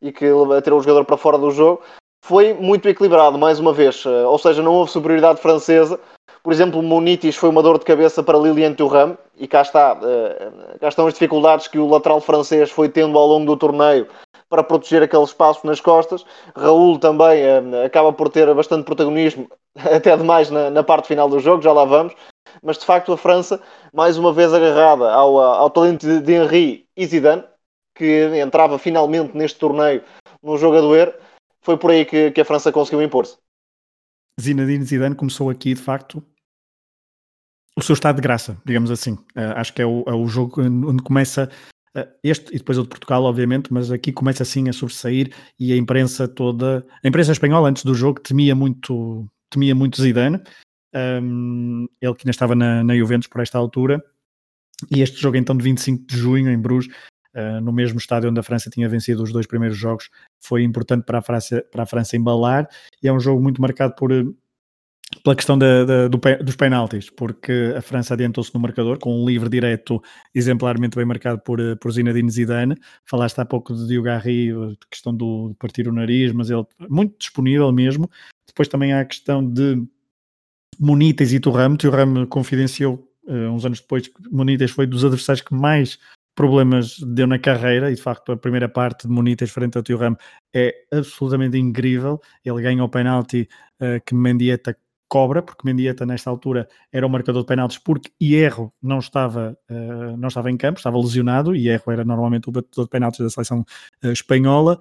e que tirou o jogador para fora do jogo, foi muito equilibrado, mais uma vez. Eh, ou seja, não houve superioridade francesa. Por exemplo, Munitis foi uma dor de cabeça para Lilian Thuram, e cá, está, eh, cá estão as dificuldades que o lateral francês foi tendo ao longo do torneio para proteger aquele espaço nas costas. Raul também eh, acaba por ter bastante protagonismo, até demais na, na parte final do jogo, já lá vamos. Mas de facto a França, mais uma vez agarrada ao, ao talento de Henri e Zidane, que entrava finalmente neste torneio no jogo a doer, foi por aí que, que a França conseguiu impor-se. Zinedine Zidane começou aqui, de facto, o seu estado de graça, digamos assim. Uh, acho que é o, é o, jogo onde começa uh, este e depois o de Portugal, obviamente, mas aqui começa assim a sobressair e a imprensa toda, a imprensa espanhola antes do jogo temia muito, temia muito Zidane. Um, ele que ainda estava na, na Juventus por esta altura. E este jogo então de 25 de junho em Bruges uh, no mesmo estádio onde a França tinha vencido os dois primeiros jogos, foi importante para a França, para a França embalar, e é um jogo muito marcado por, pela questão da, da, do, dos penaltis, porque a França adiantou-se no marcador com um livre direto exemplarmente bem marcado por, por Zinedine Zidane. Falaste há pouco de Diogo Garri, questão do partir o nariz, mas ele muito disponível mesmo. Depois também há a questão de Munites e Turram. Turram confidenciou uh, uns anos depois que Munites foi dos adversários que mais problemas deu na carreira e de facto a primeira parte de Munites frente ao Thuram é absolutamente incrível. Ele ganha o penalti uh, que Mendieta cobra, porque Mendieta nesta altura era o marcador de penaltis porque Hierro não estava, uh, não estava em campo, estava lesionado, e Hierro era normalmente o batedor de penaltis da seleção uh, espanhola.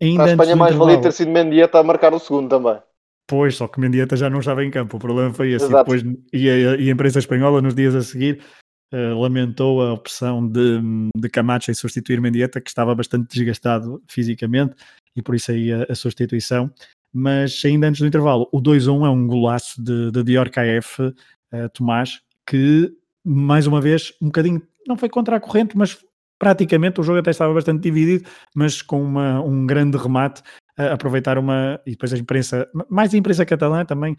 Ainda a Espanha mais valia ter sido Mendieta a marcar o segundo também. Pois, só que Mendieta já não estava em campo, o problema foi esse. E, depois, e, a, e a imprensa espanhola nos dias a seguir Uh, lamentou a opção de, de Camacho em substituir Mendieta, que estava bastante desgastado fisicamente, e por isso aí a, a substituição. Mas ainda antes do intervalo, o 2-1 é um golaço de, de Dior KF, uh, eh, Tomás, que mais uma vez, um bocadinho, não foi contra a corrente, mas praticamente o jogo até estava bastante dividido, mas com uma, um grande remate, uh, aproveitar uma, e depois a imprensa, mais a imprensa catalã também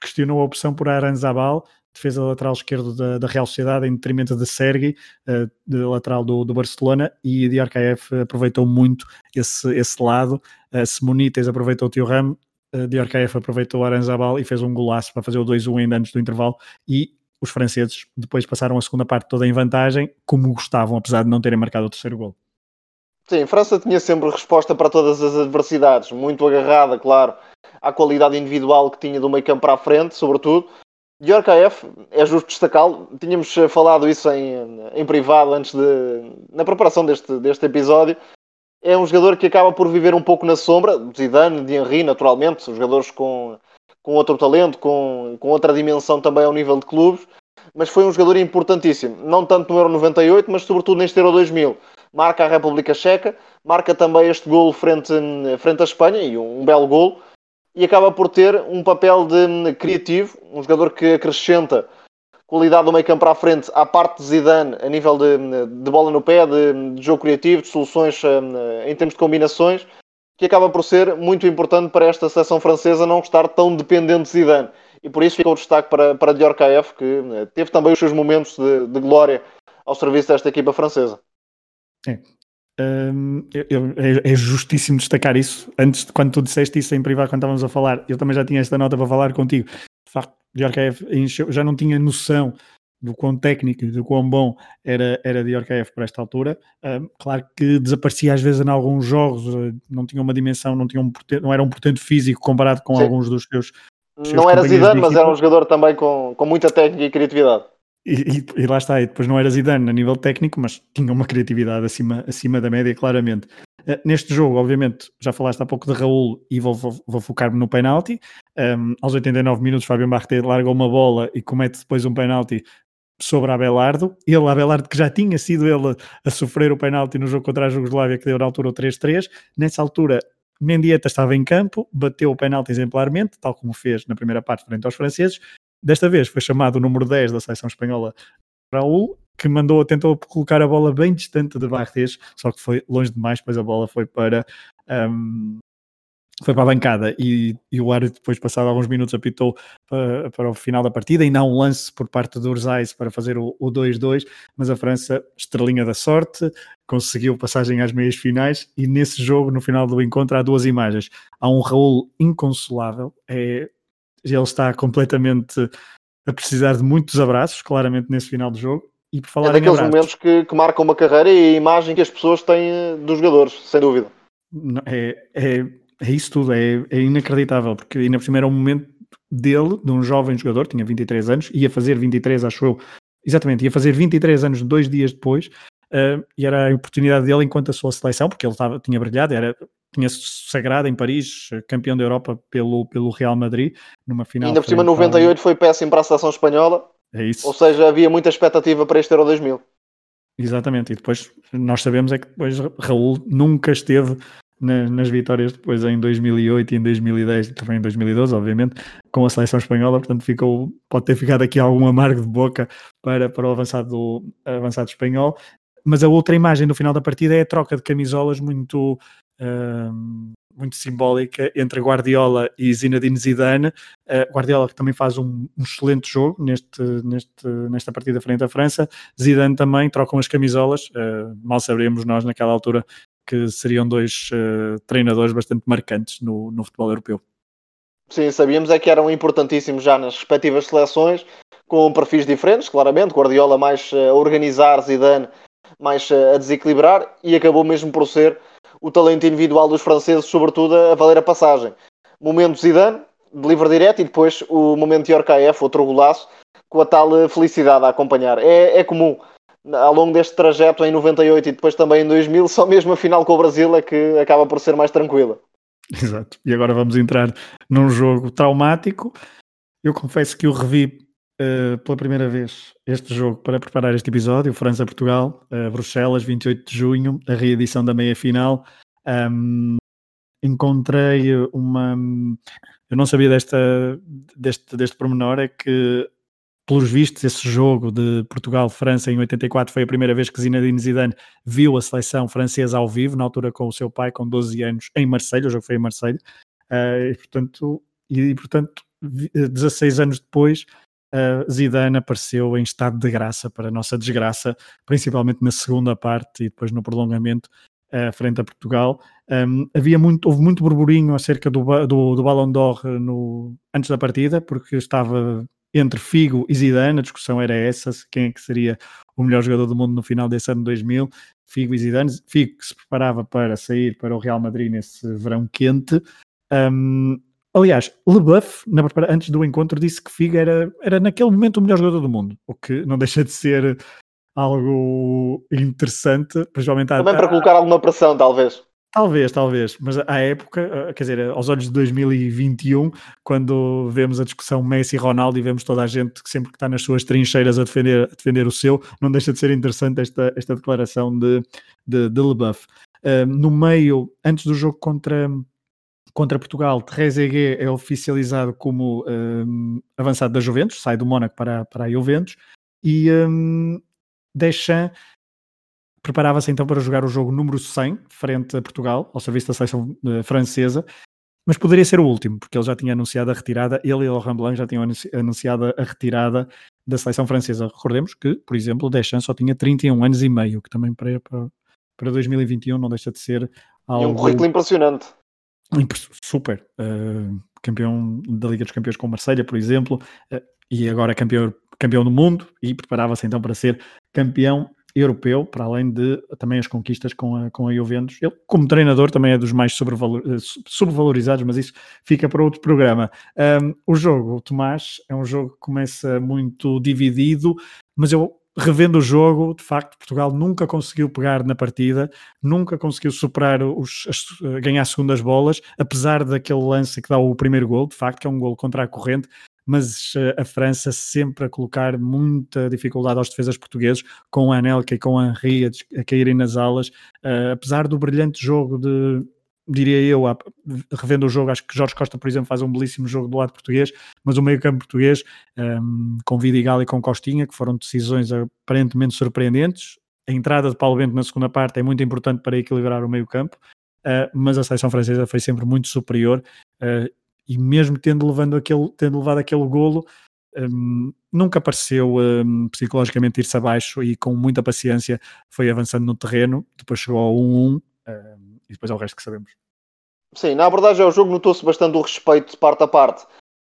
questionou a opção por Aranzabal, defesa lateral esquerdo da, da Real Sociedade, em detrimento de Sergi, uh, de lateral do, do Barcelona, e de Arcaef aproveitou muito esse, esse lado. Uh, Simonites aproveitou o Tio Ram, uh, de Arcaef aproveitou o Aranzabal e fez um golaço para fazer o 2-1 ainda antes do intervalo. E os franceses depois passaram a segunda parte toda em vantagem, como gostavam, apesar de não terem marcado o terceiro gol. Sim, a França tinha sempre resposta para todas as adversidades, muito agarrada, claro, à qualidade individual que tinha do meio campo para a frente, sobretudo, Yorkaev, é justo destacá-lo, tínhamos eh, falado isso em, em privado antes de. na preparação deste, deste episódio. É um jogador que acaba por viver um pouco na sombra, de Zidane, de Henry, naturalmente, são jogadores com, com outro talento, com, com outra dimensão também ao nível de clubes, mas foi um jogador importantíssimo, não tanto no Euro 98, mas sobretudo neste Euro 2000. Marca a República Checa, marca também este golo frente, frente à Espanha, e um, um belo golo e acaba por ter um papel de hum, criativo, um jogador que acrescenta qualidade do meio campo para a frente à parte de Zidane a nível de, hum, de bola no pé, de, de, jogo criativo, de soluções hum, em termos de combinações, que acaba por ser muito importante para esta seleção francesa não estar tão dependente de Zidane. E por isso fica o destaque para, para Dior KF, que teve também os seus momentos de, de glória ao serviço desta equipa francesa. É, um, eu, eu, é, é, justíssimo destacar isso. Antes, de, quando tu disseste isso em privado, quando estávamos a falar, eu também já tinha esta nota para falar contigo. De facto, já não tinha noção do quão técnico e do quão bom era, era de Orkf para esta altura. Um, claro que desaparecia às vezes em alguns jogos, eh, não tinha uma dimensão, não, tinha um, não era um portento físico comparado com Sim. alguns dos seus. Não era Zidane, mas era um jogador também com, com muita técnica e criatividade. E, e, lá está, e depois não era Zidane a nível técnico, mas tinha uma criatividade acima, acima da média, claramente. Uh, neste jogo, obviamente, já falaste há pouco de Raul e vou, vou, vou focar-me no penalti. Um, aos 89 minutos, Fábio Barreté larga uma bola e comete depois um penalti sobre Abelardo. Ele, Abelardo, que já tinha sido ele a sofrer o penalti no jogo contra a Jugoslávia, que deu na altura o 3-3. Nessa altura, Mendieta estava em campo, bateu o penalti exemplarmente, tal como fez na primeira parte frente aos franceses, Desta vez foi chamado o número 10 da seleção espanhola, Raul, que mandou, tentou colocar a bola bem distante de Barres, só que foi longe demais, pois a bola foi para um, foi para a bancada. E, e, o árbitro depois passado alguns minutos apitou para, para, o final da partida. E não um lance por parte do Urzais para fazer o 2-2, mas a França, estrelinha da sorte, conseguiu passagem às meias finais. E nesse jogo, no final do encontro, há duas imagens. Há um Raul inconsolável, é ele está completamente a precisar de muitos abraços, claramente nesse final do jogo. E por falar é daqueles momentos que, que, marcam uma carreira e a imagem que as pessoas têm eh, dos jogadores, sem dúvida. É, é, é isso tudo, é, é inacreditável, porque ainda por cima era um momento dele, de um jovem jogador, tinha 23 anos, ia fazer 23, acho eu, exatamente, ia fazer 23 anos dois dias depois, uh, e era a oportunidade dele enquanto a sua seleção, porque ele estava, tinha brilhado, era tinha-se sagrado em Paris, campeão da Europa pelo, pelo Real Madrid, numa final. Ainda por cima, 98 foi péssimo para a seleção espanhola. É isso. Ou seja, havia muita expectativa para este Euro 2000. Exatamente, e depois nós sabemos é que depois Raul nunca esteve na, nas vitórias depois em 2008 e em 2010 e também em 2012, obviamente, com a seleção espanhola, portanto ficou, pode ter ficado aqui algum amargo de boca para, para o avançado, avançado espanhol. Mas a outra imagem no final da partida é a troca de camisolas muito muito simbólica entre Guardiola e Zinedine Zidane. Uh, Guardiola que também faz um, um, excelente jogo neste, neste, nesta partida frente à França. Zidane também trocam as camisolas. Uh, mal saberíamos nós naquela altura que seriam dois uh, treinadores bastante marcantes no, no futebol europeu. Sim, sabíamos é que eram importantíssimos já nas respectivas seleções, com perfis diferentes, claramente. Guardiola mais a organizar, Zidane mais a desequilibrar, e acabou mesmo por ser o talento individual dos franceses, sobretudo, a valer a passagem. Momento Zidane, de livre direto, e depois o momento de Orkaef, outro golaço, com a tal eh, felicidade a acompanhar. É, é comum, ao longo deste trajeto em 98 e depois também em 2000, só mesmo a final com o Brasil é que acaba por ser mais tranquila. Exato. E agora vamos entrar num jogo traumático. Eu confesso que o revi uh, pela primeira vez este jogo para preparar este episódio, França-Portugal, uh, Bruxelas, 28 de junho, a reedição da meia-final. Um, encontrei uma. Eu não sabia desta, deste, deste pormenor, é que, pelos vistos, esse jogo de Portugal-França em 84 foi a primeira vez que Zinedine Zidane viu a seleção francesa ao vivo, na altura com o seu pai, com 12 anos, em Marselha. O jogo foi em Marselha. Uh, e, portanto, e, portanto, 16 anos depois, uh, Zidane apareceu em estado de graça, para a nossa desgraça, principalmente na segunda parte e depois no prolongamento uh, frente a Portugal. Um, havia muito, houve muito burburinho acerca do, do, do Ballon d'Or no, antes da partida, porque estava entre Figo e Zidane, a discussão era essa, quem é que seria o melhor jogador do mundo no final desse ano 2000, Figo e Zidane, Figo que se preparava para sair para o Real Madrid nesse verão quente, um, Aliás, Leboeuf, antes do encontro, disse que Figo era, era naquele momento o melhor jogador do mundo, o que não deixa de ser algo interessante, principalmente Também para colocar alguma pressão, talvez. Talvez, talvez, mas à época, eh, quer dizer, aos olhos de 2021, quando vemos a discussão Messi e Ronaldo e vemos toda a gente que sempre que está nas suas trincheiras a defender, a defender o seu, não deixa de ser interessante esta, esta declaração de, de, de Leboeuf. Uh, no meio, antes do jogo contra, contra Portugal, Trezeguet é oficializado como um, avançado da Juventus, sai do Mónaco para, para a Juventus, e um, Deschamps preparava-se então para jogar o jogo número 100, frente a Portugal, ao serviço da seleção uh, francesa, mas poderia ser o último, porque ele já tinha anunciado a retirada, ele e Laurent Blanc já tinham anunciado a retirada da seleção francesa. Recordemos que, por exemplo, Deschamps só tinha 31 anos e meio, que também para, para, para 2021 não deixa de ser algo... E um currículo impressionante super. Uh, campeão da Liga dos Campeões com Marselha, por exemplo, uh, e agora campeão, campeão do mundo e preparava-se então para ser campeão europeu, para além de também as conquistas com a, com a Juventus. Ele, como treinador, também é dos mais eh, subvalorizados, mas isso fica para outro programa. Um, o jogo, o Tomás, é um jogo que começa muito dividido, mas eu revendo o jogo, de facto, Portugal nunca conseguiu pegar na partida, nunca conseguiu superar os, as, ganhar segundas bolas, apesar daquele lance que dá o primeiro gol, de facto, que é um gol contra a corrente, mas eh, a França sempre a colocar muita dificuldade aos defesas portugueses, com o Anelka e com o Henri a, a caírem nas alas, uh, apesar do brilhante jogo de diria eu, revendo o jogo, acho que Jorge Costa, por exemplo, faz um belíssimo jogo do lado português, mas o meio-campo português, um, com Vidigal e com Costinha, que foram decisões aparentemente surpreendentes. A entrada de Paulo Bento na segunda parte é muito importante para equilibrar o meio-campo, uh, mas a seleção francesa foi sempre muito superior uh, e mesmo tendo, levando aquele, tendo levado aquele golo, um, nunca pareceu um, psicologicamente ir-se abaixo e com muita paciência foi avançando no terreno, depois chegou ao 1-1 e depois é o resto que sabemos. Sim, na verdade, é o jogo notou-se bastante o respeito de parte a parte.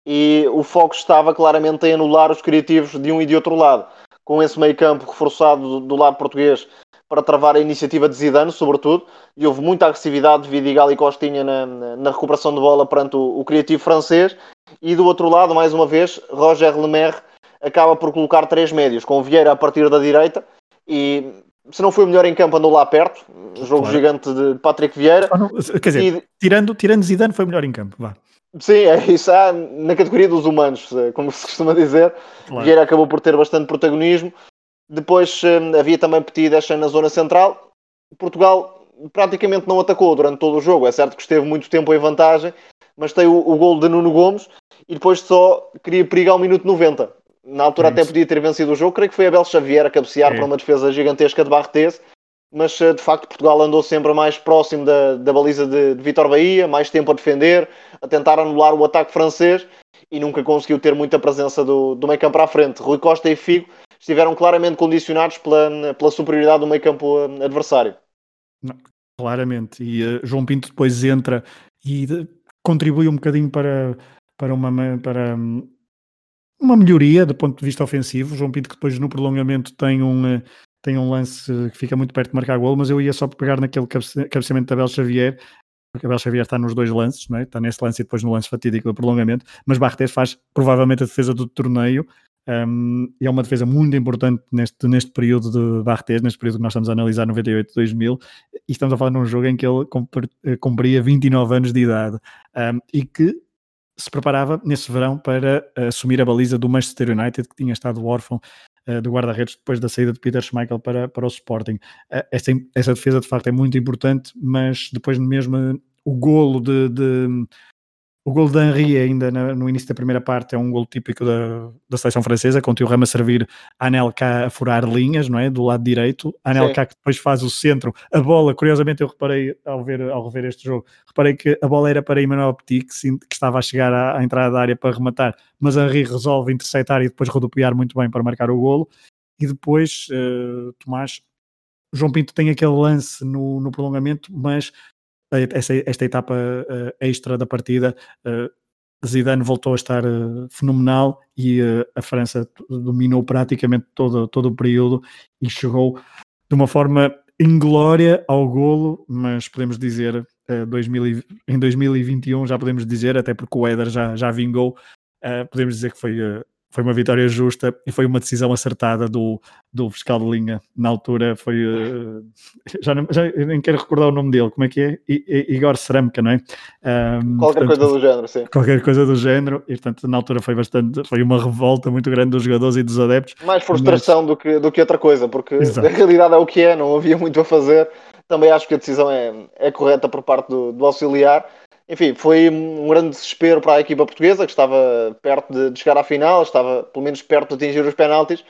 E o foco estava claramente em anular os criativos de um e de outro lado, com esse meio campo reforçado do lado português para travar a iniciativa de Zidane, sobretudo, e houve muita agressividade de Vidigal e Costinha na, na recuperação de bola perante o, o, criativo francês, e do outro lado, mais uma vez, Roger Lemaire acaba por colocar três médios, com Vieira a partir da direita, e se não foi o melhor em campo, andou lá perto. jogo claro. gigante de Patrick Vieira. Não, quer dizer, e... tirando, tirando Zidane, foi o melhor em campo. Vá. Sim, é isso. Ah, na categoria dos humanos, como se costuma dizer. Claro. Vieira acabou por ter bastante protagonismo. Depois eh, havia também Petit Deschamps na zona central. Portugal praticamente não atacou durante todo o jogo. É certo que esteve muito tempo em vantagem, mas tem o, o gol de Nuno Gomes e depois só queria perigar ao minuto 90 na altura é até podia ter vencido o jogo. Creio que foi Abel Xavier a cabecear é. para uma defesa gigantesca de Barretes, mas de facto Portugal andou sempre mais próximo da, da baliza de, de Vitor Bahia, mais tempo a defender, a tentar anular o ataque francês e nunca conseguiu ter muita presença do, do meio campo para a frente. Rui Costa e Figo estiveram claramente condicionados pela, pela superioridade do meio campo adversário. Não, claramente, e uh, João Pinto depois entra e de, contribui um bocadinho para, para, uma, para um, uma melhoria do ponto de vista ofensivo. João Pinto que depois no prolongamento tem um, uh, tem um lance que fica muito perto de marcar gol, mas eu ia só pegar naquele cabeceamento da Abel Xavier, porque Abel Xavier está nos dois lances, não é? está nesse lance e depois no lance fatídico do prolongamento, mas Barretes faz provavelmente a defesa do torneio, um, e é uma defesa muito importante neste, neste período de Barretes, neste período que nós estamos a analisar, 98-2000, e estamos a falar num jogo em que ele eh, cumpria 29 anos de idade, um, e que se preparava nesse verão para assumir a baliza do Manchester United, que tinha estado órfão uh, do guarda-redes depois da saída de Peter Schmeichel para, para o Sporting. Uh, essa, essa defesa de facto é muito importante, mas depois mesmo o golo de, de o gol de Henry ainda no início da primeira parte é um gol típico da, da seleção francesa, com o Tio Rama a servir a Anelka a furar linhas, não é? Do lado direito. A Anelka que depois faz o centro. A bola, curiosamente eu reparei ao, ver, ao rever este jogo, reparei que a bola era para Emmanuel Petit, que, que estava a chegar à, à, entrada da área para rematar, mas Henry resolve interceptar e depois rodopiar muito bem para marcar o golo. E depois, uh, Tomás, João Pinto tem aquele lance no, no prolongamento, mas esta, etapa uh, extra da partida, uh, Zidane voltou a estar uh, fenomenal e a França dominou praticamente todo, todo o período e chegou de uma forma inglória ao golo, mas podemos dizer 2000, em 2021 já podemos dizer, até porque o Éder já, já vingou, podemos dizer que foi foi uma vitória justa e foi uma decisão acertada do, do fiscal de linha. Na altura foi. Uh, já, não, já nem quero recordar o nome dele, como é que é? I, Igor Cerâmica, não é? Um, qualquer portanto, coisa do género, sim. Qualquer coisa do género, e portanto na altura foi bastante. Foi uma revolta muito grande dos jogadores e dos adeptos. Mais frustração mas... do, que, do que outra coisa, porque Exato. a realidade é o que é, não havia muito a fazer. Também acho que a decisão é, é correta por parte do, do auxiliar enfim, foi um grande desespero para a equipa portuguesa, que estava perto de, de chegar à final, estava pelo menos perto de atingir os penaltis,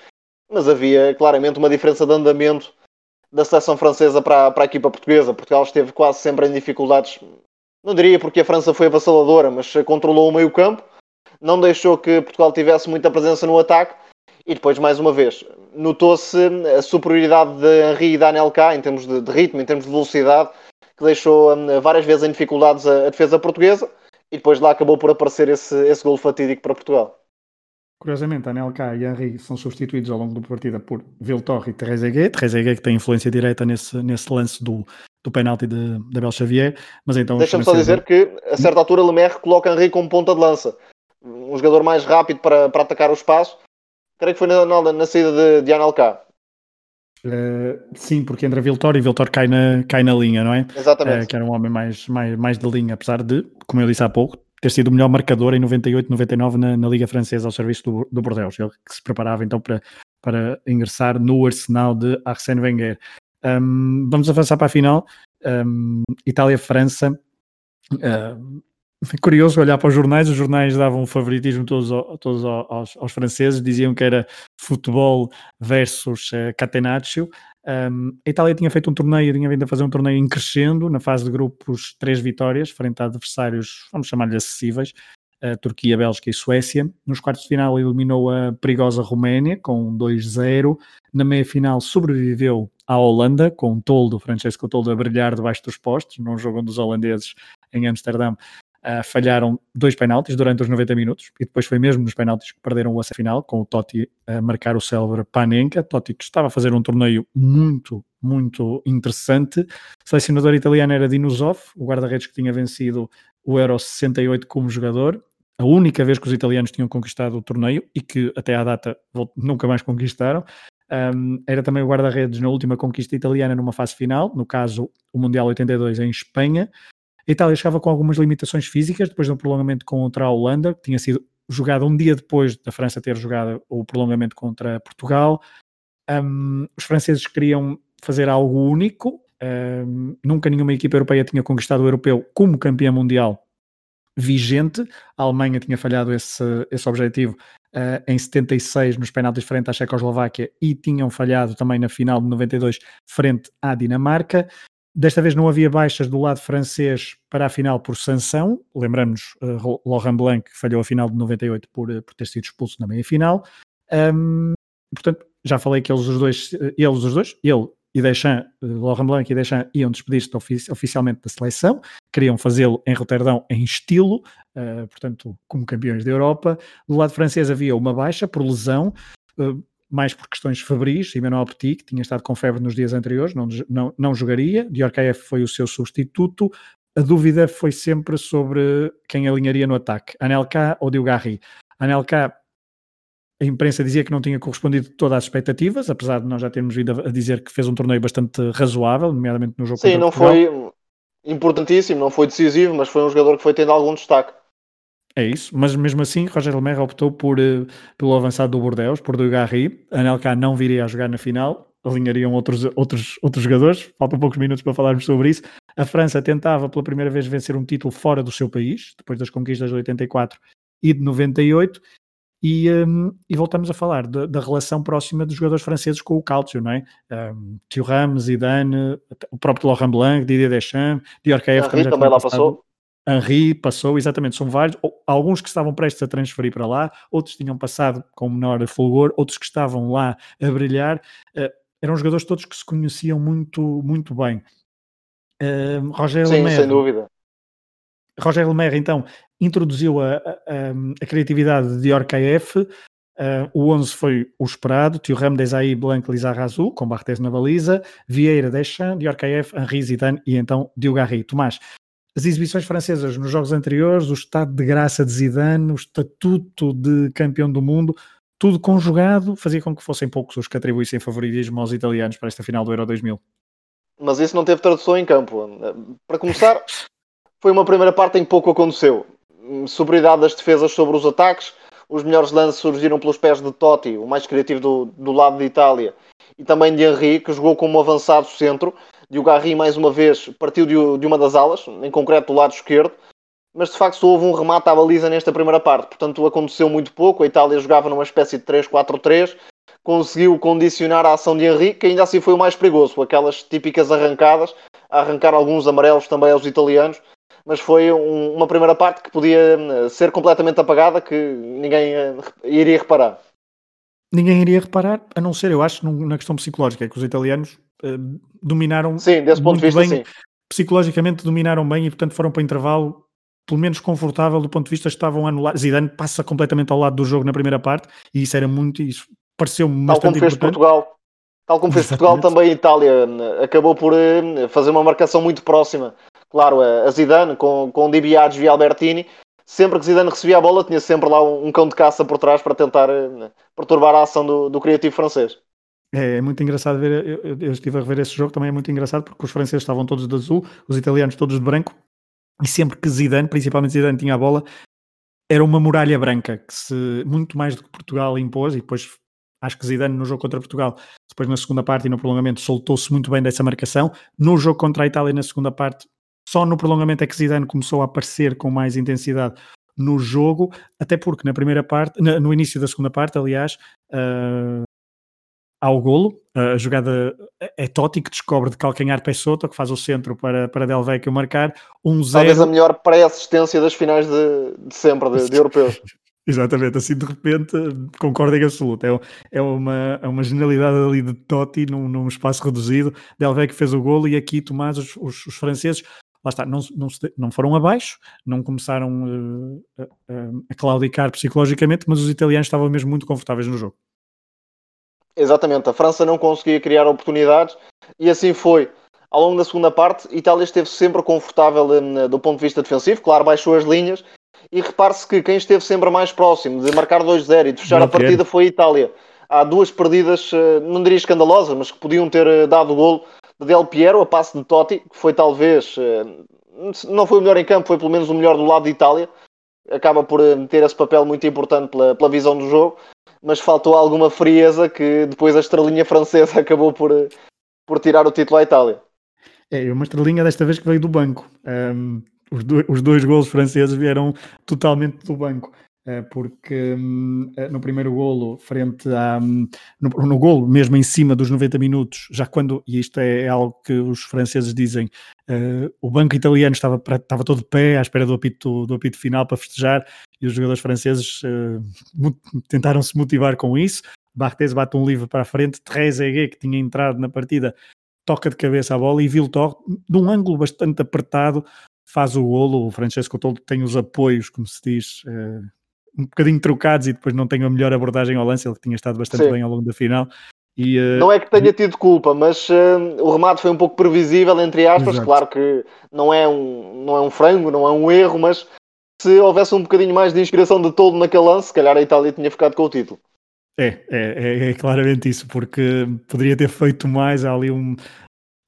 mas havia claramente uma diferença de andamento da seleção francesa para, para a equipa portuguesa. Portugal esteve quase sempre em dificuldades, não diria porque a França foi avassaladora, mas controlou o meio campo, não deixou que Portugal tivesse muita presença no ataque, e depois, mais uma vez, notou-se a superioridade de Henri e da Anelka em termos de, de ritmo, em termos de velocidade, que deixou um, várias vezes em dificuldades a, a, defesa portuguesa e depois lá acabou por aparecer esse, esse gol fatídico para Portugal. Curiosamente, Anelka e Henry são substituídos ao longo da partida por Viltor e Trezeguet. Trezeguet que tem influência direta nesse, nesse lance do, do penalti de, de Abel Xavier. Mas então, Deixa-me só dizer que, a certa altura, Lemaire coloca Henry como ponta de lança. Um jogador mais rápido para, para atacar o espaço. Creio que foi na, na, na saída de, de Anelka. Uh, sim, porque entra Viltor e Viltor cai na, cai na linha, não é? Exatamente. Uh, que era um homem mais, mais, mais de linha, apesar de, como eu disse há pouco, ter sido o melhor marcador em 98, 99 na, na Liga Francesa ao serviço do, do Bordeaux. Ele que se preparava então para, para ingressar no arsenal de Arsène Wenger. Um, vamos avançar para a final. Um, Itália-França. Uh, curioso olhar para os jornais, os jornais davam um favoritismo todos, todos aos, aos, franceses, diziam que era futebol versus uh, catenaccio. Um, a Itália tinha feito um torneio, tinha vindo a fazer um torneio em crescendo, na fase de grupos, três vitórias, frente a adversários, vamos chamar-lhe acessíveis, Turquia, Bélgica e Suécia. Nos quartos de final eliminou a perigosa Roménia com 2-0. Na meia-final sobreviveu à Holanda, com o Toldo, Francesco Toldo, a brilhar debaixo dos postos, num jogo dos holandeses em Amsterdão Uh, falharam dois penaltis durante os 90 minutos e depois foi mesmo nos penaltis que perderam o acesso final, com o Totti a marcar o célebre Panenka. Totti que estava a fazer um torneio muito, muito interessante. O selecionador italiano era Dinosov, o guarda-redes que tinha vencido o Euro 68 como jogador. A única vez que os italianos tinham conquistado o torneio e que até à data nunca mais conquistaram. Um, era também o guarda-redes na última conquista italiana numa fase final, no caso o Mundial 82 em Espanha, a Itália chegava com algumas limitações físicas depois do prolongamento contra a Holanda, que tinha sido jogado um dia depois da França ter jogado o prolongamento contra Portugal. Um, os franceses queriam fazer algo único. Um, nunca nenhuma equipa europeia tinha conquistado o europeu como campeão mundial vigente. A Alemanha tinha falhado esse, esse objetivo uh, em 76 nos penaltis frente à Checoslováquia e tinham falhado também na final de 92 frente à Dinamarca. Desta vez não havia baixas do lado francês para a final por sanção. Lembramos uh, Laurent Blanc falhou a final de 98 por, uh, por ter sido expulso na meia-final. Um, portanto, já falei que eles os dois, eh, eles os dois, ele e Deschamps, Laurent Blanc e Deschamps iam despedir-se ofici oficialmente da seleção, queriam fazê-lo em Roterdão em estilo, portanto, como campeões da Europa. Do lado francês havia uma baixa por lesão, mais por questões febris, Emmanuel Petit, que tinha estado com febre nos dias anteriores, não, não, não jogaria, Diorcaeff foi o seu substituto, a dúvida foi sempre sobre quem alinharia no ataque, Anelka ou Dilgarri. Anelka, a imprensa dizia que não tinha correspondido todas as expectativas, apesar de nós já termos vindo a dizer que fez um torneio bastante razoável, nomeadamente no jogo Sim, não Portugal. foi importantíssimo, não foi decisivo, mas foi um jogador que foi tendo algum destaque. É isso, mas mesmo assim, Roger Lemar optou por, uh, pelo avançado do Bordeaux, por Dugarry. Anelka não viria a jogar na final, alinhariam outros, outros, outros jogadores. Faltam poucos minutos para falarmos sobre isso. A França tentava pela primeira vez vencer um título fora do seu país, depois das conquistas de 84 e de 98. E, um, e voltamos a falar da, da, relação próxima dos jogadores franceses com o Calcio, não é? Um, Thuram, Zidane, o próprio Laurent Blanc, Didier Deschamps, Dior Caef também, também lá passou. Henri passou, exatamente, são vários, alguns que estavam prestes a transferir para lá, outros tinham passado com menor fulgor, outros que estavam lá a brilhar, uh, eram jogadores todos que se conheciam muito, muito bem. Uh, Roger Sim, Lemaire, sem dúvida. Roger Lemaire, então, introduziu a, a, a criatividade de Orkaef, uh, o 11 foi o esperado, Thuram, Desailly, Blanc, Lizarrazu, com Barthez na baliza, Vieira, Deschamps, Diorcaef, Henri, Zidane e então Diogarri. Tomás, as exibições francesas nos jogos anteriores, o estado de graça de Zidane, o estatuto de campeão do mundo, tudo conjugado fazia com que fossem poucos os que atribuíssem favoritismo aos italianos para esta final do Euro 2000. Mas isso não teve tradução em campo. Para começar, foi uma primeira parte em que pouco aconteceu. Superioridade das defesas sobre os ataques, os melhores lances surgiram pelos pés de Totti, o mais criativo do, do lado de Itália, e também de Henri, que jogou como avançado centro, de Garri mais uma vez partiu de, de uma das alas, em concreto do lado esquerdo, mas de facto houve um remate à baliza nesta primeira parte, portanto aconteceu muito pouco. A Itália jogava numa espécie de 3-4-3, conseguiu condicionar a ação de Henrique, que ainda assim foi o mais perigoso, aquelas típicas arrancadas, a arrancar alguns amarelos também aos italianos, mas foi um, uma primeira parte que podia eh, ser completamente apagada, que ninguém uh, iria reparar. Ninguém iria reparar, a não ser, eu acho, na questão psicológica, é que os italianos uh, dominaram sim, desse ponto de vista, bem, sim. psicologicamente dominaram bem e portanto foram para intervalo pelo menos confortável do ponto de vista estavam anulados. Zidane passa completamente ao lado do jogo na primeira parte e isso era muito, isso pareceu-me bastante como importante. Portugal. Tal como fez Portugal, também a Itália acabou por eh, fazer uma marcação muito próxima. Claro, a Zidane com, com Dibiades e Albertini, sempre que Zidane recebia a bola, tinha sempre lá um, cão de caça por trás para tentar eh, perturbar a ação do, do criativo francês. É, é, muito engraçado ver, eu, eu, estive a rever esse jogo, também é muito engraçado porque os franceses estavam todos de azul, os italianos todos de branco, e sempre que Zidane, principalmente Zidane, tinha a bola, era uma muralha branca que se muito mais do que Portugal impôs, e depois acho que Zidane no jogo contra Portugal, depois na segunda parte e no prolongamento, soltou-se muito bem dessa marcação. No jogo contra a Itália, na segunda parte, só no prolongamento é que Zidane começou a aparecer com mais intensidade no jogo, até porque na primeira parte, no início da segunda parte, aliás, uh, ao golo. A jogada é Totti que descobre de calcanhar Pessotto, que faz o centro para, para Del Vecchio marcar. 1-0. Talvez a melhor pré-assistência das finais de, de sempre, de, de europeus. Exatamente, assim de repente concordo em absoluto. É, é, uma, é uma genialidade ali de Totti num, num espaço reduzido. Del Vecchio fez o golo e aqui Tomás, os, os, os franceses, lá está, não, não, não foram abaixo, não começaram uh, uh, a claudicar psicologicamente, mas os italianos estavam mesmo muito confortáveis no jogo. Exatamente, a França não conseguia criar oportunidades e assim foi. Ao longo da segunda parte, Itália esteve sempre confortável do ponto de vista defensivo, claro, baixou as linhas. E repare-se que quem esteve sempre mais próximo de marcar 2-0 e de fechar não a partida foi a Itália. Há duas perdidas, não diria escandalosas, mas que podiam ter dado o golo de Del Piero, a passe de Totti, que foi talvez, não foi o melhor em campo, foi pelo menos o melhor do lado de Itália. Acaba por ter esse papel muito importante pela, pela visão do jogo mas faltou alguma frieza que depois a estrelinha francesa acabou por, por tirar o título à Itália. É, uma estrelinha desta vez que veio do banco. Um, os, dois, os dois golos franceses vieram totalmente do banco. Eh, porque eh, no primeiro golo, frente a. Hum, no, no golo, mesmo em cima dos 90 minutos, já quando, e isto é, é algo que os franceses dizem, uh, o banco italiano estava, estava todo de pé à espera do apito, do apito final para festejar, e os jogadores franceses uh, tentaram se motivar com isso. Barthez bate um livre para a frente, Trezeguet, que tinha entrado na partida, toca de cabeça a bola e Viltor, de um ângulo bastante apertado, faz o golo. O Francesco Toldo tem os apoios, como se diz, um bocadinho trocados e depois não tem a melhor abordagem ao lance, ele que tinha estado bastante Sim. bem ao longo da final. E, uh... Não é que tenha tido culpa, mas uh, o remate foi um pouco previsível, entre aspas. Exato. Claro que não é, um, não é um frango, não é um erro, mas se houvesse um bocadinho mais de inspiração de todo naquele lance, se calhar a Itália tinha ficado com o título. É, é, é, é claramente isso, porque poderia ter feito mais ali um,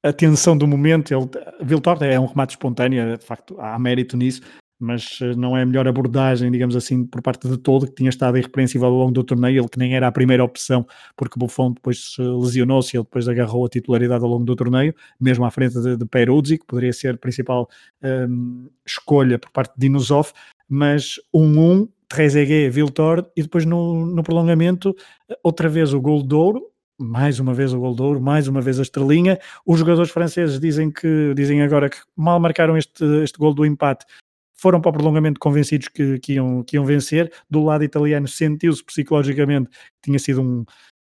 a tensão do momento. Ele, Viltor é um remate espontâneo, de facto, há mérito nisso, mas eh, não é a melhor abordagem, digamos assim, por parte de todo, que tinha estado irrepreensível ao longo do torneio, ele que nem era a primeira opção, porque Buffon depois lesionou-se e ele depois agarrou a titularidade ao longo do torneio, mesmo à frente de, de Peruzzi, que poderia ser a principal um, escolha por parte de Dinosov, mas 1-1, um, Trezeguet, Viltor, e depois no, no prolongamento, outra vez o gol de ouro, mais uma vez o gol de ouro, mais uma vez a estrelinha. Os jogadores franceses dizem que dizem agora que mal marcaram este, este gol do empate, foram para o prolongamento convencidos que, que, iam, que iam vencer. Do lado italiano, sentiu-se psicologicamente que tinha sido um,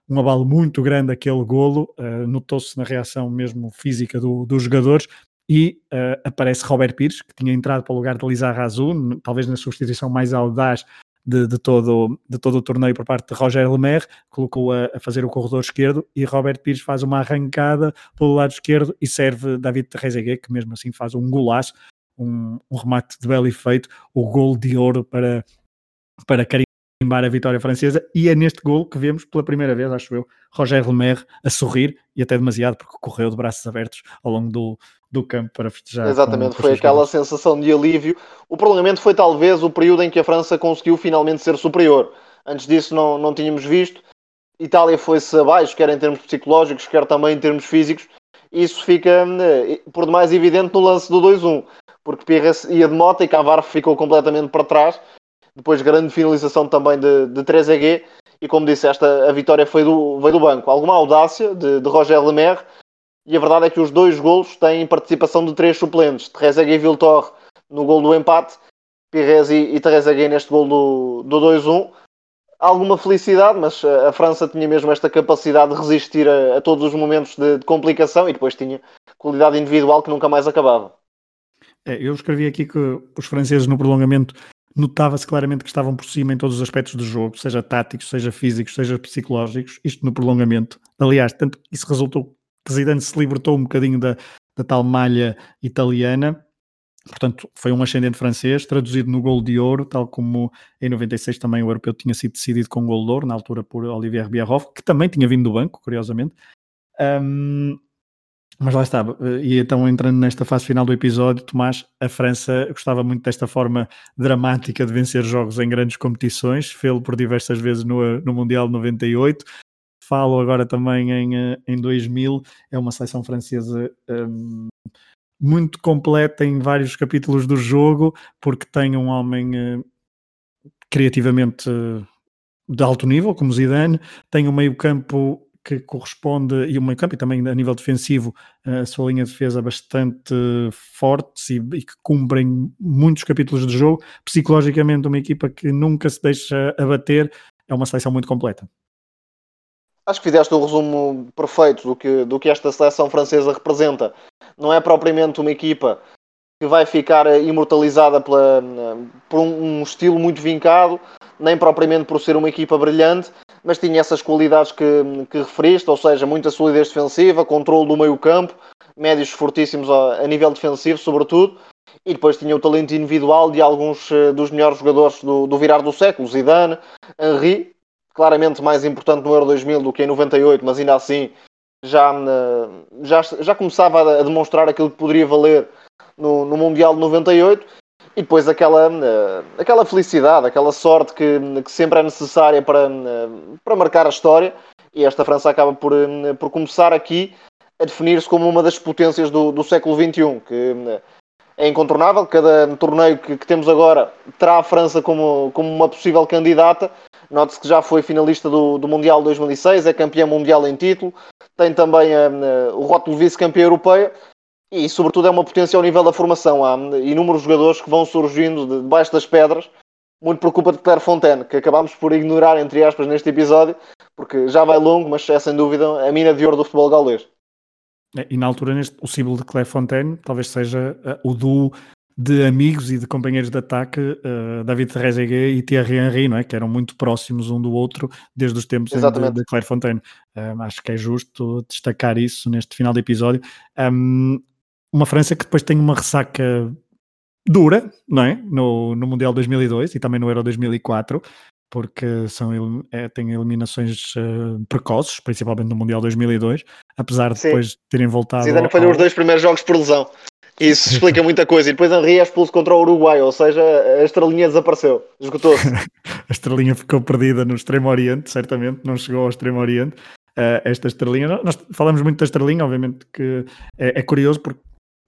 um abalo muito grande aquele golo, uh, notou-se na reação mesmo física do, dos jogadores. E uh, aparece Robert Pires, que tinha entrado para o lugar de Lisa Razou, talvez na substituição mais audaz de, de, todo, de todo o torneio por parte de Roger Lemaire, colocou a, a, fazer o corredor esquerdo e Robert Pires faz uma arrancada pelo lado esquerdo e serve David Trezeguet, que mesmo assim faz um golaço um, um remate de belo efeito, o gol de ouro para, para carimbar a vitória francesa, e é neste gol que vemos pela primeira vez, acho eu, Roger Lemaire a sorrir, e até demasiado, porque correu de braços abertos ao longo do, do campo para festejar. Exatamente, foi aquela sensação de alívio. O prolongamento foi talvez o período em que a França conseguiu finalmente ser superior. Antes disso não, não tínhamos visto. Itália foi-se abaixo, quer em termos psicológicos, quer também em termos físicos. Isso fica eh, por demais evidente no lance do 2-1 porque Pires ia de moto e Cavarro ficou completamente para trás. Depois, grande finalização também de, de 3EG. E como disse, esta, a vitória foi do, veio do banco. Alguma audácia de, de Roger Lemaire. E a verdade é que os dois golos têm participação de três suplentes. Trezeguet e Viltor no gol do empate. Pires e, e Trezeguet neste gol do, do 2-1. Alguma felicidade, mas a França tinha mesmo esta capacidade de resistir a, a todos os momentos de, de complicação e depois tinha qualidade individual que nunca mais acabava. É, eu escrevi aqui que os franceses no prolongamento notava-se claramente que estavam por cima em todos os aspectos do jogo, seja táticos, seja físicos, seja psicológicos, isto no prolongamento. Aliás, tanto isso resultou que Zidane se libertou um bocadinho da, da tal malha italiana, portanto foi um ascendente francês, traduzido no gol de ouro, tal como em 96 também o europeu tinha sido decidido com gol de ouro, na altura por Olivier Biarhoff, que também tinha vindo do banco, curiosamente. Um, mas lá está, e então entrando nesta fase final do episódio, Tomás, a França gostava muito desta forma dramática de vencer jogos em grandes competições, fê-lo por diversas vezes no, no Mundial 98, falo agora também em, em 2000, é uma seleção francesa um, muito completa em vários capítulos do jogo, porque tem um homem uh, criativamente uh, de alto nível, como Zidane, tem um meio campo que corresponde, e o meio campo e também a nível defensivo, a sua linha de defesa bastante fortes e, e, que cumprem muitos capítulos de jogo. Psicologicamente, uma equipa que nunca se deixa abater, é uma seleção muito completa. Acho que fizeste um resumo perfeito do que, do que esta seleção francesa representa. Não é propriamente uma equipa que vai ficar imortalizada pela, por um, um estilo muito vincado, nem propriamente por ser uma equipa brilhante, mas tinha essas qualidades que, que referiste, ou seja, muita solidez defensiva, controle do meio campo, médios fortíssimos a, a nível defensivo, sobretudo, e depois tinha o talento individual de alguns eh, dos melhores jogadores do, do virar do século, Zidane, Henri, claramente mais importante no Euro 2000 do que em 98, mas ainda assim já, eh, já, já começava a demonstrar aquilo que poderia valer no, no Mundial de 98 e depois aquela, eh, aquela felicidade, aquela sorte que, que sempre é necessária para, eh, para marcar a história. E esta França acaba por, eh, por começar aqui a definir-se como uma das potências do, do século XXI, que é incontornável. Cada torneio que, que, temos agora terá a França como, como uma possível candidata. Note-se que já foi finalista do, do Mundial 2006, é campeã mundial em título, tem também o rótulo vice-campeã europeia e, sobretudo, é uma potência ao nível da formação. Há inúmeros jogadores que vão surgindo de, debaixo das pedras. Muito preocupa de Claire Fontaine, que acabámos por ignorar, entre aspas, neste episódio, porque já vai longo, mas é sem dúvida a mina de ouro do futebol galês. É, e na altura, neste, o símbolo de Claire Fontaine talvez seja uh, o duo de amigos e de companheiros de ataque, uh, David Trezeguet e Thierry Henry, não é? que eram muito próximos um do outro desde os tempos de, de Claire Fontaine. Um, acho que é justo destacar isso neste final de episódio. Um, uma França que depois tem uma ressaca dura, não é? No, no Mundial 2002 e também no Euro 2004, porque são, é, têm eliminações uh, precoces, principalmente no Mundial 2002, apesar de Sim. depois terem voltado. Zidane falhou ao... os dois primeiros jogos por lesão. Isso explica muita coisa. E depois Henry é expulso contra o Uruguai, ou seja, a estrelinha desapareceu, esgotou-se. a estrelinha ficou perdida no Extremo Oriente, certamente, não chegou ao Extremo Oriente. Uh, esta estrelinha, nós falamos muito da estrelinha, obviamente que é, é curioso porque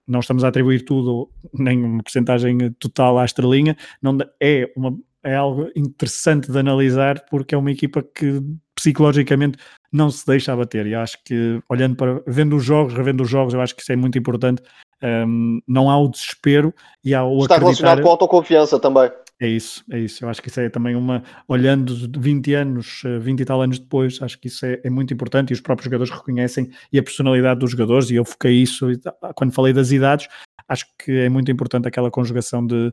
não estamos a atribuir tudo, nem uma porcentagem total à estrelinha, não, é, uma, é algo interessante de analisar porque é uma equipa que psicologicamente não se deixa abater e acho que olhando para, vendo os jogos, revendo os jogos, eu acho que isso é muito importante, um, não há o desespero e há o Está acreditar... relacionado com a autoconfiança também. É isso, é isso. Eu acho que isso é também uma. Olhando 20 anos, 20 e tal anos depois, acho que isso é, é, muito importante e os próprios jogadores reconhecem e a personalidade dos jogadores, e eu foquei isso quando falei das idades. Acho que é muito importante aquela conjugação de,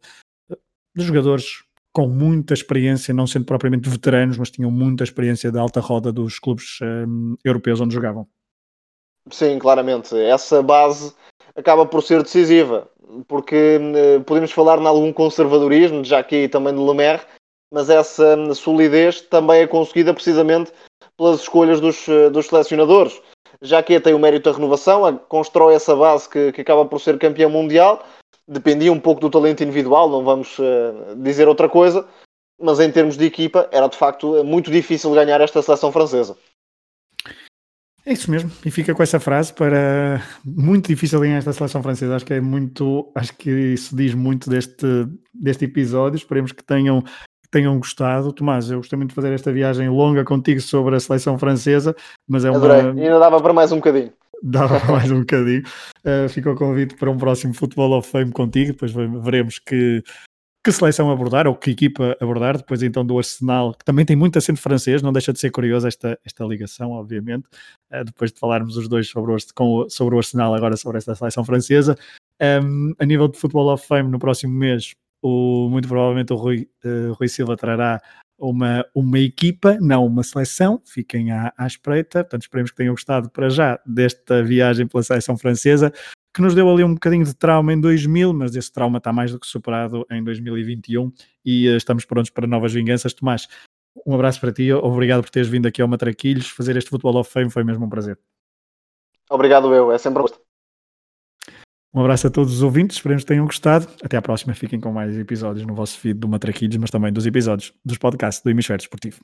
de jogadores com muita experiência, não sendo propriamente veteranos, mas tinham muita experiência da alta roda dos clubes um, europeus onde jogavam. Sim, claramente. Essa base acaba por ser decisiva porque uh, podemos falar em algum conservadorismo, já aqui também de Lemaire, mas essa hum, solidez também é conseguida precisamente pelas escolhas dos, uh, dos selecionadores. Já que tem o mérito da renovação, constrói essa base que, que acaba por ser campeão mundial, dependia um pouco do talento individual, não vamos uh, dizer outra coisa, mas em termos de equipa era de facto muito difícil ganhar esta seleção francesa. É isso mesmo, e fica com essa frase para muito difícil ganhar esta seleção francesa. Acho que é muito, acho que isso diz muito deste, deste episódio. Esperemos que tenham, que tenham gostado. Tomás, eu gostei muito de fazer esta viagem longa contigo sobre a seleção francesa, mas é uma. Adorei. Ainda dava para mais um bocadinho. Dava para mais um bocadinho. Uh, fica o convite para um próximo Futebol of Fame contigo. Depois veremos que que seleção abordar ou que equipa abordar, depois então do Arsenal, que também tem muito acento francês, não deixa de ser curioso esta, esta ligação, obviamente, uh, depois de falarmos os dois sobre o, com, sobre o Arsenal, agora sobre esta seleção francesa. Um, a nível de Football of Fame, no próximo mês, o, muito provavelmente o Rui, uh, Rui Silva trará uma, uma equipa, não uma seleção, fiquem à, à espreita, portanto esperemos que tenham gostado para já desta viagem pela seleção francesa que nos deu ali um bocadinho de trauma em 2000, mas esse trauma está mais do que superado em 2021 e uh, estamos prontos para novas vinganças. Tomás, um abraço para ti, obrigado por teres vindo aqui ao Matraquilhos, fazer este Futebol of Fame foi mesmo um prazer. Obrigado eu, é sempre um gosto. Um abraço a todos os ouvintes, esperemos que tenham gostado. Até à próxima, fiquem com mais episódios no vosso feed do Matraquilhos, mas também dos episódios dos podcasts do Hemisfério Esportivo.